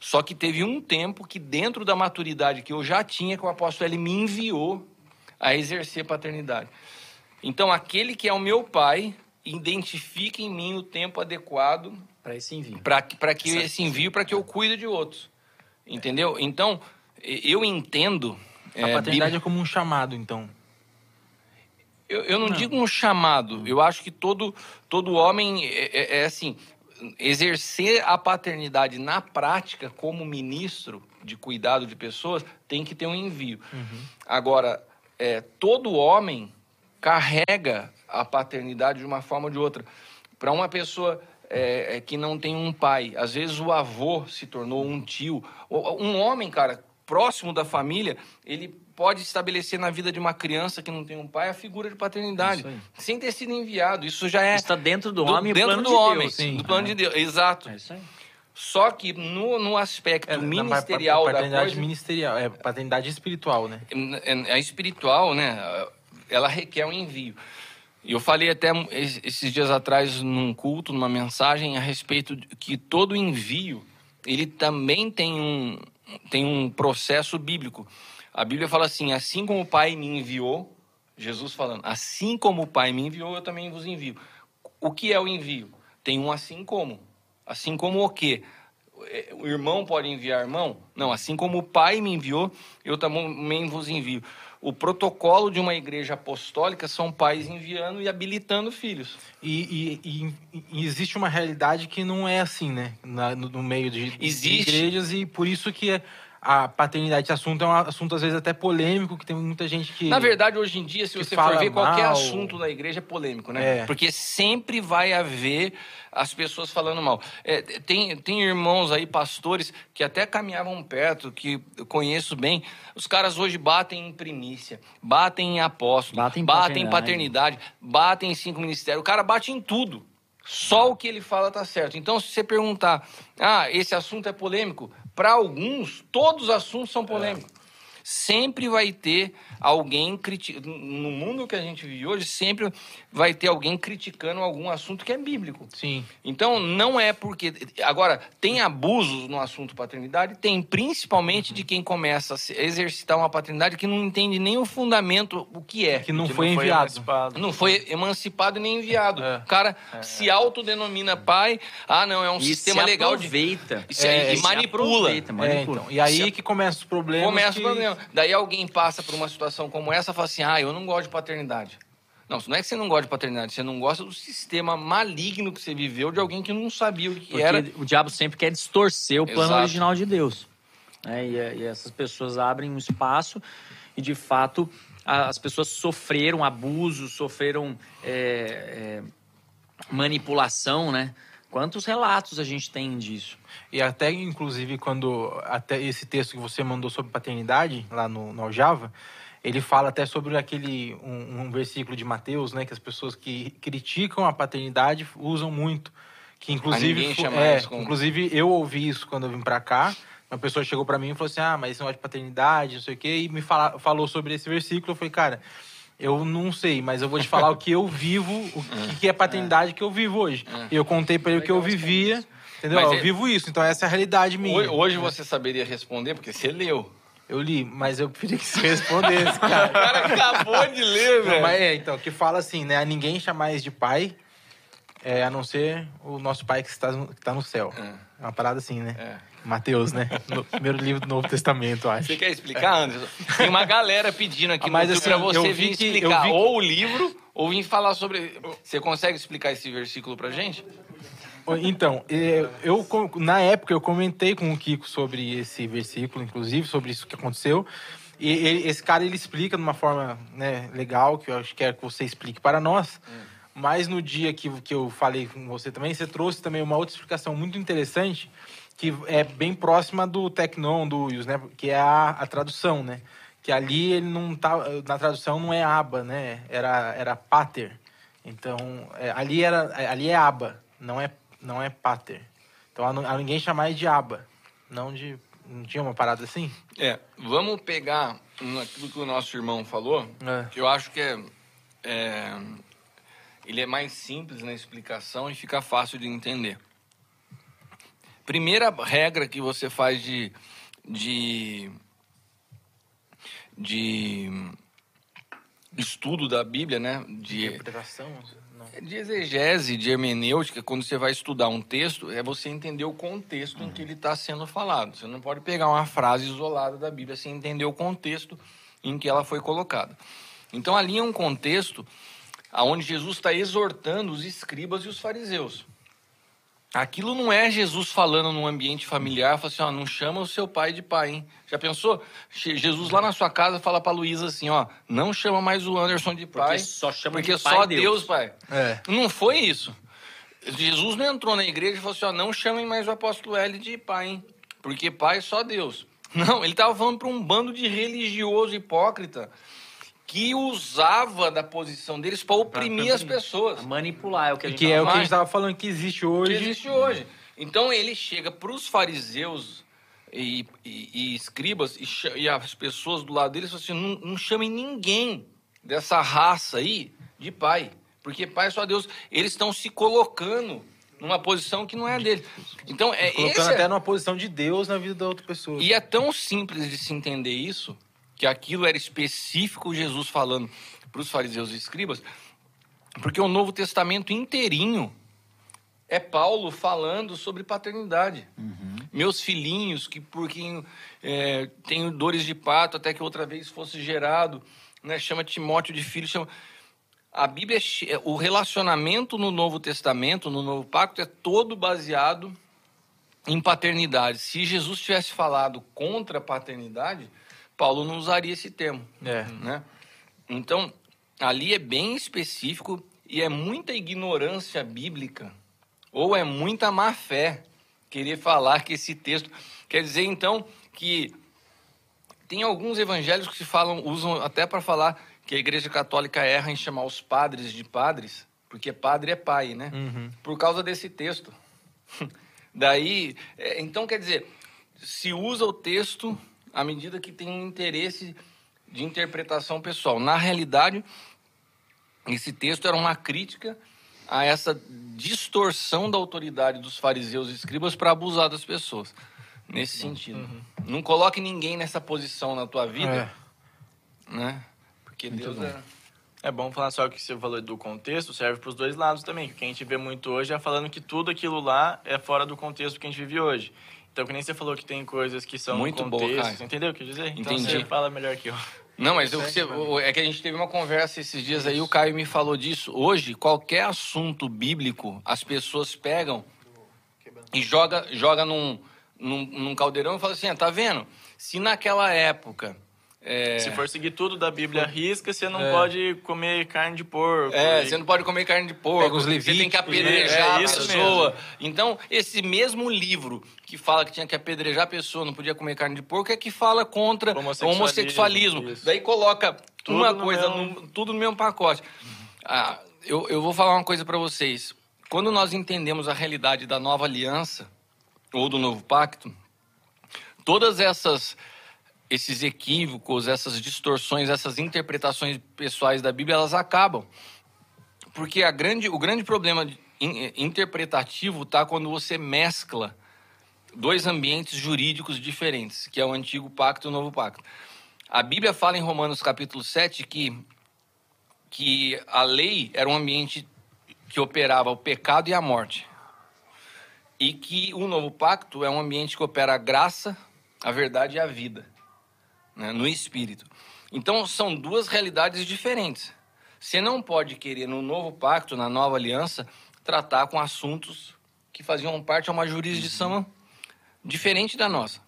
Só que teve um tempo que, dentro da maturidade que eu já tinha, que o apóstolo ele me enviou a exercer paternidade. Então, aquele que é o meu pai, identifica em mim o tempo adequado Para esse envio. para que, pra que esse envio, para que eu cuide de outros. Entendeu? Então, e- eu entendo. A é, paternidade é como um chamado, então. eu, eu não, digo um chamado. Eu acho que todo, todo homem é, é- é assim. Exercer a paternidade na prática como ministro de cuidado de pessoas tem que ter um envio. Agora, é, todo homem carrega a paternidade de uma forma ou de outra. Para uma pessoa é, é, que não tem um pai, às vezes o avô se tornou um tio. Um homem, cara, próximo da família, ele pode estabelecer na vida de uma criança que não tem um pai a figura de paternidade, sem ter sido enviado. Isso já é. Está dentro do, do homem, dentro plano do de homem, Deus. sim, do plano de Deus. Exato. É isso aí. Só que no, no aspecto É, na ministerial da paternidade coisa, ministerial, é paternidade espiritual, né? a espiritual, né, ela requer um envio. E eu falei até esses dias atrás num culto, numa mensagem a respeito de que todo envio, ele também tem um, tem um processo bíblico. A Bíblia fala assim: assim como o Pai me enviou, Jesus falando, assim como o Pai me enviou, eu também vos envio. O que é o envio? Tem um assim como. Assim como o quê? O irmão pode enviar irmão? Não, assim como o Pai me enviou, eu também vos envio. O protocolo de uma igreja apostólica são pais enviando e habilitando filhos. E, e, e, existe uma realidade que não é assim, né? Na, no, meio de, existe. de igrejas e por isso que a paternidade, esse assunto é um assunto às vezes até polêmico, que tem muita gente que. Na verdade, hoje em dia, se você for ver, mal. qualquer assunto da igreja é polêmico, né? É. Porque sempre vai haver as pessoas falando mal. É, tem, tem irmãos aí, pastores, que até caminhavam perto, que eu conheço bem. Os caras hoje batem em primícia, batem em apóstolo, batem, batem em paternidade, batem em cinco ministérios. O cara bate em tudo. Só o que ele fala tá certo. Então, se você perguntar, ah, esse assunto é polêmico, para alguns, todos os assuntos são polêmicos. É. Sempre vai ter alguém criticando. No mundo que a gente vive hoje, sempre vai ter alguém criticando algum assunto que é bíblico. Sim. Então, não é porque. Agora, tem abusos no assunto paternidade? Tem, principalmente uhum. de quem começa a exercitar uma paternidade que não entende nem o fundamento, o que é. Que não, que foi, não enviado. Foi não foi emancipado nem enviado. É. O cara é. se autodenomina pai. Ah, não, é um e sistema legal de. Aproveita. É, e manipula. Aproveita, manipula. Então, e aí que começa os problemas. Começa que... o problema. Daí alguém passa por uma situação como essa e fala assim: ah, eu não gosto de paternidade. Não, não é que você não gosta de paternidade, você não gosta do sistema maligno que você viveu de alguém que não sabia o que Porque era. O diabo sempre quer distorcer o plano Exato. original de Deus. É, e, e, essas pessoas abrem um espaço e, de fato, as pessoas sofreram abuso, sofreram é, é, manipulação, né? Quantos relatos a gente tem disso? E até, inclusive, quando até esse texto que você mandou sobre paternidade, lá no, no Aljava, ele fala até sobre aquele um, um, versículo de Mateus, né, que as pessoas que criticam a paternidade usam muito, que inclusive é, como... inclusive eu ouvi isso quando eu vim para cá. Uma pessoa chegou para mim e falou assim: "Ah, mas isso não é de paternidade, não sei o quê", e me fala, falou sobre esse versículo. Eu falei: "Cara, eu não sei, mas eu vou te falar o que eu vivo, o que é paternidade que eu vivo hoje. E eu contei para ele o que eu vivia, entendeu? Mas eu é... vivo isso, então essa é a realidade minha. Hoje você saberia responder porque você leu. Eu li, mas eu preferia que você respondesse, cara. o cara acabou de ler, velho. Mas é, então, que fala assim, né? A ninguém chamais de pai, é, a não ser o nosso pai que está no, que está no céu. É. é uma parada assim, né? É. Mateus, né? No primeiro livro do Novo Testamento, acho. Você quer explicar, Anderson? Tem uma galera pedindo aqui ah, mas, assim, pra você vir que, explicar ou o livro ou vir falar sobre. Você consegue explicar esse versículo pra gente? Então, é, eu, na época eu comentei com o Kiko sobre esse versículo, inclusive, sobre isso que aconteceu. E ele, esse cara ele explica de uma forma né, legal, que eu acho que quero que você explique para nós. Hum. Mas no dia que, que eu falei com você também, você trouxe também uma outra explicação muito interessante, que é bem próxima do Tecnon, do Wills, né? Que é a, a tradução, né? Que ali ele não tá. Na tradução não é aba, né? Era, era pater. Então, é, ali, era, ali é aba, não é não é pater. Então a, a ninguém chamar de aba, não de não tinha uma parada assim? É, vamos pegar aquilo que o nosso irmão falou, é. que eu acho que é, é, ele é mais simples na explicação e fica fácil de entender. Primeira regra que você faz de, de, de estudo da Bíblia, né? De interpretação. É de exegese, de hermenêutica, quando você vai estudar um texto, é você entender o contexto uhum. em que ele está sendo falado. Você não pode pegar uma frase isolada da Bíblia sem entender o contexto em que ela foi colocada. Então, ali é um contexto onde Jesus está exortando os escribas e os fariseus. Aquilo não é Jesus falando num ambiente familiar, fala assim, ó, não chama o seu pai de pai, hein? Já pensou? Jesus lá na sua casa fala pra Luísa assim, ó, não chama mais o Anderson de pai, Porque só chama porque de pai só Deus. Deus, pai. É. Não foi isso. Jesus não entrou na igreja e falou assim, ó, não chamem mais o apóstolo L de pai, hein? Porque pai é só Deus. Não, ele estava falando para um bando de religioso hipócrita que usava da posição deles para oprimir as pessoas. Manipular é o que a gente Que é o que a gente tava falando que existe que hoje. existe hoje. Então ele chega para os fariseus e, e- e escribas e, e as pessoas do lado deles e fala assim: não, não chamem ninguém dessa raça aí de pai, porque pai é só Deus. Eles estão se colocando numa posição que não é dele. Então é Colocando esse é- até numa posição de Deus na vida da outra pessoa. e é tão simples de se entender isso, que aquilo era específico Jesus falando para os fariseus e escribas, porque o Novo Testamento inteirinho é Paulo falando sobre paternidade. Meus filhinhos, que por quem é, tenho dores de parto até que outra vez fosse gerado, né, chama Timóteo de filho, chama... A Bíblia, é o relacionamento no Novo Testamento, no Novo Pacto, é todo baseado em paternidade. Se Jesus tivesse falado contra a paternidade, Paulo não usaria esse termo. É. Né? Então, ali é bem específico e é muita ignorância bíblica, ou é muita má fé querer falar que esse texto. Quer dizer, então, que tem alguns evangélicos que falam, usam até para falar que a Igreja Católica erra em chamar os padres de padres, porque padre é pai, né? Por causa desse texto. Daí, é, então quer dizer, se usa o texto à medida que tem um interesse de interpretação pessoal. Na realidade, esse texto era uma crítica a essa distorção da autoridade dos fariseus e escribas para abusar das pessoas. Nesse sentido. Não coloque ninguém nessa posição na tua vida, É. né? Porque Deus é... É bom falar só que você falou do contexto, serve para os dois lados também. O que a gente vê muito hoje é falando que tudo aquilo lá é fora do contexto que a gente vive hoje. Então, que nem você falou que tem coisas que são Muito no boa, entendeu o que eu dizer? Então Entendi. você fala melhor que eu. Não, mas que você- é que a gente teve uma conversa esses dias aí, o Caio me falou disso. Hoje, qualquer assunto bíblico, as pessoas pegam e joga, joga num, num, num caldeirão e fala assim, ah, tá vendo? Se naquela época... é, Se for seguir tudo da Bíblia risca, você não pode comer carne de porco. É, e- você não pode comer carne de porco, Pega os você tem que levíticos, apedrejar? É a pessoa. Então, esse mesmo livro que fala que tinha que apedrejar a pessoa, não podia comer carne de porco, é que fala contra o Homossexualismo. Daí coloca Tudo uma no coisa, mesmo- no- tudo no mesmo pacote. Ah, eu, eu vou falar uma coisa para vocês. Quando nós entendemos a realidade da nova aliança, ou do novo pacto, todas essas esses equívocos, essas distorções, essas interpretações pessoais da Bíblia, elas acabam. Porque a grande, o grande problema in- interpretativo está quando você mescla dois ambientes jurídicos diferentes, que é o antigo pacto e o novo pacto. A Bíblia fala em Romanos capítulo 7 que, que a lei era um ambiente que operava o pecado e a morte. E que o novo pacto é um ambiente que opera a graça, a verdade e a vida, né, no espírito. Então são duas realidades diferentes. Você não pode querer no novo pacto, na nova aliança, tratar com assuntos que faziam parte de uma jurisdição diferente da nossa.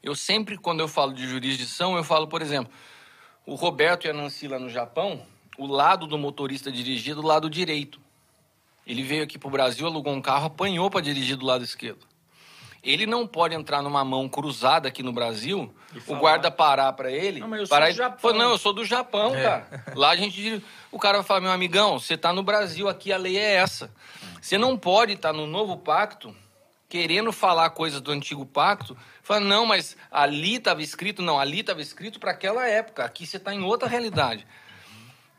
Eu sempre, quando eu falo de jurisdição, eu falo, por exemplo, o Roberto e a Nancy lá no Japão, o lado do motorista dirigir do lado direito. Ele veio aqui para o Brasil, alugou um carro, apanhou para dirigir do lado esquerdo. Ele não pode entrar numa mão cruzada aqui no Brasil, o guarda parar para ele. Não, mas eu sou parar do e- Japão. Não, eu sou do Japão, cara. Lá a gente. O cara vai falar, meu amigão, você tá no Brasil, aqui a lei é essa. Você não pode estar no novo pacto querendo falar coisas do antigo pacto. Fala, não, mas ali estava escrito, não, ali estava escrito para aquela época, aqui você está em outra realidade.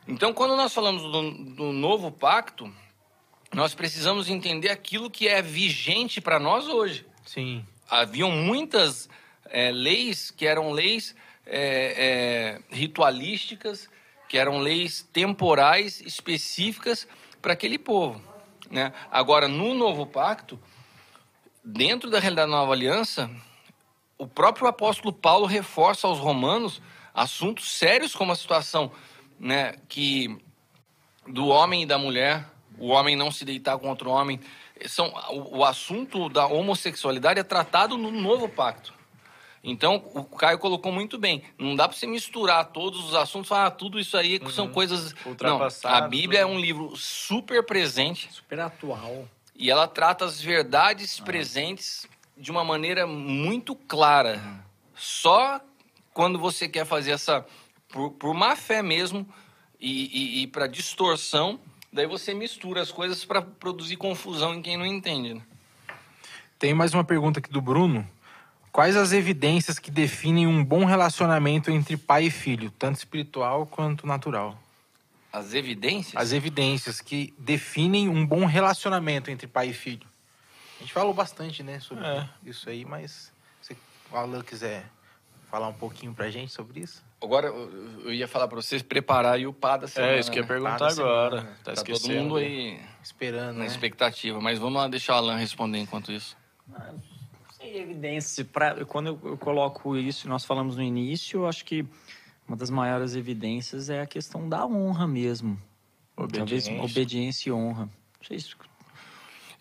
Então, quando nós falamos do, do novo pacto, nós precisamos entender aquilo que é vigente para nós hoje. Sim. Haviam muitas eh, leis que eram leis eh, eh, ritualísticas, que eram leis temporais específicas para aquele povo. Né? Agora, no novo pacto, dentro da realidade da nova aliança, o próprio apóstolo Paulo reforça aos romanos assuntos sérios como a situação né, que do homem e da mulher, o homem não se deitar com outro homem, são o, o assunto da homossexualidade é tratado no novo pacto. Então, o Caio colocou muito bem. Não dá para você misturar todos os assuntos, falar ah, tudo isso aí são coisas. Não, a Bíblia é tudo. um livro super presente Super atual. e ela trata as verdades presentes de uma maneira muito clara. Só quando você quer fazer essa. por, por má fé mesmo e, e, para distorção, daí você mistura as coisas para produzir confusão em quem não entende. né? Tem mais uma pergunta aqui do Bruno. Quais as evidências que definem um bom relacionamento entre pai e filho, tanto espiritual quanto natural? As evidências. As evidências que definem um bom relacionamento entre pai e filho. A gente falou bastante, né, sobre É. isso aí, mas se o Alan quiser falar um pouquinho pra gente sobre isso. Agora, eu ia falar para vocês preparar aí o pá da semana. É, isso que eu ia né? perguntar agora. semana. Tá, Tá todo esquecendo. mundo aí Esperando, na né? expectativa. Mas vamos lá deixar o Alan responder enquanto isso. Sem evidência. Pra, quando eu, eu coloco isso, nós falamos no início, eu acho que uma das maiores evidências é a questão da honra mesmo. Talvez Obediência. obediência e honra. Não sei se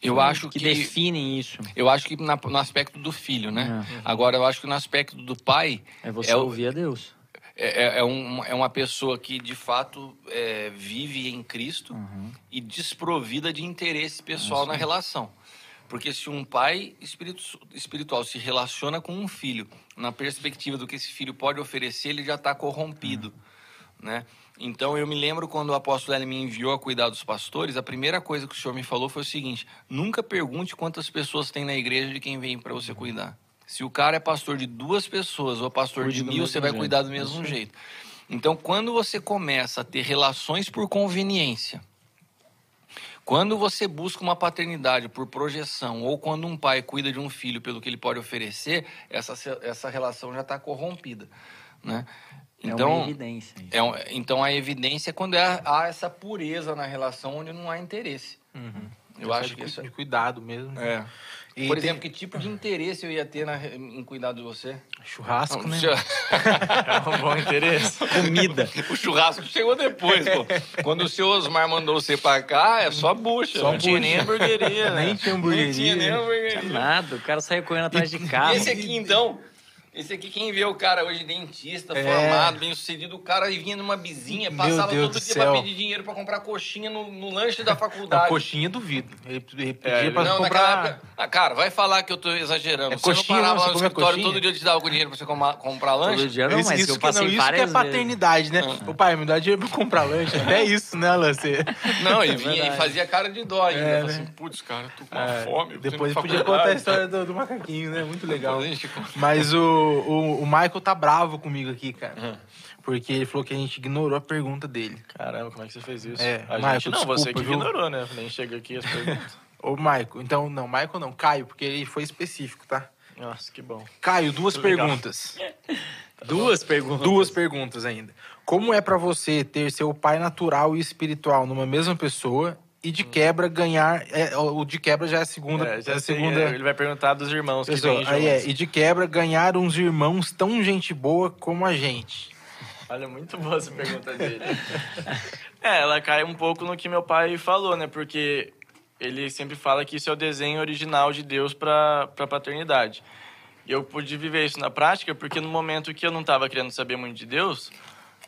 Eu acho que, que. definem isso. Eu acho que na- no aspecto do filho, né? É. Agora, eu acho que no aspecto do pai, É você É o- ouvir a Deus. É, é- é um- é uma pessoa que, de fato, é, vive em Cristo Uhum. e desprovida de interesse pessoal na relação. Porque se um pai espiritu- espiritual se relaciona com um filho, na perspectiva do que esse filho pode oferecer, ele já está corrompido, né? Então, eu me lembro quando o apóstolo ele me enviou a cuidar dos pastores, a primeira coisa que o senhor me falou foi o seguinte, nunca pergunte quantas pessoas tem na igreja de quem vem para você cuidar. Se o cara é pastor de duas pessoas ou pastor Cuide de mil, você vai jeito. cuidar do mesmo jeito. Então, quando você começa a ter relações por conveniência, quando você busca uma paternidade por projeção, ou quando um pai cuida de um filho pelo que ele pode oferecer, essa, essa relação já está corrompida. Né? é uma Então, evidência. é um- então a evidência é quando é- há essa pureza na relação onde não há interesse. Eu Só acho de, que isso de cuidado mesmo. é. E Por tem exemplo, que tipo de interesse eu ia ter na- em cuidar de você? churrasco, né? É um bom interesse. Comida. O churrasco chegou depois, pô. Quando o seu Osmar mandou você pra cá, é só bucha. Só não tinha bucha. nem hamburgueria, né? Nem tinha Não tinha hamburgueria. nem hamburgueria. Nada, o cara saiu correndo atrás de E carro. esse aqui, então, esse aqui, quem vê o cara hoje dentista, É. formado, bem sucedido, o cara vinha numa vizinha, passava todo do dia céu. pra pedir dinheiro pra comprar coxinha no, no lanche da faculdade. coxinha, duvido. Ele, ele pedia ele- pra Não, comprar... época. Ah, cara, vai falar que eu tô exagerando. É você coxinha, não parava não? lá no escritório coxinha? todo dia te dava com dinheiro pra você comprar, comprar lanche? Todo dia não, isso, mas isso eu que, não, passei isso que é várias vezes. paternidade, né? Ah. O pai, me dá dinheiro pra comprar lanche. Até isso, né, Lance? Não, e vinha e fazia cara de dó ainda. É, né? assim, putz, cara, tô com uma É, fome. eu Depois podia faculdade." contar a história do, do macaquinho, né? Muito legal. A conta. Mas o, o, o Michael tá bravo comigo aqui, cara. Porque ele falou que a gente ignorou a pergunta dele. Caramba, como é que você fez isso? É, a Marco, gente não, você desculpa, que viu? ignorou, né? Nem chega aqui as perguntas. Ô, Michael, então, não, Michael não, Caio, porque ele foi específico, tá? Nossa, que bom. Caio, duas perguntas. Duas perguntas. Duas perguntas ainda. Como é pra você ter seu pai natural e espiritual numa mesma pessoa e de quebra ganhar. é, o de quebra já é a segunda. É, já é a segunda. é, ele vai perguntar dos irmãos que vêm aí é, e de quebra ganhar uns irmãos tão gente boa como a gente. Olha, muito boa essa pergunta dele. é, ela cai um pouco no que meu pai falou, né? Porque ele sempre fala que isso é o desenho original de Deus para a paternidade. E eu pude viver isso na prática porque no momento que eu não estava querendo saber muito de Deus,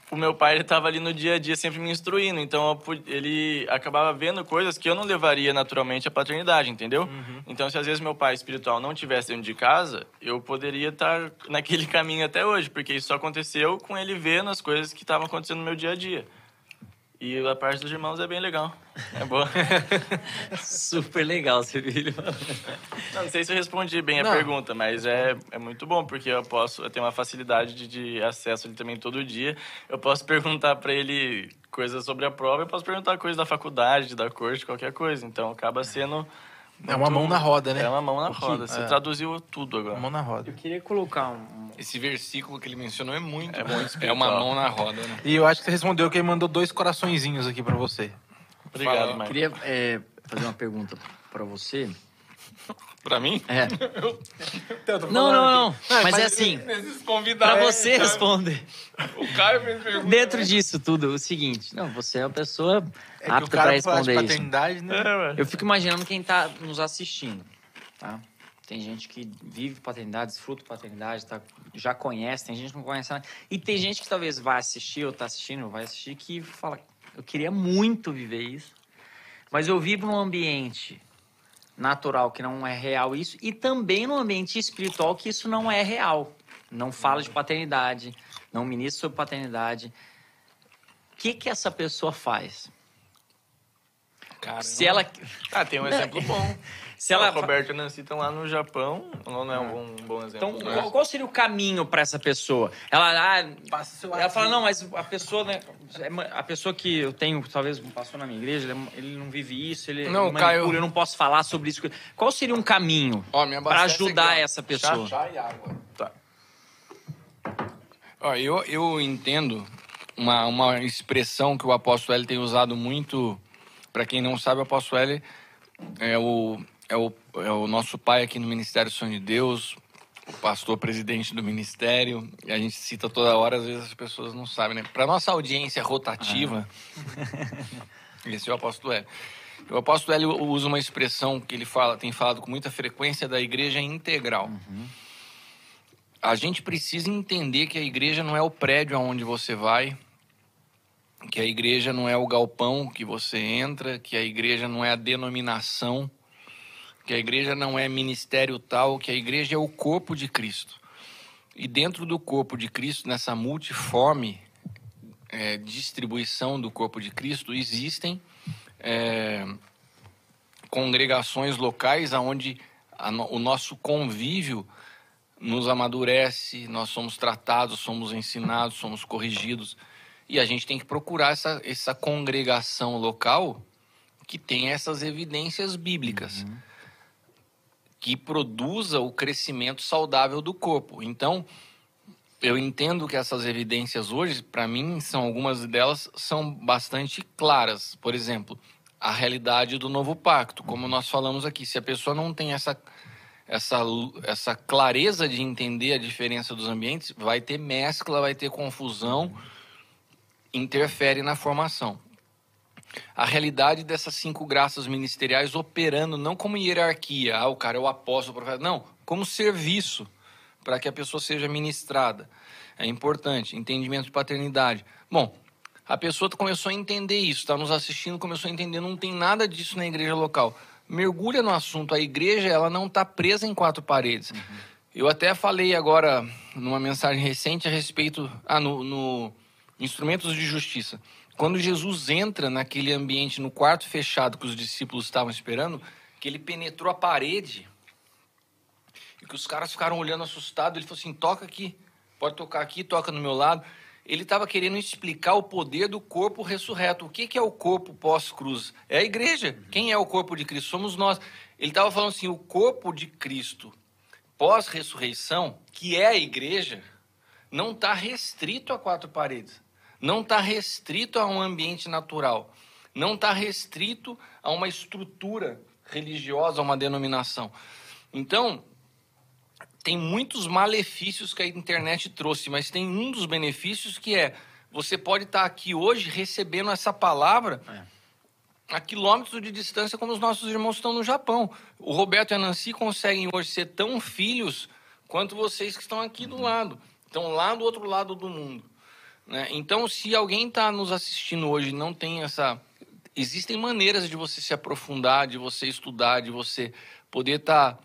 o meu pai ele estava ali no dia a dia sempre me instruindo. Então eu ele acabava vendo coisas que eu não levaria naturalmente à paternidade, entendeu? Então se às vezes meu pai espiritual não tivesse dentro de casa, eu poderia estar naquele caminho até hoje, porque isso só aconteceu com ele vendo as coisas que estavam acontecendo no meu dia a dia. E a parte dos irmãos é bem legal. É boa. Super legal, filho. Não, não sei se eu respondi bem a Não. pergunta, mas é, é muito bom, porque eu posso, eu tenho uma facilidade de, de acesso ali também todo dia. Eu posso perguntar para ele coisas sobre a prova, eu posso perguntar coisas da faculdade, da corte, qualquer coisa. Então acaba sendo. É uma muito- mão na roda, né? É uma mão na roda. Você é. traduziu tudo Uma agora. mão na roda. Eu queria colocar um. Esse versículo que ele mencionou é muito É bom. muito É uma mão na roda, né? E eu acho que você respondeu que ele mandou dois coraçõezinhos aqui pra você. Obrigado, Fala. Marco. Queria é, fazer uma pergunta para você. Pra mim? É. Então, tô Não, falando não, não. aqui. Mas é assim, pra você responder. O Caio fez pergunta. Dentro disso tudo, o seguinte, não, você é uma pessoa É que o apta pra responder isso. paternidade, né? Eu fico imaginando quem tá nos assistindo, tá? Tem gente que vive paternidade, desfruta paternidade, tá, já conhece, tem gente que não conhece nada. E tem gente que talvez vai assistir, ou tá assistindo, ou vai assistir, que fala, eu queria muito viver isso, mas eu vivo num ambiente natural que não é real isso, e também num ambiente espiritual que isso não é real. Não fala de paternidade, não ministra sobre paternidade. O que que essa pessoa faz? Cara, Se ela... Ah, tem um exemplo bom. Se ela... O Roberto e a Nancy estão lá no Japão. Não é um bom, um bom exemplo. Então, né? qual, qual seria o caminho para essa pessoa? Ela, ah, Passa seu ela fala, não, mas a pessoa, né? é A pessoa que eu tenho, talvez um pastor na minha igreja, ele, é- não vive isso, ele Não, manipula, Caio- eu não posso falar sobre isso. Qual seria um caminho para ajudar ó. essa pessoa? Chá, chá e água. Tá. Ó, eu, eu entendo uma, uma expressão que o apóstolo L tem usado muito. Para quem não sabe, o apóstolo L é o, é, o, é o nosso pai aqui no Ministério Sonho de Deus, o pastor presidente do ministério. E a gente cita toda hora, às vezes as pessoas não sabem, né? Para nossa audiência rotativa, esse é o apóstolo L. O apóstolo L usa uma expressão que ele fala, tem falado com muita frequência da igreja integral. A gente precisa entender que a igreja não é o prédio aonde você vai, que a igreja não é o galpão que você entra, que a igreja não é a denominação, que a igreja não é ministério tal, que a igreja é o corpo de Cristo. E dentro do corpo de Cristo, nessa multiforme eh, distribuição do corpo de Cristo, existem eh, congregações locais onde o nosso convívio nos amadurece, nós somos tratados, somos ensinados, somos corrigidos. E a gente tem que procurar essa, essa congregação local que tenha essas evidências bíblicas, que produza o crescimento saudável do corpo. Então, eu entendo que essas evidências hoje, para mim, são algumas delas são bastante claras. Por exemplo, a realidade do novo pacto, como nós falamos aqui, se a pessoa não tem essa essa, essa clareza de entender a diferença dos ambientes, vai ter mescla, vai ter confusão, interfere na formação. A realidade dessas cinco graças ministeriais operando não como hierarquia, ah, o cara é o apóstolo, o profeta, não, como serviço para que a pessoa seja ministrada. É importante, entendimento de paternidade. Bom, a pessoa começou a entender isso, está nos assistindo, começou a entender, não tem nada disso na igreja local. Mergulha no assunto, a igreja ela não está presa em quatro paredes. Eu até falei agora numa mensagem recente a respeito, ah, no, no instrumentos de justiça. Quando Jesus entra naquele ambiente, no quarto fechado que os discípulos estavam esperando, que ele penetrou a parede e que os caras ficaram olhando assustados, ele falou assim: toca aqui, pode tocar aqui, toca no meu lado. Ele estava querendo explicar o poder do corpo ressurreto. O que, que é o corpo pós-cruz? É a igreja. Quem é o corpo de Cristo? Somos nós. Ele estava falando assim: o corpo de Cristo pós-ressurreição, que é a igreja, não está restrito a quatro paredes. Não está restrito a um ambiente natural. Não está restrito a uma estrutura religiosa, a uma denominação. Então, tem muitos malefícios que a internet trouxe, mas tem um dos benefícios que é você pode estar aqui hoje recebendo essa palavra a quilômetros de distância como os nossos irmãos estão no Japão. O Roberto e a Nancy conseguem hoje ser tão filhos quanto vocês que estão aqui do lado. Estão lá do outro lado do mundo. Né? Então, se alguém está nos assistindo hoje não tem essa... Existem maneiras de você se aprofundar, de você estudar, de você poder estar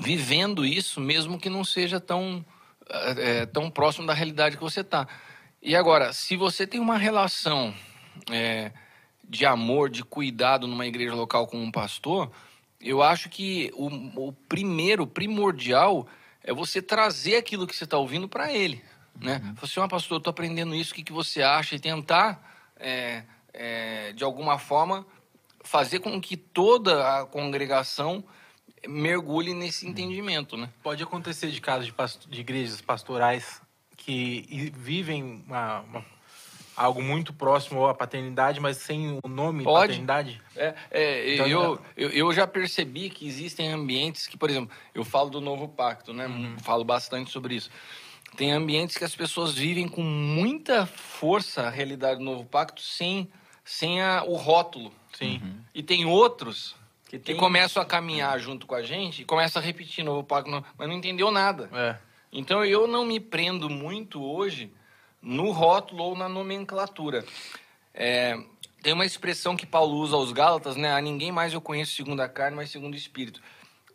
vivendo isso, mesmo que não seja tão, é, tão próximo da realidade que você está. E agora, se você tem uma relação é, de amor, de cuidado numa igreja local com um pastor, eu acho que o, o primeiro, primordial, é você trazer aquilo que você está ouvindo para ele. Né? Uhum. Você, ah, pastor, eu estou aprendendo isso, o que, que você acha? E tentar, é, é, de alguma forma, fazer com que toda a congregação mergulhe nesse entendimento, né? Pode acontecer de casos de, pasto de igrejas pastorais que vivem uma, uma, algo muito próximo à paternidade, mas sem o nome Pode. paternidade? É, é, Então, eu, eu, eu já percebi que existem ambientes que, por exemplo, eu falo do novo pacto, né? Uhum. Falo bastante sobre isso. Tem ambientes que as pessoas vivem com muita força a realidade do novo pacto sem, sem a- o rótulo. Sim. E tem outros que, tem- começam a caminhar junto com a gente e começam a repetir novo pacto, não- mas não entendeu nada. É. Então eu não me prendo muito hoje no rótulo ou na nomenclatura. É, tem uma expressão que Paulo usa aos Gálatas, né? A ninguém mais eu conheço segundo a carne, mas segundo o Espírito.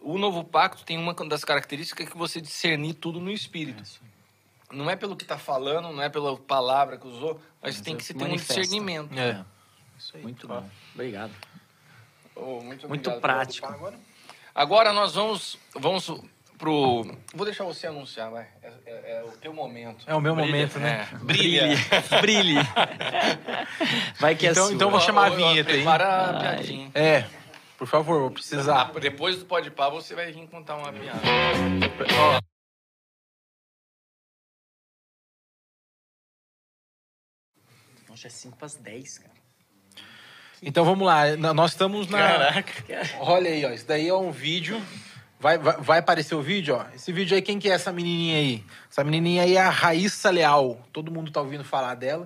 O novo pacto tem uma das características que você discernir tudo no Espírito. Não é pelo que está falando, não é pela palavra que usou, mas tem que se ter um discernimento. É. Isso aí. Muito bom. Obrigado. Oh, muito Muito obrigado. prático. Agora? Agora nós vamos, vamos pro. Vou deixar você anunciar, vai. É, é- é o teu momento. É o meu momento, né? É, brilha. Brilhe. Vai que é Então- sua. então vou chamar a Ó, ó, vinheta aí. Prepara a piadinha. É. Por favor, vou Ah, precisar. depois do Pode Pá, você vai vir contar uma piada. Nossa, é 5 para as 10, cara. Então vamos lá. Nós estamos na. Caraca. Olha aí, ó. Isso daí é um vídeo. Vai, vai, vai aparecer o vídeo, ó. Esse vídeo aí, quem que é essa menininha aí? Essa menininha aí é a Raíssa Leal. Todo mundo tá ouvindo falar dela.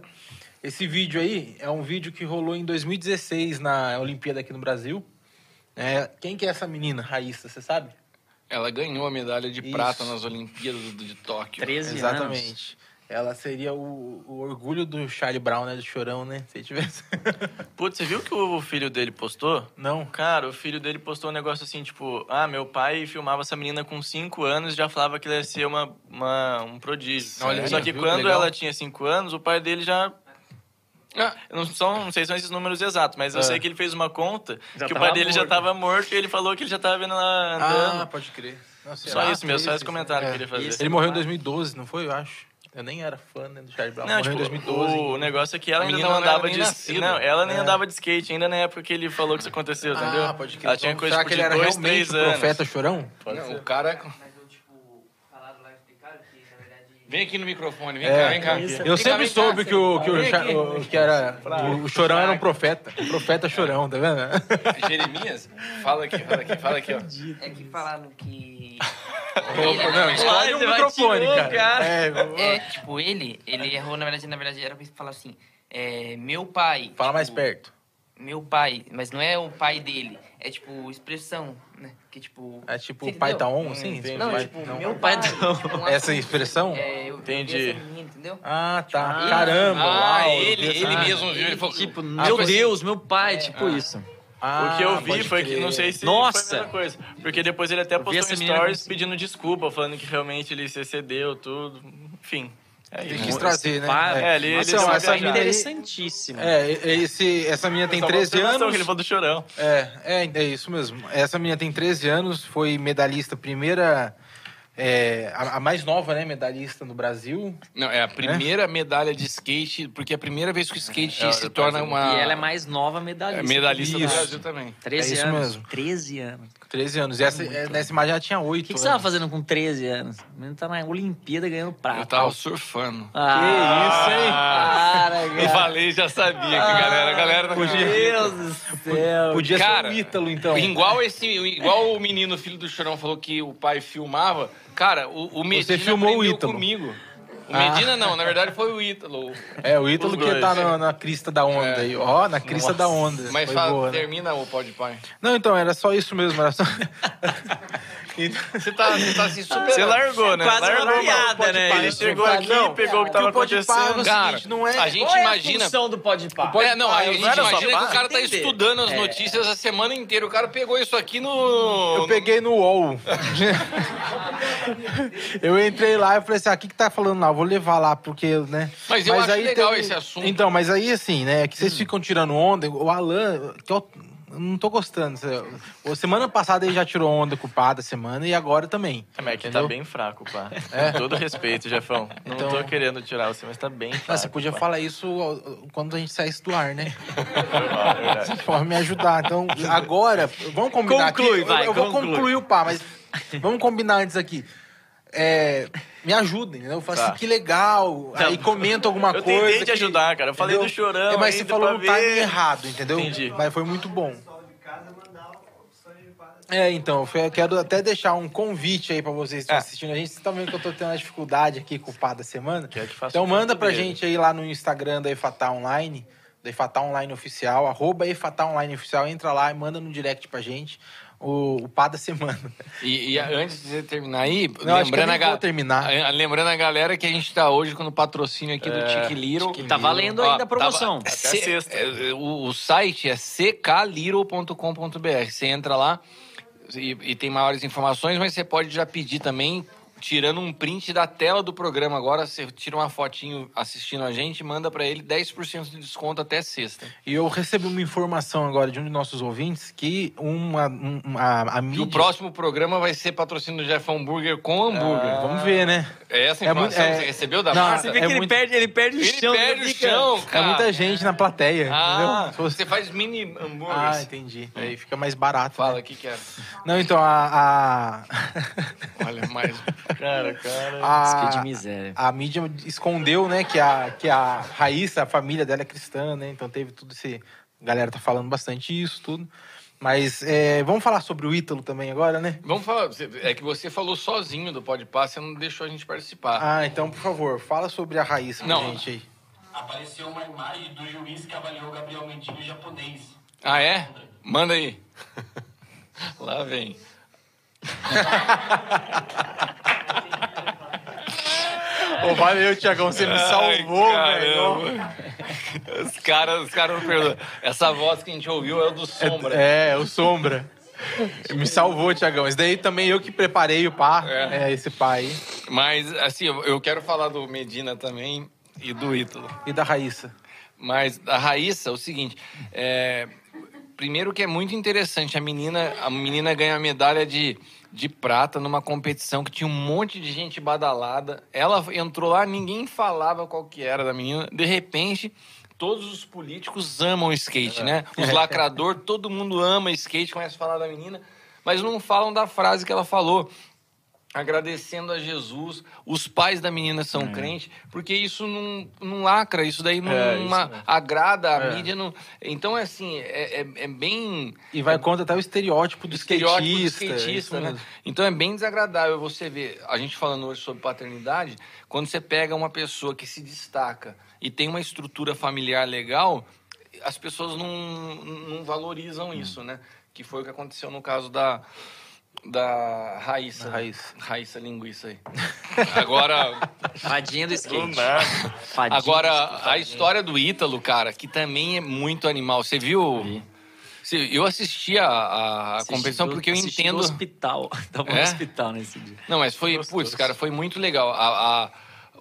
Esse vídeo aí é um vídeo que rolou em 2016 na Olimpíada aqui no Brasil. É, quem que é essa menina, Raíssa, você sabe? Ela ganhou a medalha de Isso. prata nas Olimpíadas de, Tóquio. 13 anos. Ela seria o, o orgulho do Charlie Brown, né? Do chorão, né? Se tivesse. Putz, você viu que o filho dele postou? Não. Cara, o filho dele postou um negócio assim, tipo, ah, meu pai filmava essa menina com 5 anos e já falava que ela ia ser uma, uma- um prodígio. Olha Só que viu que quando legal? ela tinha 5 anos, o pai dele já. Ah, não, são, não sei se são esses números exatos, mas eu É. sei que ele fez uma conta Já que o pai dele já morto. tava morto e ele falou que ele já tava vendo ela andando. Ah, pode crer. Nossa, só isso mesmo, só esse 13, comentário é. que eu queria fazer. Ele morreu em 2012, não foi? Eu acho. Eu nem era fã né, do Charlie Brown. Não, morreu tipo, em 2012. o negócio é que ela ainda não não andava nem de. Não, ela nem É. andava de skate ainda na época que ele falou que isso aconteceu, entendeu? Ah, pode crer. Ela tinha Então, coisa será tipo, que de ele era dois, realmente três o anos. profeta chorão? Pode não, ser. o cara. Mas eu, tipo, falaram lá, explicaram que, na verdade... Vem aqui no microfone, vem É, cá, vem cá. isso. Eu Vem cá, sempre cá. soube que o, que o, que era o, o chorão era um profeta. O profeta chorão, tá vendo? Jeremias, fala aqui, fala aqui, fala aqui, ó. É que falaram que... Opa, não, escolhe o microfone, tirou, cara. cara. É, É, tipo, ele, ele errou, na verdade, na verdade, era pra falar assim, é, meu pai... fala tipo, mais perto. Meu pai, mas não é o pai dele, é tipo, expressão, né? Que tipo... É tipo, o pai tá on, sim? entendi. Não, Pai- tipo, não. meu pai não. tipo, um Essa expressão? É, eu, Entendi. menina, entendeu? Ah, tá. Ah, Caramba. Ah, uau, ele, ele mesmo viu, ele falou. Tipo, Ah, meu assim. Deus, meu pai, tipo isso. Ah, o que eu vi pode foi que, crer. não sei se Nossa! foi a mesma coisa. Porque depois ele até Eu vi postou um stories com- pedindo desculpa, falando que realmente ele se excedeu, tudo. Enfim. É Ele quis trazer, né? É, ele- ele uma essa mina Interessantíssimo. É, esse, essa menina tem Só uma 13 observação anos. que ele falou do chorão. É, é, é isso mesmo. Essa menina tem 13 anos, foi medalhista, primeira. É, a, a mais nova, né? Medalhista no Brasil. Não, é a primeira medalha de skate, porque é a primeira vez que o skate É, se eu torna uma. E ela é mais nova medalhista. é medalhista do Isso. Brasil também. 13 É anos. mesmo. 13 anos. 13 anos. E essa, é, nessa imagem ela tinha 8. O que, que você tava fazendo com 13 anos? O menino tá na Olimpíada ganhando prata. Eu tava surfando. Ah, Que isso, hein? Para, Eu cara. falei, já sabia que a galera, a galera tá Meu Deus do céu. Podia Cara, ser o Ítalo, então. Igual esse, igual o menino filho do Chorão falou que o pai filmava. Cara, o, o Medina filmou o aprendeu Ítalo. comigo. O Ah. Medina não, na verdade foi o Ítalo. É, o Ítalo Os que dois. tá na, na crista da onda É. aí. Ó, na crista da onda. Mas fala, boa, né? termina o pode pai. Não, então, era só isso mesmo. Era só... Então- Você tá, você tá se superando. Você largou, né? Quase uma largou, piada, pode né? Ele chegou Não, aqui, não, pegou o que que tava é o acontecendo. Cara, seguinte, não é- a gente Qual é a imagina. função do pode É, não, a gente imagina que o cara tá estudando as É. notícias a semana inteira. O cara pegou isso aqui no. Eu peguei no UOL. eu entrei lá e falei assim, ah, o que que tá falando lá? Eu vou levar lá, porque, né? Mas eu acho legal esse assunto. Então, mas aí, assim, né, que Hum. vocês ficam tirando onda, o Alan, que não tô gostando. O- Semana passada ele já tirou onda com o Pá da semana e agora também. É, mas é que tá bem fraco, pá. É? Com todo respeito, Jefão. Não Então- tô querendo tirar você, mas tá bem fraco. Ah, você podia pá. falar isso quando a gente saísse do ar, né? Foi mal, é. Você pode me ajudar. Então, agora, vamos combinar Conclui, aqui. vai, eu, eu vou conclui. concluir o pá, mas vamos combinar antes aqui. É, me ajudem, entendeu? Eu falo Tá. assim, que legal. Aí comenta alguma eu coisa. tentei te ajudar, cara. Eu falei entendeu? do chorão É, mas você falou no timing errado, entendeu? Entendi. Mas foi muito bom. É, então, eu quero até deixar um convite aí pra vocês que estão É. assistindo a gente. Vocês estão vendo que eu tô tendo uma dificuldade aqui com o pá da semana? Então um manda pra português. gente aí lá no Instagram da EFATA Online, da EFATA Online Oficial, arroba EFATA Online Oficial, entra lá e manda no direct pra gente o, o pá da semana. E, e antes de você terminar aí, Não, acho que eu lembrando, a, terminar. a- lembrando a galera que a gente tá hoje com o patrocínio aqui do É, Tique Little. Tá valendo ainda a promoção. tava- Até C- sexta. é, o, o site é cklittle.com.br. Você entra lá e, e tem maiores informações, mas você pode já pedir também, tirando um print da tela do programa agora. Você tira uma fotinho assistindo a gente, manda pra ele 10% de desconto até sexta. E eu recebi uma informação agora de um de nossos ouvintes que uma, um- uma, a E mídia... o próximo programa vai ser patrocínio do Jeff Hambúrguer com hambúrguer. Vamos ver, né? É essa É muito- informação é- que você recebeu da Não, Marta? você vê que É ele muito- perde, ele perde Ele perde o chão, É cara. muita gente na plateia, Ah, fosse- você faz mini Ah, hambúrgueres. entendi. Aí fica mais barato. Fala, né? o que que é? Não, então, a... a... Olha, mais... Cara, cara. Que de a... miséria. a mídia escondeu, né, que a, que a Raíssa, a família dela é cristã, né? Então teve tudo esse. A galera tá falando bastante isso, tudo. Mas é, vamos falar sobre o Ítalo também agora, né? Vamos falar, você- é que você falou sozinho do Pode Pá, você não deixou a gente participar. Ah, então, por favor, fala sobre a Raíssa pra Não. gente aí. Apareceu uma imagem do juiz que avaliou Gabriel Menino japonês. Ah, é? Manda aí. Lá vem. Ô, valeu, Tiagão, você me salvou, velho. Os caras os caras não perdoam. Essa voz que a gente ouviu é do Sombra. É, é, o Sombra. Me salvou, Tiagão. Isso daí também eu que preparei o pá. É. É, esse pá aí. Mas, assim, eu eu quero falar do Medina também e do Ítalo. E da Raíssa. Mas a Raíssa, é o seguinte, é, primeiro que é muito interessante, a menina, a menina ganha a medalha de, de prata numa competição que tinha um monte de gente badalada. Ela entrou lá, ninguém falava qual que era da menina. De repente, todos os políticos amam skate, né? Os lacrador, todo mundo ama skate, começa a falar da menina, mas não falam da frase que ela falou. Agradecendo a Jesus, os pais da menina são crentes, porque isso não, não lacra, isso daí não É, isso ma- mesmo. agrada a É. mídia. Não... Então, é assim, é, é, é bem E vai contra até o estereótipo do estereótipo do skatista. isso né? Então é bem desagradável você ver, a gente falando hoje sobre paternidade, quando você pega uma pessoa que se destaca e tem uma estrutura familiar legal, as pessoas não, não valorizam isso, né? Que foi o que aconteceu no caso da, da Raíssa. Da Raíssa. Raíssa Linguiça aí. Agora, Fadinha do skate. Fadinha do agora skate. a história do Ítalo, cara, que também é muito animal. Você viu? Vi. Eu assisti a, a Assisti competição do- porque eu entendo. No hospital. Tava É? no hospital nesse dia. Não, mas foi, Gostoso. putz, cara, foi muito legal. A, a,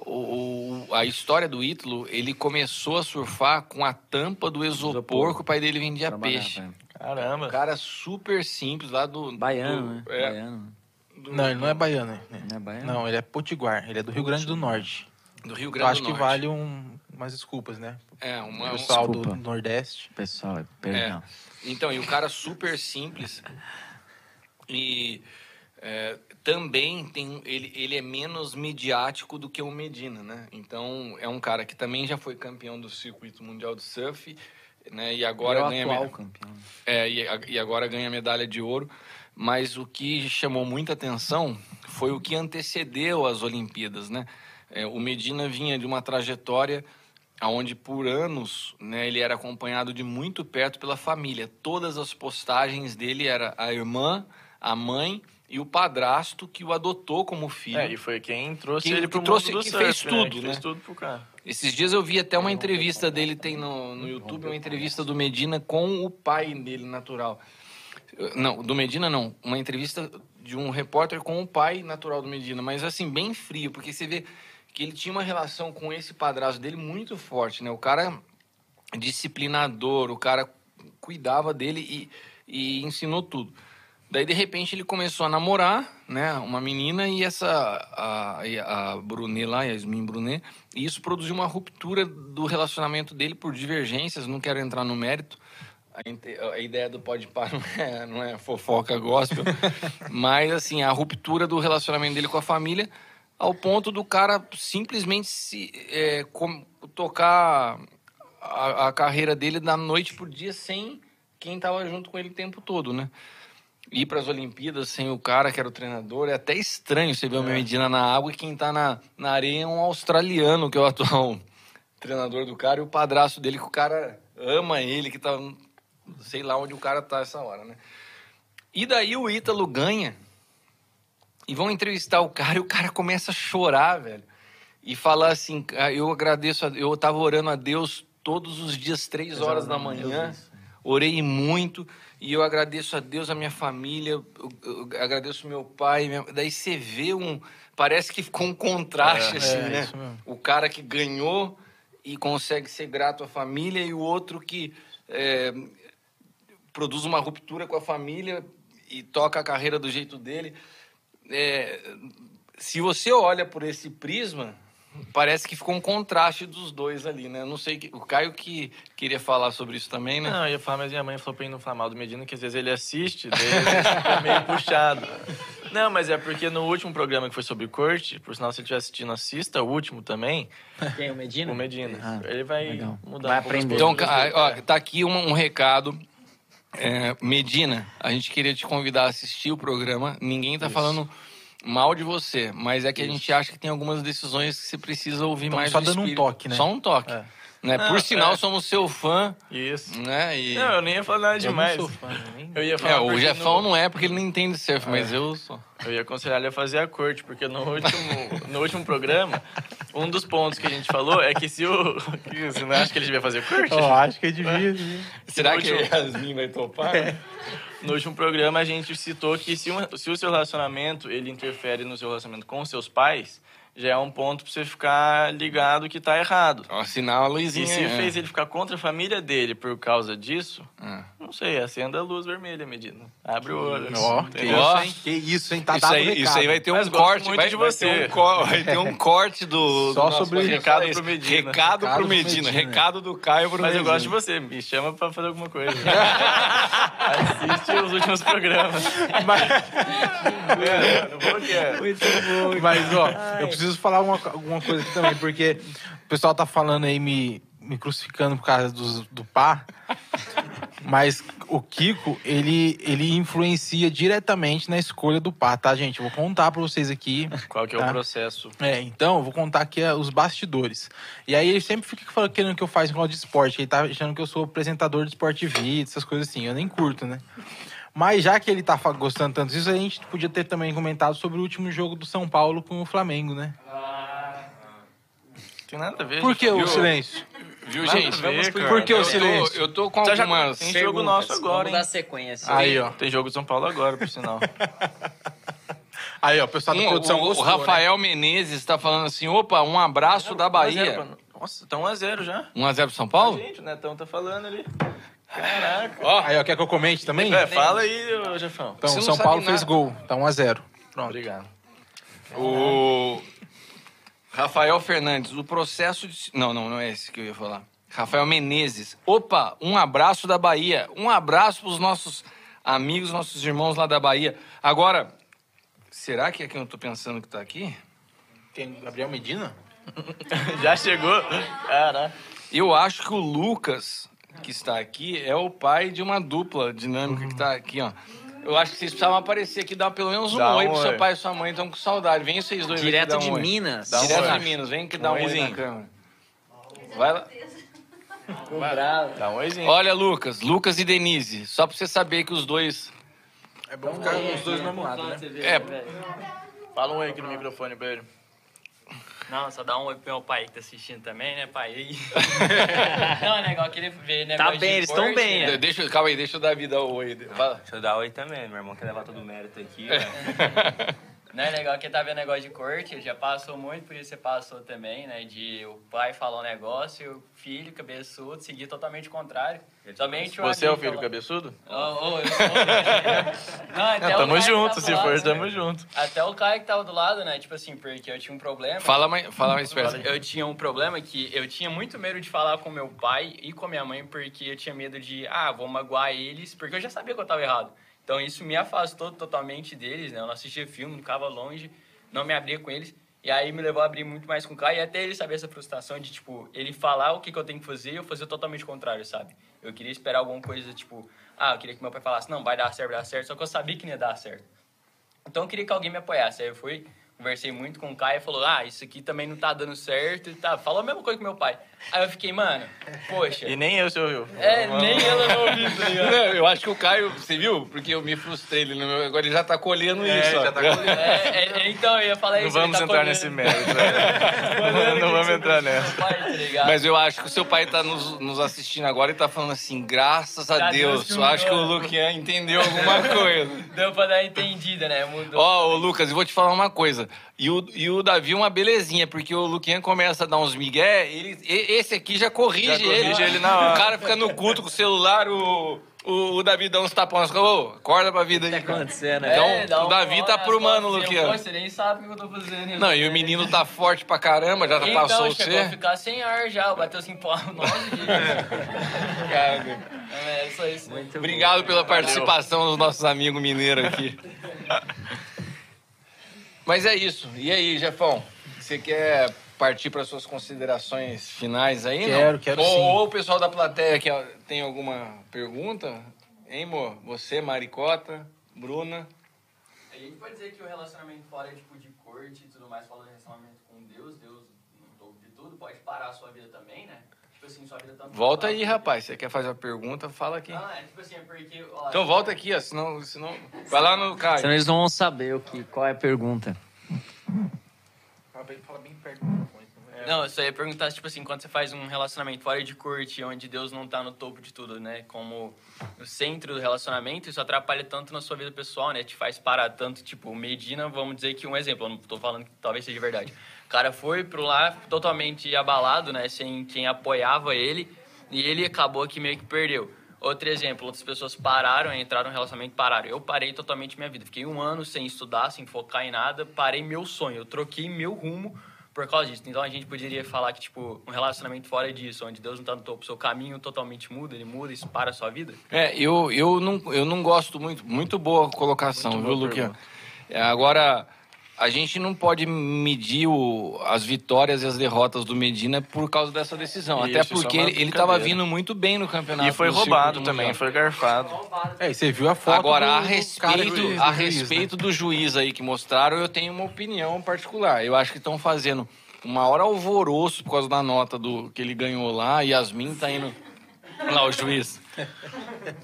o- a história do Ítalo, ele começou a surfar com a tampa do isopor Isopor. que o pai dele vendia Trabalhava, peixe. é. Caramba. Um cara super simples lá do. Baiano, do- né? É, Baiano. do, Não, ele não é baiano. né? Não é baiano? Não, ele é potiguar. Ele é do Rio Grande do Norte. do Rio Eu Grande acho do que Norte. vale um, umas desculpas, né? É, O uma, um- pessoal do. Nordeste. Pessoal, perdão. Então, e o cara super simples. E é, também tem ele, ele é menos midiático do que o Medina, né? Então, é um cara que também já foi campeão do circuito mundial de surf, né? E agora é o ganha atual campeão. é, e, a- e agora ganha medalha de ouro. Mas o que chamou muita atenção foi o que antecedeu as Olimpíadas, né? É, o Medina vinha de uma trajetória onde por anos né, ele era acompanhado de muito perto pela família. Todas as postagens dele era a irmã, a mãe e o padrasto que o adotou como filho. É, e foi quem trouxe Quem- ele pro trouxe- mundo do que surf, fez né? tudo, Que né? fez tudo pro cara. Esses dias eu vi até uma entrevista dele, tem no, no YouTube, uma entrevista do Medina com o pai dele natural. Não, do Medina não. Uma entrevista de um repórter com o pai natural do Medina, mas assim, bem frio, porque você vê que ele tinha uma relação com esse padrasto dele muito forte, né? O cara disciplinador, o cara cuidava dele e, e ensinou tudo. Daí, de repente, ele começou a namorar, né? Uma menina e essa... A, a Brunet lá, Yasmin Brunet. E isso produziu uma ruptura do relacionamento dele por divergências, não quero entrar no mérito. a, a ideia do pode par não é, não é fofoca gospel, mas assim, a ruptura do relacionamento dele com a família ao ponto do cara simplesmente se é, com- tocar a, a carreira dele da noite pro dia sem quem tava junto com ele o tempo todo, né? Ir para as Olimpíadas sem o cara que era o treinador é até estranho você ver o Medina na água e quem tá na, na areia é um australiano, que é o atual treinador do cara, e o padrasto dele, que o cara ama ele, que tá. Sei lá onde o cara tá essa hora, né? E daí o Ítalo ganha. E vão entrevistar o cara e o cara começa a chorar, velho. E falar assim: "Ah, eu agradeço, a, eu tava orando a Deus todos os dias, três horas da manhã. Orei muito e eu agradeço a Deus, a minha família, eu, eu agradeço meu pai. minha- Daí você vê um. Parece que ficou um contraste, assim, é, né? O cara que ganhou e consegue ser grato à família e o outro que é, produz uma ruptura com a família e toca a carreira do jeito dele. É, se você olha por esse prisma, parece que ficou um contraste dos dois ali, né? Eu Não sei, o Caio que queria falar sobre isso também, né? Não, eu ia falar, mas minha mãe falou pra ele não falar mal do Medina, que às vezes ele assiste, daí ele fica meio puxado. Não, mas é porque no último programa que foi sobre corte, por sinal, se ele estiver assistindo, assista o último também, Quem, o Medina? o Medina. Ah, ele vai legal. mudar Vai um aprender. Então, ó, tá aqui um, um recado. É, Medina, a gente queria te convidar a assistir o programa. Ninguém tá falando mal de você, mas é que a gente acha que tem algumas decisões que você precisa ouvir Então, mais só do dando um espírito. toque, né? Só um toque. É. Né? Não, Por sinal, é. somos seu fã, Isso. né? E... Não, eu nem ia falar nada Eu não demais. sou fã, nem- Eu ia É, falar o porque Jefão no- não é porque ele não entende surf, mas eu sou. Eu ia aconselhar ele a fazer a corte, porque no último, no último programa, um dos pontos que a gente falou é que se o. Você não acha que ele devia fazer corte? Eu acho que devia. sim. Será que último- Yasmin vai topar? No último programa a gente citou que se, um- se o seu relacionamento ele interfere no seu relacionamento com seus pais, já é um ponto pra você ficar ligado que tá errado. Ó, sinal a luzinha. E se é. fez ele ficar contra a família dele por causa disso, Ah. não sei, acenda a luz vermelha, Medina. Abre o olho. Ó, que? Ó. isso, hein? Que isso, hein? Tá isso, aí, recado. isso aí vai ter Mas um corte. muito vai, de vai você. ter um co- vai ter um corte do. Só do nosso sobre- podcast. Recado pro Medina. Recado, Recado pro Medina. Medina. Recado do Caio pro Mas eu Medina. gosto de você, me chama pra fazer alguma coisa. Assiste os últimos programas. É, não vou que é. Mas, ó, eu preciso falar uma, alguma coisa aqui também, porque o pessoal tá falando aí, me, me crucificando por causa do, do pá. Mas o Kiko, ele, ele influencia diretamente na escolha do pá, tá, gente? Eu vou contar pra vocês aqui. Qual que é o Tá. processo? É, então, eu vou contar aqui é, os bastidores. E aí ele sempre fica falando, querendo que eu faça negócio de esporte. Ele tá achando que eu sou apresentador de esporte vida, essas coisas assim. Eu nem curto, né? Mas já que ele tá gostando tanto disso, a gente podia ter também comentado sobre o último jogo do São Paulo com o Flamengo, né? Tem nada a ver. Por que o silêncio? Viu, Nada gente? a ver. Por que o tô- silêncio? Eu tô com Tá já- algumas tem jogo nosso agora, Vamos hein? dar sequência. Aí, ó. Tem jogo de São Paulo agora, por sinal. Aí, ó, o pessoal da Um, produção o, o gostou, né? Rafael Menezes tá falando assim: opa, um abraço da 1 a 0 Bahia. Nossa, tá 1x0 já. 1x0 pro São Paulo? Gente, o Netão tá falando ali. Caraca. Ó, Aí, ó, quer que eu comente também? É, fala aí, Jefão. Então, Você São Paulo nada. fez gol. Tá 1x0. Pronto. Obrigado. O Rafael Fernandes, o processo de. Não, não, não é esse que eu ia falar. Rafael Menezes. Opa, um abraço da Bahia. Um abraço pros nossos amigos, nossos irmãos lá da Bahia. Agora, será que é quem eu tô pensando que tá aqui? Quem? Gabriel Medina? Já chegou? Caraca. Eu acho que o Lucas, que está aqui, é o pai de uma dupla dinâmica que tá aqui, ó. Eu acho que vocês precisavam aparecer aqui e dar pelo menos um Dá oi um pro seu oi. pai e sua mãe, estão com saudade. Vem vocês dois aqui Direto dar um de oi. Minas. Dá um Direto oi. de Minas, vem que dá um Um oi na oizinho. câmera. Vai lá. Dá um oizinho. Olha, Lucas, Lucas e Denise, só pra você saber que os dois. É bom ficar os dois mesmo lado, né? É, Fala um oi aqui no microfone, Pedro. Não, só dá um oi pro meu pai que tá assistindo também, né, pai? Não, é que ele vê negócio Tá bem, eles tão esporte, bem, né? né? deixa, calma aí, deixa eu dar vida ao oi. Fala. Deixa eu dar oi também, meu irmão quer levar todo o mérito aqui. ó. Não é legal que tá vendo negócio de corte, já passou muito, por isso você passou também, né? De o pai falar um negócio e o filho cabeçudo seguir totalmente o contrário. Somente Você é o filho falou- cabeçudo? Ô, ô, eu sou. Não, até Não, tamo junto, se for, tamo né? junto. Até o Caio que tava do lado, né? Tipo assim, porque eu tinha um problema. Fala mais, fala mais perto. Eu tinha um problema que eu tinha muito medo de falar com meu pai e com minha mãe, porque eu tinha medo de, ah, vou magoar eles, porque eu já sabia que eu tava errado. Então isso me afastou totalmente deles, né? Eu não assistia filme, não ficava longe, não me abria com eles. E aí me levou a abrir muito mais com o Caio e até ele saber essa frustração de, tipo, ele falar o que, que eu tenho que fazer e eu fazer totalmente o contrário, sabe? Eu queria esperar alguma coisa, tipo, ah, eu queria que meu pai falasse, não, vai dar certo, vai dar certo, só que eu sabia que não ia dar certo. Então eu queria que alguém me apoiasse. Aí eu fui, conversei muito com o Caio e falou: Ah, isso aqui também não tá dando certo e tá. Falou a mesma coisa que meu pai. Aí eu fiquei, mano, poxa. E nem eu, você ouviu. É, nem ela não ouviu, tá ligado? Não, eu acho que o Caio, você viu? Porque eu me frustrei ele meu. Agora ele já tá colhendo É, isso. ó. já tá colhendo. É, é, então eu ia falar Não isso. vamos tá entrar colhendo- nesse mérito. né? Não que vamos você entrar fez com nessa. meu pai, tá ligado? Mas eu acho que o seu pai tá nos, nos assistindo agora e tá falando assim, graças a Deus. Deus Eu acho que o. Luquian entendeu alguma coisa. Deu pra dar entendida, né? Mudou. Ó, ô Lucas, eu vou te falar uma coisa. E o, e o Davi uma belezinha, porque o Luquian começa a dar uns migué, ele, e- esse aqui já corrige, Já corrige ele. ele na hora. O cara fica no culto com o celular, o, o, o Davi dá uns tapões. Ô, acorda pra vida aí. Tá cara. acontecendo, Então, É, o Davi tá as aprumando, costas, Luquian. Pô, Você nem sabe o que eu tô fazendo. Não, e o menino tá forte pra caramba, já então, passou a você. ficar sem ar já, bateu assim, pô, nove dias. Cara, É, só isso. Obrigado pela participação dos nossos amigos mineiros aqui. Mas é isso. E aí, Jefão? Você quer partir para suas considerações finais aí? não? Quero, quero ou, sim. Ou o pessoal da plateia que tem alguma pergunta? Hein, amor? Você, Maricota, Bruna. A gente pode dizer que o relacionamento fora é tipo de corte e tudo mais, fala de relacionamento com Deus, Deus no topo de tudo, pode parar a sua vida também, né? Assim, sua vida tanto Volta aí, rapaz. Você quer fazer a pergunta? Fala aqui. Não, é tipo assim, é porque. Ó, Então volta aqui, ó. Senão, senão... Vai lá no Caio. Senão eles não vão saber o que, qual é a pergunta. Fala bem, fala bem perto do microfone. Não, eu só ia perguntar, tipo assim, quando você faz um relacionamento fora de corte, onde Deus não tá no topo de tudo, né? Como o centro do relacionamento, isso atrapalha tanto na sua vida pessoal, né? Te faz parar tanto, tipo, Medina, vamos dizer que um exemplo, eu não tô falando que talvez seja verdade. O cara foi pro lá totalmente abalado, né? Sem quem apoiava ele, e ele acabou que meio que perdeu. Outro exemplo, outras pessoas pararam, entraram no relacionamento, pararam. Eu parei totalmente minha vida. Fiquei um ano sem estudar, sem focar em nada, parei meu sonho. Eu troquei meu rumo por causa disso. Então a gente poderia falar que, tipo, um relacionamento fora disso, onde Deus não tá no topo, seu caminho totalmente muda, ele muda, isso para a sua vida. É, eu, eu, não, eu não gosto muito. Muito boa colocação, Muito viu, Luquian? É, agora, a gente não pode medir o- as vitórias e as derrotas do Medina por causa dessa decisão. Isso, Até é porque uma ele, ele tava brincadeira. vindo muito bem no campeonato. E foi roubado também, mundial. foi garfado. É, e você viu a foto Agora, do, a do respeito, do a juiz, né? respeito do juiz aí que mostraram, eu tenho uma opinião particular. Eu acho que estão fazendo o maior alvoroço por causa da nota do que ele ganhou lá. Yasmin tá indo. Lá, o juiz.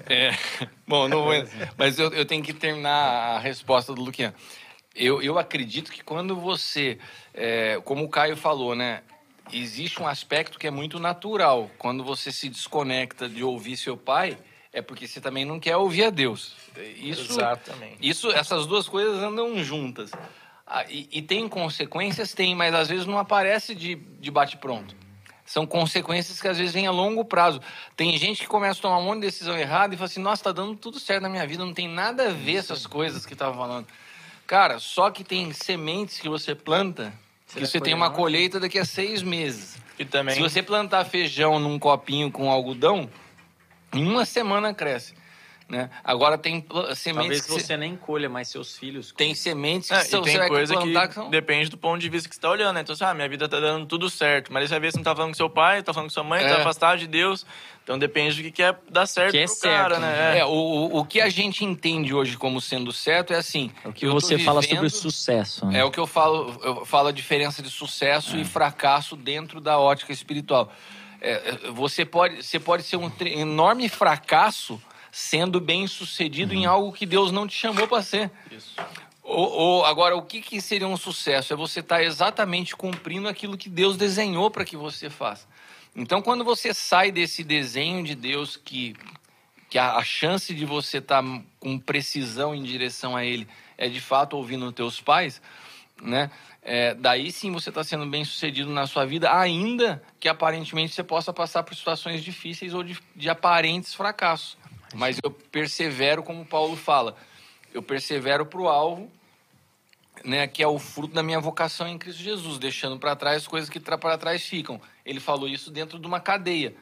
É, bom, não vou, mas eu, eu tenho que terminar a resposta do Luquian. Eu, eu acredito que quando você, é, como o Caio falou, né? Existe um aspecto que é muito natural. Quando você se desconecta de ouvir seu pai, é porque você também não quer ouvir a Deus. Isso, Exatamente. isso, essas duas coisas andam juntas. Ah, e, e tem consequências? Tem, mas às vezes não aparece de, de bate-pronto. São consequências que às vezes vêm a longo prazo. Tem gente que começa a tomar um monte de decisão errada e fala assim: nossa, tá dando tudo certo na minha vida, não tem nada a ver essas coisas que tava falando. Cara, só que tem sementes que você planta que você tem uma colheita daqui a seis meses. E também. Se você plantar feijão num copinho com algodão, em uma semana cresce. Né? Agora tem sementes Talvez que você- nem colha mais seus filhos. tem sementes que É, são- e você tem vai coisa plantar que que são... depende do ponto de vista que você tá olhando, né? Então, assim, ah, minha vida tá dando tudo certo, mas aí você vê se não tá falando com seu pai, tá falando com sua mãe, É. tá afastado de Deus. Então depende do que quer dar certo Que é pro cara, certo, né? É, o, o, o que a gente entende hoje como sendo certo é assim. É o que você fala vivendo- sobre sucesso. né? É o que eu falo, eu falo a diferença de sucesso e fracasso dentro da ótica espiritual. É, é, você, pode, você pode ser um enorme fracasso sendo bem sucedido em algo que Deus não te chamou para ser. Isso. Ou, ou- agora, o que, que seria um sucesso? É você estar exatamente cumprindo aquilo que Deus desenhou para que você faça. Então, quando você sai desse desenho de Deus que, que a, a chance de você estar com precisão em direção a Ele é de fato ouvindo teus pais, né? É, daí sim você está sendo bem sucedido na sua vida, ainda que aparentemente você possa passar por situações difíceis ou de, de aparentes fracassos. Mas eu persevero, como Paulo fala, eu persevero para o alvo, né, que é o fruto da minha vocação em Cristo Jesus, deixando para trás as coisas que para trás ficam. Ele falou isso dentro de uma cadeia.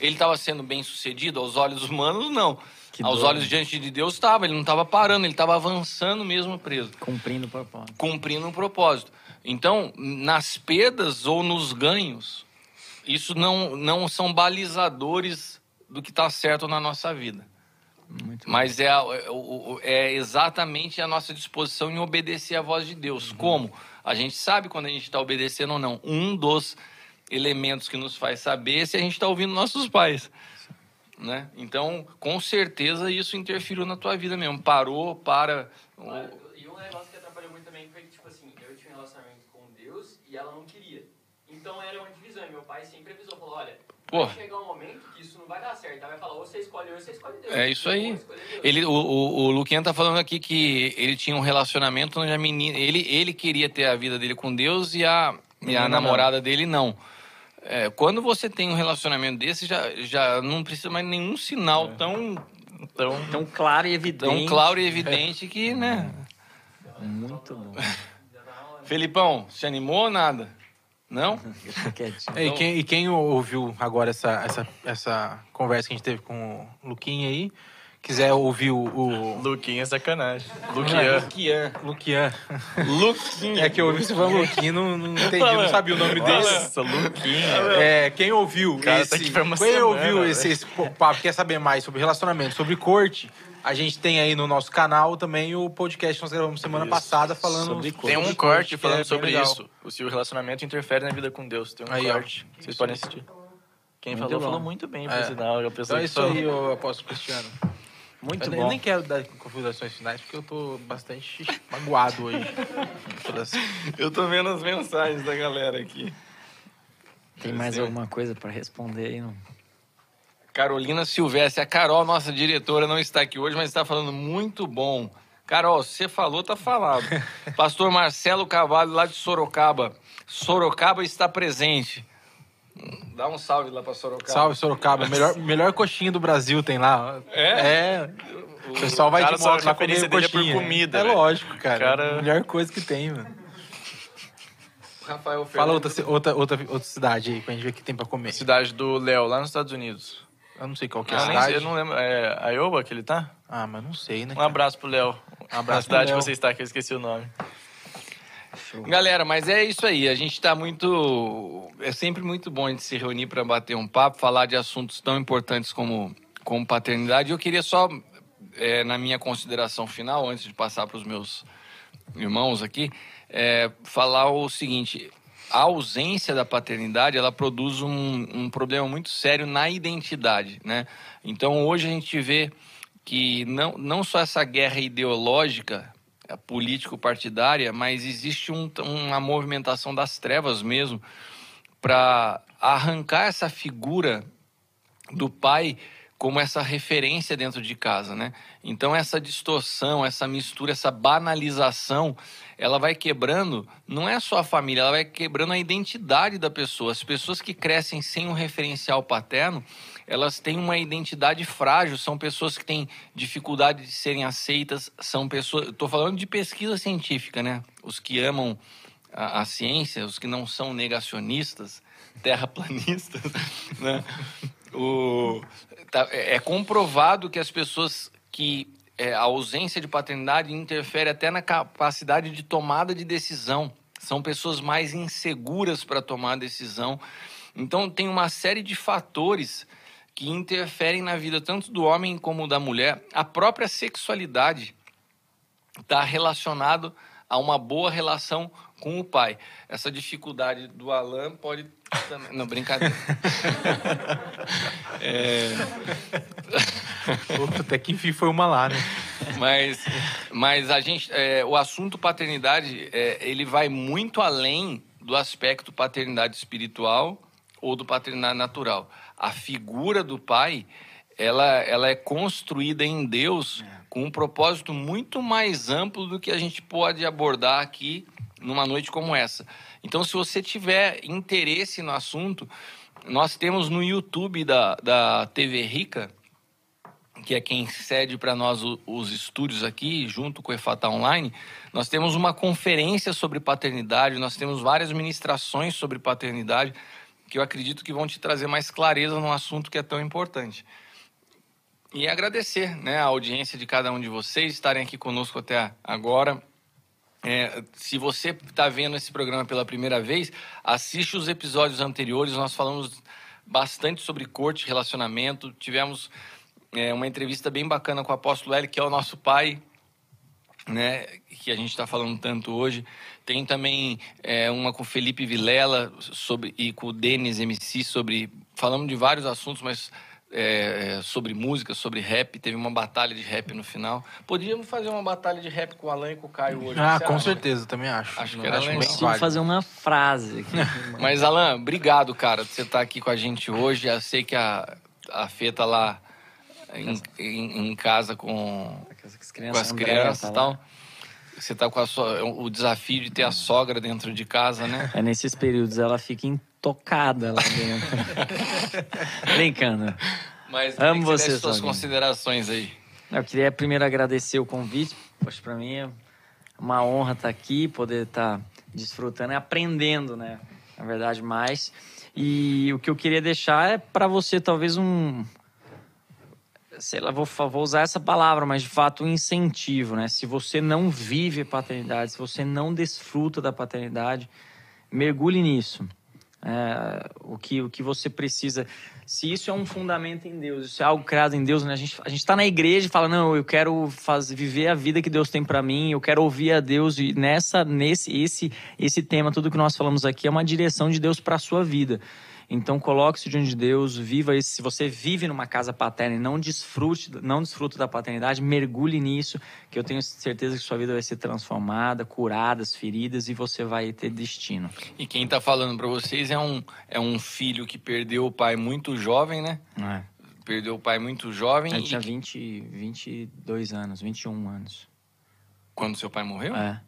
Ele estava sendo bem sucedido aos olhos humanos? Não. Que aos doido. olhos diante de Deus estava. Ele não estava parando, ele estava avançando mesmo preso Cumprindo o propósito. cumprindo um propósito. Então, nas perdas ou nos ganhos, isso não, não são balizadores do que está certo na nossa vida. Muito Mas é, é é exatamente a nossa disposição em obedecer à voz de Deus. Como? A gente sabe quando a gente está obedecendo ou não. Um dos elementos que nos faz saber é se a gente está ouvindo nossos pais. Né? Então, com certeza, isso interferiu na tua vida mesmo. Parou, para. E um negócio que atrapalhou muito também foi que, tipo assim, eu tinha um relacionamento com Deus e ela não queria. Então era uma divisão. E meu pai sempre avisou, falou, olha, Pô. vai chegar um momento vai dar certo. Ela vai falar, ou você escolhe eu, ou você escolhe Deus. É isso aí. Ele, o, o, o Luquinha tá falando aqui que ele tinha um relacionamento onde a menina. Ele, ele queria ter a vida dele com Deus e a, e a Menina não. namorada dele não. É, quando você tem um relacionamento desse, já, já não precisa mais nenhum sinal tão, Então, Tão claro e evidente. tão claro e evidente que, né? Muito bom. Felipão, se animou ou nada? Não? É, e, quem, e quem ouviu agora essa, essa, essa conversa que a gente teve com o Luquinha aí, quiser ouvir o. o Luquinha é sacanagem. É. Luquinha. Luquinha. Luquinha. É que eu ouvi você falando Luquinha, não, não entendi, não sabia o nome dele. Nossa, Luquinha. É, quem ouviu cara esse, tá aqui pra uma quem semana, ouviu esse, esse papo, quer saber mais sobre relacionamento, sobre corte, a gente tem aí no nosso canal também o podcast que nós gravamos semana Isso. passada falando Sobre Tem um corte é falando bem sobre legal. isso. O se o relacionamento interfere na vida com Deus. Tem um Aí, ó. corte. Vocês podem assistir. Quem Muito falou, bom. falou muito bem, por É. sinal. A Então é que isso aí, ô apóstolo Cristiano. Muito eu, bom. eu nem quero dar considerações finais, porque eu tô bastante magoado hoje. Eu tô vendo as mensagens da galera aqui. Tem mais alguma coisa pra responder aí? Não? Carolina Silvestre. A Carol, nossa diretora, não está aqui hoje, mas está falando muito bom. Carol, você falou, tá falado. Pastor Marcelo Cavalho, lá de Sorocaba. Sorocaba está presente. Dá um salve lá para Sorocaba. Salve, Sorocaba. Melhor, melhor coxinha do Brasil tem lá. É? É. O pessoal vai cara de moto lá comer é por coxinha. comida, É velho. lógico, cara. Cara- Melhor coisa que tem, mano. Rafael Fala Fernandes. outra, outra, outra, outra cidade aí, pra gente ver o que tem pra comer. Cidade do Léo, lá nos Estados Unidos. Eu não sei qual que é a nem cidade. eu não lembro. É Iowa que ele tá? Ah, mas não sei, né? Um abraço pro Léo. Um abraço Na cidade que você está, que eu esqueci o nome. Galera, mas é isso aí. A gente tá muito. É sempre muito bom a gente se reunir para bater um papo, falar de assuntos tão importantes como, como paternidade. Eu queria só, é, na minha consideração final, antes de passar para os meus irmãos aqui, é, falar o seguinte: a ausência da paternidade ela produz um, um problema muito sério na identidade, né? Então hoje a gente vê que não, não só essa guerra ideológica político-partidária, mas existe um- uma movimentação das trevas mesmo para arrancar essa figura do pai como essa referência dentro de casa, né? Então essa distorção, essa mistura, essa banalização, ela vai quebrando, não é só a família, ela vai quebrando a identidade da pessoa. As pessoas que crescem sem um referencial paterno, elas têm uma identidade frágil, são pessoas que têm dificuldade de serem aceitas, são pessoas, estou falando de pesquisa científica, né? Os que amam a, a ciência, os que não são negacionistas, terraplanistas, né? O, tá- é é comprovado que as pessoas que é, a ausência de paternidade interfere até na capacidade de tomada de decisão. São pessoas mais inseguras para tomar decisão. Então tem uma série de fatores que interferem na vida tanto do homem como da mulher. A própria sexualidade está relacionado a uma boa relação com o pai. Essa dificuldade do Alan pode também... Não, brincadeira. É, Opa, Até que enfim foi uma lá, né? mas, mas a gente, é, o assunto paternidade, é, ele vai muito além do aspecto paternidade espiritual ou do paternidade natural. A figura do pai, ela, ela é construída em Deus com um propósito muito mais amplo do que a gente pode abordar aqui numa noite como essa. Então, se você tiver interesse no assunto, nós temos no YouTube da, da TV Rica, que é quem cede para nós os estúdios aqui, junto com o EFATA Online, nós temos uma conferência sobre paternidade, nós temos várias ministrações sobre paternidade, que eu acredito que vão te trazer mais clareza num assunto que é tão importante. E agradecer né, a audiência de cada um de vocês estarem aqui conosco até agora. É, se você está vendo esse programa pela primeira vez, assiste os episódios anteriores. Nós falamos bastante sobre corte, relacionamento. Tivemos é, uma entrevista bem bacana com o apóstolo L, que é o nosso pai, né, que a gente está falando tanto hoje. Tem também é, uma com o Felipe Vilela sobre, e com o Denis MC sobre. Falamos de vários assuntos, mas é, sobre música, sobre rap. Teve uma batalha de rap no final. Podíamos fazer uma batalha de rap com o Alan e com o Caio hoje. Ah, com acha? certeza, também acho. Acho que era legal. bem Preciso válido. fazer uma frase aqui. Mas, Alan, obrigado, cara, por você estar aqui com a gente hoje. Eu sei que a, a Fê tá lá em, em, em casa com, As com as crianças e tal. Você tá com a sua, o desafio de ter a sogra dentro de casa, né? É nesses períodos ela fica intocada lá dentro. Brincando. Mas Amo você, desse suas considerações aí. Eu queria primeiro agradecer o convite. Poxa, para mim é uma honra estar aqui, poder estar desfrutando e aprendendo, né? Na verdade, mais. E o que eu queria deixar é para você talvez um sei lá, vou, vou usar essa palavra, mas de fato um incentivo, né? Se você não vive paternidade, se você não desfruta da paternidade, mergulhe nisso. É, o, que, o que você precisa. Se isso é um fundamento em Deus, isso é algo criado em Deus, né? A gente a está na igreja e fala: não, eu quero fazer, viver a vida que Deus tem para mim, eu quero ouvir a Deus. E nessa, nesse esse, esse tema, tudo que nós falamos aqui é uma direção de Deus para a sua vida. Então coloque-se diante de Deus, viva isso. Se você vive numa casa paterna e não desfrute, não desfruta da paternidade, mergulhe nisso, que eu tenho certeza que sua vida vai ser transformada, curada, as feridas e você vai ter destino. E quem tá falando para vocês é um, é um filho que perdeu o pai muito jovem, né? É. Perdeu o pai muito jovem. Ele e tinha 20, 22 anos, 21 anos. Quando seu pai morreu? É,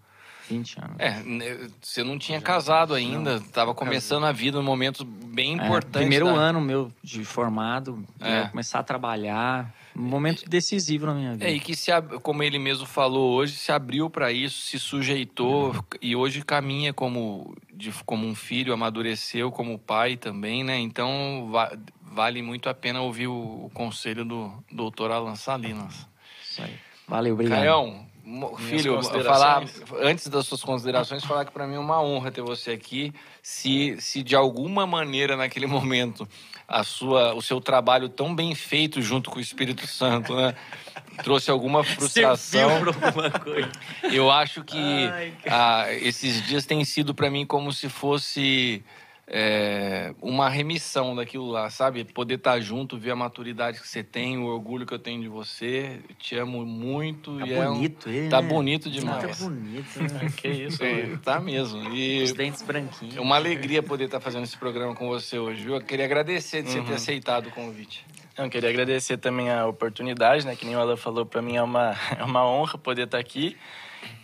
20 anos. É, né, você não tinha casado ainda, estava começando a vida num momento bem É, importante. primeiro da- ano meu de formado, É. ia começar a trabalhar. Um momento decisivo na minha vida. É, e que, se, como ele mesmo falou hoje, se abriu para isso, se sujeitou e hoje caminha como, de- como um filho, amadureceu como pai também, né? Então, va- vale muito a pena ouvir o, o conselho do doutor Alan Salinas. Isso aí. Valeu, obrigado. Caião, filho, falar, antes das suas considerações, falar que para mim é uma honra ter você aqui. Se, se de alguma maneira naquele momento a sua, o seu trabalho tão bem feito junto com o Espírito Santo, né, trouxe alguma frustração, eu acho que Ai, ah, esses dias têm sido para mim como se fosse é, uma remissão daquilo lá, sabe? Poder estar junto, ver a maturidade que você tem, o orgulho que eu tenho de você. Eu te amo muito. Tá e é um- bonito ele, Tá né? bonito demais. Tá bonito, né? Que isso, É, tá mesmo. E Os dentes branquinhos. é uma alegria poder estar fazendo esse programa com você hoje, viu? Eu queria agradecer de você Uhum. ter aceitado o convite. Eu queria agradecer também a oportunidade, né? Que nem o Alan falou, para mim é uma, é uma honra poder estar aqui.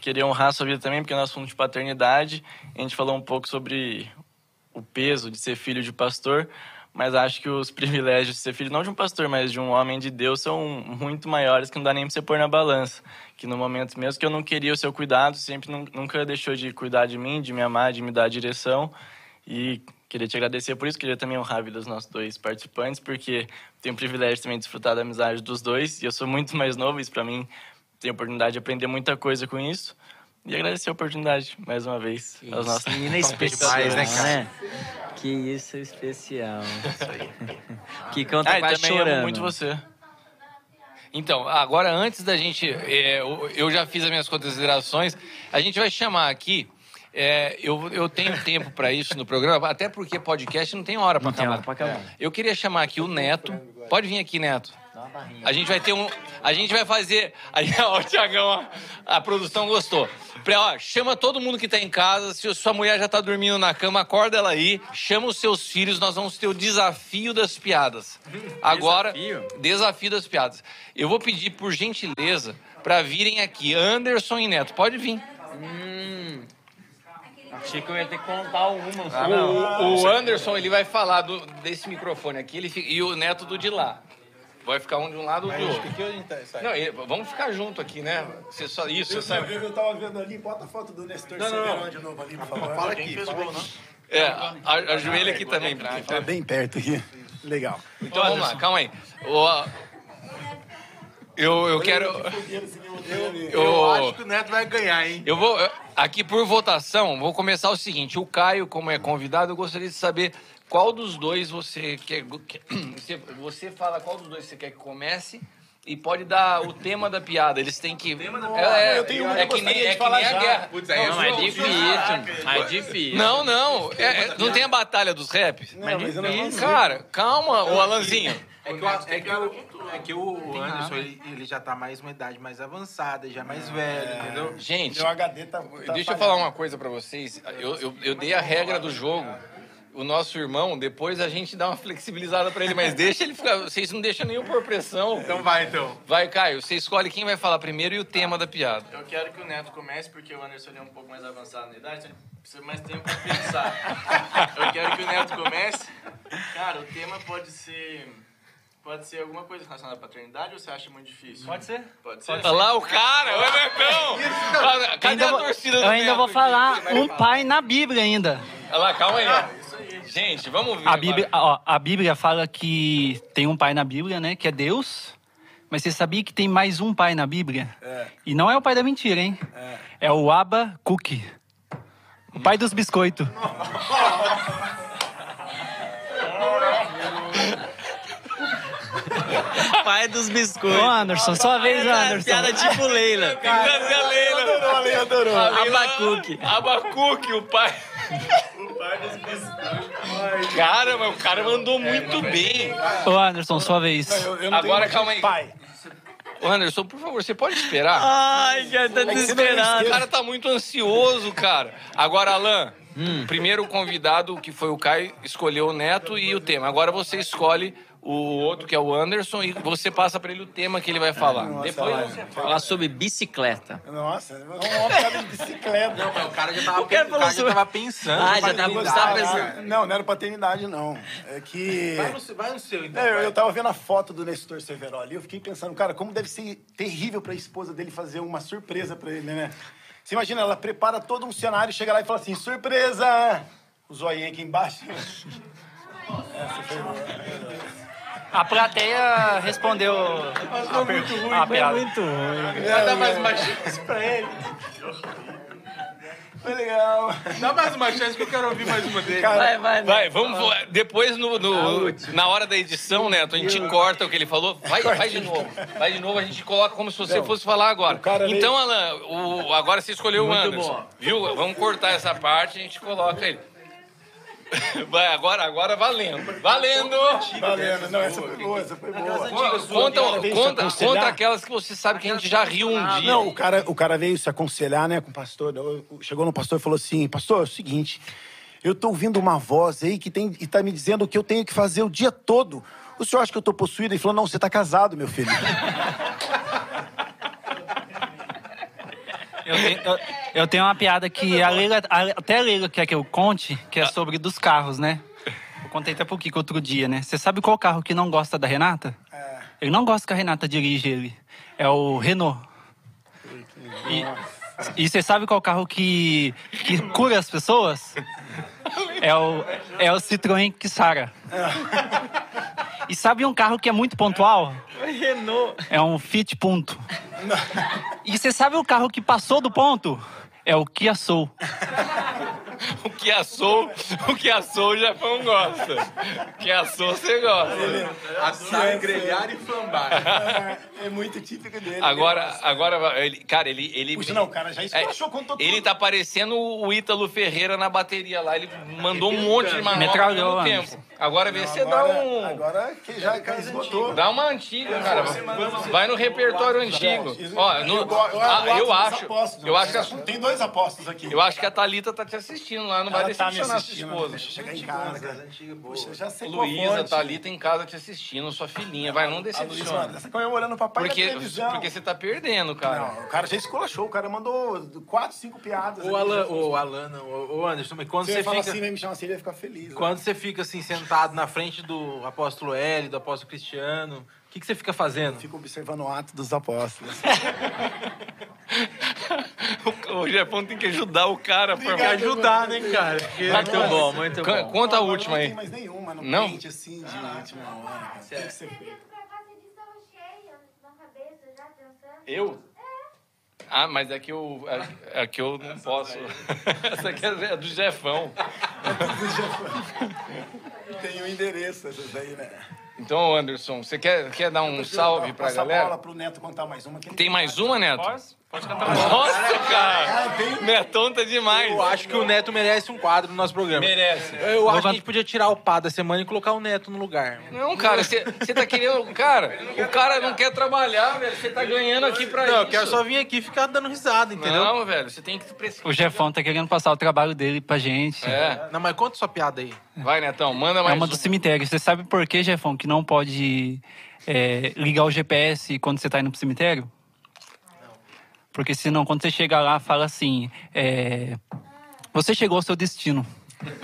Queria honrar a sua vida também, porque nós falamos de paternidade. A gente falou um pouco sobre o peso de ser filho de pastor, mas acho que os privilégios de ser filho, não de um pastor, mas de um homem de Deus, são muito maiores que não dá nem pra você pôr na balança. Que no momento mesmo que eu não queria o seu cuidado, sempre nu- nunca deixou de cuidar de mim, de me amar, de me dar direção. E queria te agradecer por isso, queria também honrar a dos nossos dois participantes, porque tenho o privilégio também de desfrutar da amizade dos dois, e eu sou muito mais novo, isso para mim a oportunidade de aprender muita coisa com isso. E agradecer a oportunidade, mais uma vez, aos nossos Menina especial, demais, né, cara? né? Que isso é especial. que conta Ah, quase também chorando. amo muito você. Então, agora antes da gente. é, eu- já fiz as minhas considerações. A gente vai chamar aqui. é, eu, eu tenho tempo para isso no programa, até porque podcast não tem hora para acabar. hora acabar. Eu queria chamar aqui o Neto. Pode vir aqui, Neto. A gente vai ter um. A gente vai fazer. Aí, ó, o Tiagão, ó, a produção gostou. Pra, ó, chama todo mundo que tá em casa. Se sua mulher já tá dormindo na cama, acorda ela aí. Chama os seus filhos. Nós vamos ter o desafio das piadas. Agora, Desafio? desafio das piadas. Eu vou pedir, por gentileza, pra virem aqui. Anderson e Neto, pode vir. Achei que eu ia ter que contar uma. Ah, o, o Anderson, ele vai falar do- desse microfone aqui ele fica- e o Neto do de lá. Vai ficar um de um lado ou do outro. Não, ele- vamos ficar junto aqui, né? Você só, isso, você sabe. Eu tava vendo ali, bota a foto do Nestor Não, não, não. de novo ali, por favor. Fala aqui, fala aqui. É, a- ajoelha aqui também. Tá bem perto aqui. Legal. Então vamos lá, calma aí. O- eu, eu quero. Eu Eu, acho que o Neto vai ganhar, hein? eu vou. Aqui por votação, vou começar o seguinte: o Caio, como é convidado, eu gostaria de saber qual dos dois você quer. que- Você, você fala qual dos dois você quer que comece. E pode dar o tema da piada. Eles têm que. É, é, Eu tenho uma é que eu que nem, é que falar nem a guerra. Putz, aí Não, é difícil. É difícil. Não, não. É- é- não tem a batalha dos raps? Não, mas eu não Cara, calma, o Alanzinho. É que, o, é que, o, é que o Anderson, ele, ele já tá mais uma idade mais avançada, já mais velho, entendeu? Gente, Meu HD tá. tá deixa eu falhando. falar uma coisa pra vocês. Eu, eu, eu dei a regra do jogo. O nosso irmão, depois a gente dá uma flexibilizada pra ele, mas deixa ele ficar. Vocês não deixam nenhum por pressão. Então vai, então. Vai, Caio, você escolhe quem vai falar primeiro e o tema da piada. Eu quero que o Neto comece, porque o Anderson é um pouco mais avançado na idade, então ele precisa mais tempo pra pensar. Eu quero que o Neto comece. Cara, o tema pode ser. Pode ser alguma coisa relacionada à paternidade ou você acha muito difícil? Pode ser. Pode ser? Olha lá o cara, o Netão! Cadê Ainda a vou- torcida do eu ainda Neto vou aqui? falar um pai na Bíblia ainda. Olha lá, calma aí. Gente, vamos ver. A Bíblia, ó, a Bíblia fala que tem um pai na Bíblia, né? Que é Deus. Mas você sabia que tem mais um pai na Bíblia? E não é o pai da mentira, hein? É, o Abba Cookie. O pai dos biscoitos. Pai dos biscoitos. Ô, Anderson, sua vez, Anderson. Piada tipo Leila. Cadê a Leila? Adorou, adorou. A Leila- Abacuque. Abacuque, o pai. O pai dos biscoitos. Cara, mas o cara mandou muito bem. Ô, Anderson, sua vez. Eu, eu não Agora, calma aí. Pai. Ô, Anderson, por favor, você pode esperar? Ai, cara, tá O desesperado. cara tá muito ansioso, cara. Agora, Alan, primeiro o convidado, que foi o Caio, escolheu o Neto e o tema. Agora você escolhe o outro, que é o Anderson, e você passa pra ele o tema que ele vai falar. Depois você fala. Falar sobre bicicleta. Nossa, vamos uma piada de bicicleta. Não, mas o cara já tava, O cara o falou cara já sobre- tava pensando. Ah, já tava- Ah, pensando. Não, não era paternidade, não. É que. Vai no, seu- vai no seu, então. É, eu, eu tava vendo a foto do Nestor Severo ali, eu fiquei pensando, cara, como deve ser terrível pra esposa dele fazer uma surpresa pra ele, né? Você imagina, ela prepara todo um cenário, chega lá e fala assim, surpresa! O zoinho aqui embaixo. Essa foi boa. A plateia respondeu a, per- a piada. Vai dar mais uma chance pra ele. Foi legal. Dá mais uma chance que eu quero ouvir mais uma dele. Cara, Vai, vai, Vai, vamos. vo- Depois, no, no- na hora da edição, Neto, a gente corta o que ele falou. Vai, vai de novo. Vai de novo, a gente coloca como se você fosse falar agora. cara Então, Alan, o- agora você escolheu o Muito Anderson. bom. Viu? Vamos cortar essa parte e a gente coloca ele. Vai, agora, agora valendo. Valendo! valendo. Não, essa foi boa, essa foi boa. Conta, conta, conta aquelas que você sabe que a gente já riu um dia. Não, o cara, o cara veio se aconselhar, né, com o pastor. Chegou no pastor e falou assim: Pastor, é o seguinte, eu tô ouvindo uma voz aí que tem, e tá me dizendo o que eu tenho que fazer o dia todo. O senhor acha que eu tô possuído? Ele falou: Não, você tá casado, meu filho. Eu tenho, eu- eu tenho uma piada que a Leila, a- até a Leila quer que eu conte, que é sobre dos carros, né? Eu contei até pro Kiko outro dia, né? Você sabe qual carro que não gosta da Renata? Ele não gosta que a Renata dirige ele. É o Renault. E, e você sabe qual carro que, que cura as pessoas? É o, é o Citroën Kissara. E sabe um carro que é muito pontual? Renault. É um Fit Punto. E você sabe o carro que passou do ponto? É o Kia Soul. O que assou, o que assou o Jefão gosta. O que assou você gosta. Assar, grelhar e flambar. É, é muito típico dele. Agora, agora ele, cara, ele. ele Puxa, não, o cara já esculachou, contou Ele tudo. tá parecendo o Ítalo Ferreira na bateria lá. Ele mandou um monte de manobra Anderson. tempo. Agora vê se dá um. agora que já esgotou. Dá uma antiga, cara. Vai no repertório antigo. Ó, no- Eu ah, eu acho. Eu acho que a, Tem dois apóstolos aqui. eu acho que a Thalita tá te assistindo lá, não vai Ela tá me decepcionar sua esposa. Deixa eu chegar em casa. Puxa, eu já sei Luísa. Thalita em casa te assistindo, sua filhinha. Vai, não A Luísa, decepciona. você tá comemorando o papai Porque, na televisão. porque você tá perdendo, cara. Não, o cara já esculachou. O cara mandou quatro, cinco piadas. O. Alan, o Alan, não, o o Anderson, mas quando Se você ele fala fica... assim, vem me chamar assim, ele vai ficar feliz. né? Quando você fica assim, sentado na frente do apóstolo L, do apóstolo Cristiano, que, que você fica fazendo? Fico observando o ato dos apóstolos. O, o Jefão tem que ajudar o cara. Tem que ajudar, né, cara? Muito bom, muito bom. Conta a Não, última Não aí. tem mais nenhuma no Não? print, assim, de última hora. cara. Tem que ser feito. Eu? Ah, mas é que eu, é, é que eu não posso. Essa aqui é do Jefão. Tem o endereço, essas aí, né? Então, Anderson, você quer, quer dar um salve pra Passa a galera? bola pro Neto contar mais uma. Que ele Tem mais uma, Neto? Posso? Pode cantar mais. Nossa, cara! Netão tá demais. Eu acho que o Neto merece um quadro no nosso programa. Merece. Eu acho que a gente podia tirar o pá da semana e colocar o Neto no lugar. Não, cara, você tá querendo. Cara, o cara não quer trabalhar, velho. Você tá ganhando aqui pra Não, isso. eu quero só vir aqui e ficar dando risada, entendeu? Não, velho, você tem que. O Jefão tá querendo passar o trabalho dele pra gente. É. Não, mas conta sua piada aí. Vai, Netão, manda É mais. uma do cemitério. Você sabe por que, Jefão, que não pode é, ligar o GPS quando você tá indo pro cemitério? Porque senão, quando você chega lá, fala assim: é, Você chegou ao seu destino.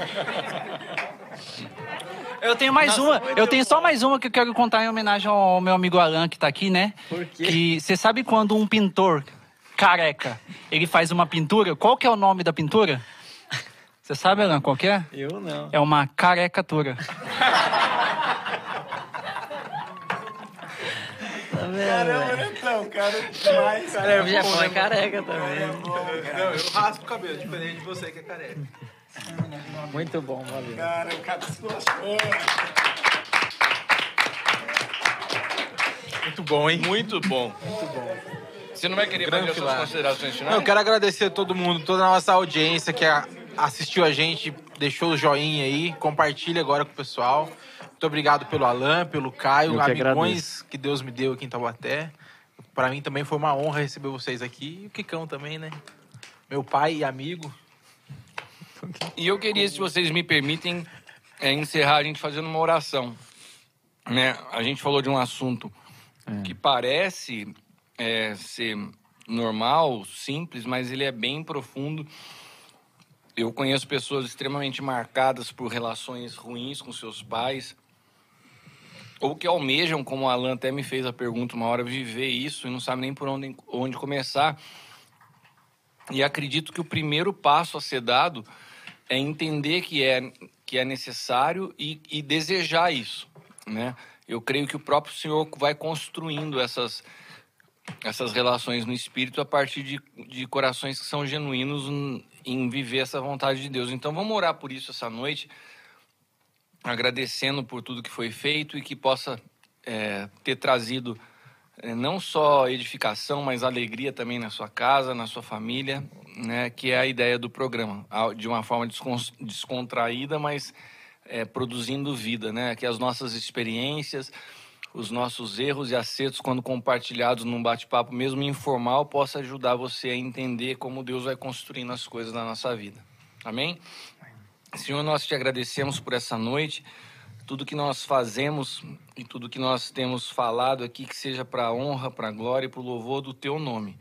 Eu tenho mais uma, eu tenho só mais uma que eu quero contar em homenagem ao meu amigo Alan que tá aqui, né? Por quê? Que você sabe quando um pintor careca, ele faz uma pintura, qual que é o nome da pintura? Você sabe, Alan, qual que é? Eu não. É uma carecatura. Tá vendo? Caramba, velho? Netão, cara. Demais. O Jefão é careca também. Não, eu raspo o cabelo, diferente de você que é careca. Muito bom, valeu. Cara, o cara se lascou. Muito bom, hein? Muito bom. Muito bom. Você não vai querer Grande fazer as suas considerações finais? Não, eu quero agradecer a todo mundo, toda a nossa audiência que assistiu a gente, deixou o joinha aí, compartilha agora com o pessoal. Muito obrigado pelo Alan, pelo Caio, Eu que amigões agradeço. que Deus me deu aqui em Taubaté. Pra mim também foi uma honra receber vocês aqui. E o Kikão também, né? Meu pai e amigo. E eu queria, se vocês me permitem, é, encerrar a gente fazendo uma oração. Né? A gente falou de um assunto que parece é, ser normal, simples, mas ele é bem profundo. Eu conheço pessoas extremamente marcadas por relações ruins com seus pais, ou que almejam, como o Alan até me fez a pergunta uma hora, viver isso e não sabe nem por onde, onde começar. E acredito que o primeiro passo a ser dado é entender que é, que é necessário e, e desejar isso, né? Eu creio que o próprio Senhor vai construindo essas, essas relações no Espírito a partir de, de corações que são genuínos em- viver essa vontade de Deus. Então vamos orar por isso essa noite, agradecendo por tudo que foi feito e que possa é, ter trazido é, não só edificação, mas alegria também na sua casa, na sua família, né? Que é a ideia do programa, de uma forma descon- descontraída, mas é, produzindo vida, né? Que as nossas experiências, os nossos erros e acertos, quando compartilhados num bate-papo, mesmo informal, possa ajudar você a entender como Deus vai construindo as coisas na nossa vida. Amém? Senhor, nós te agradecemos por essa noite, tudo que nós fazemos e tudo que nós temos falado aqui, que seja para a honra, para a glória e para o louvor do teu nome.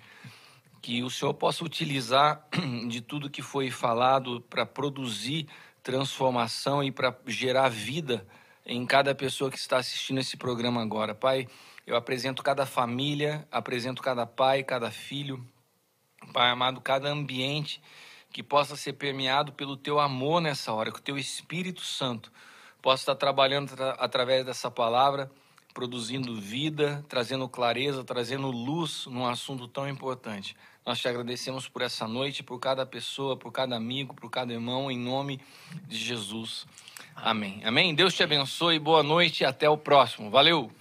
Que o Senhor possa utilizar de tudo que foi falado para produzir transformação e para gerar vida em cada pessoa que está assistindo esse programa agora. Pai, eu apresento cada família, apresento cada pai, cada filho, Pai amado, cada ambiente que possa ser permeado pelo teu amor nessa hora, que o teu Espírito Santo possa estar trabalhando atra- através dessa palavra, produzindo vida, trazendo clareza, trazendo luz num assunto tão importante. Nós te agradecemos por essa noite, por cada pessoa, por cada amigo, por cada irmão, em nome de Jesus. Amém. Amém. Deus te abençoe, boa noite e até o próximo. Valeu!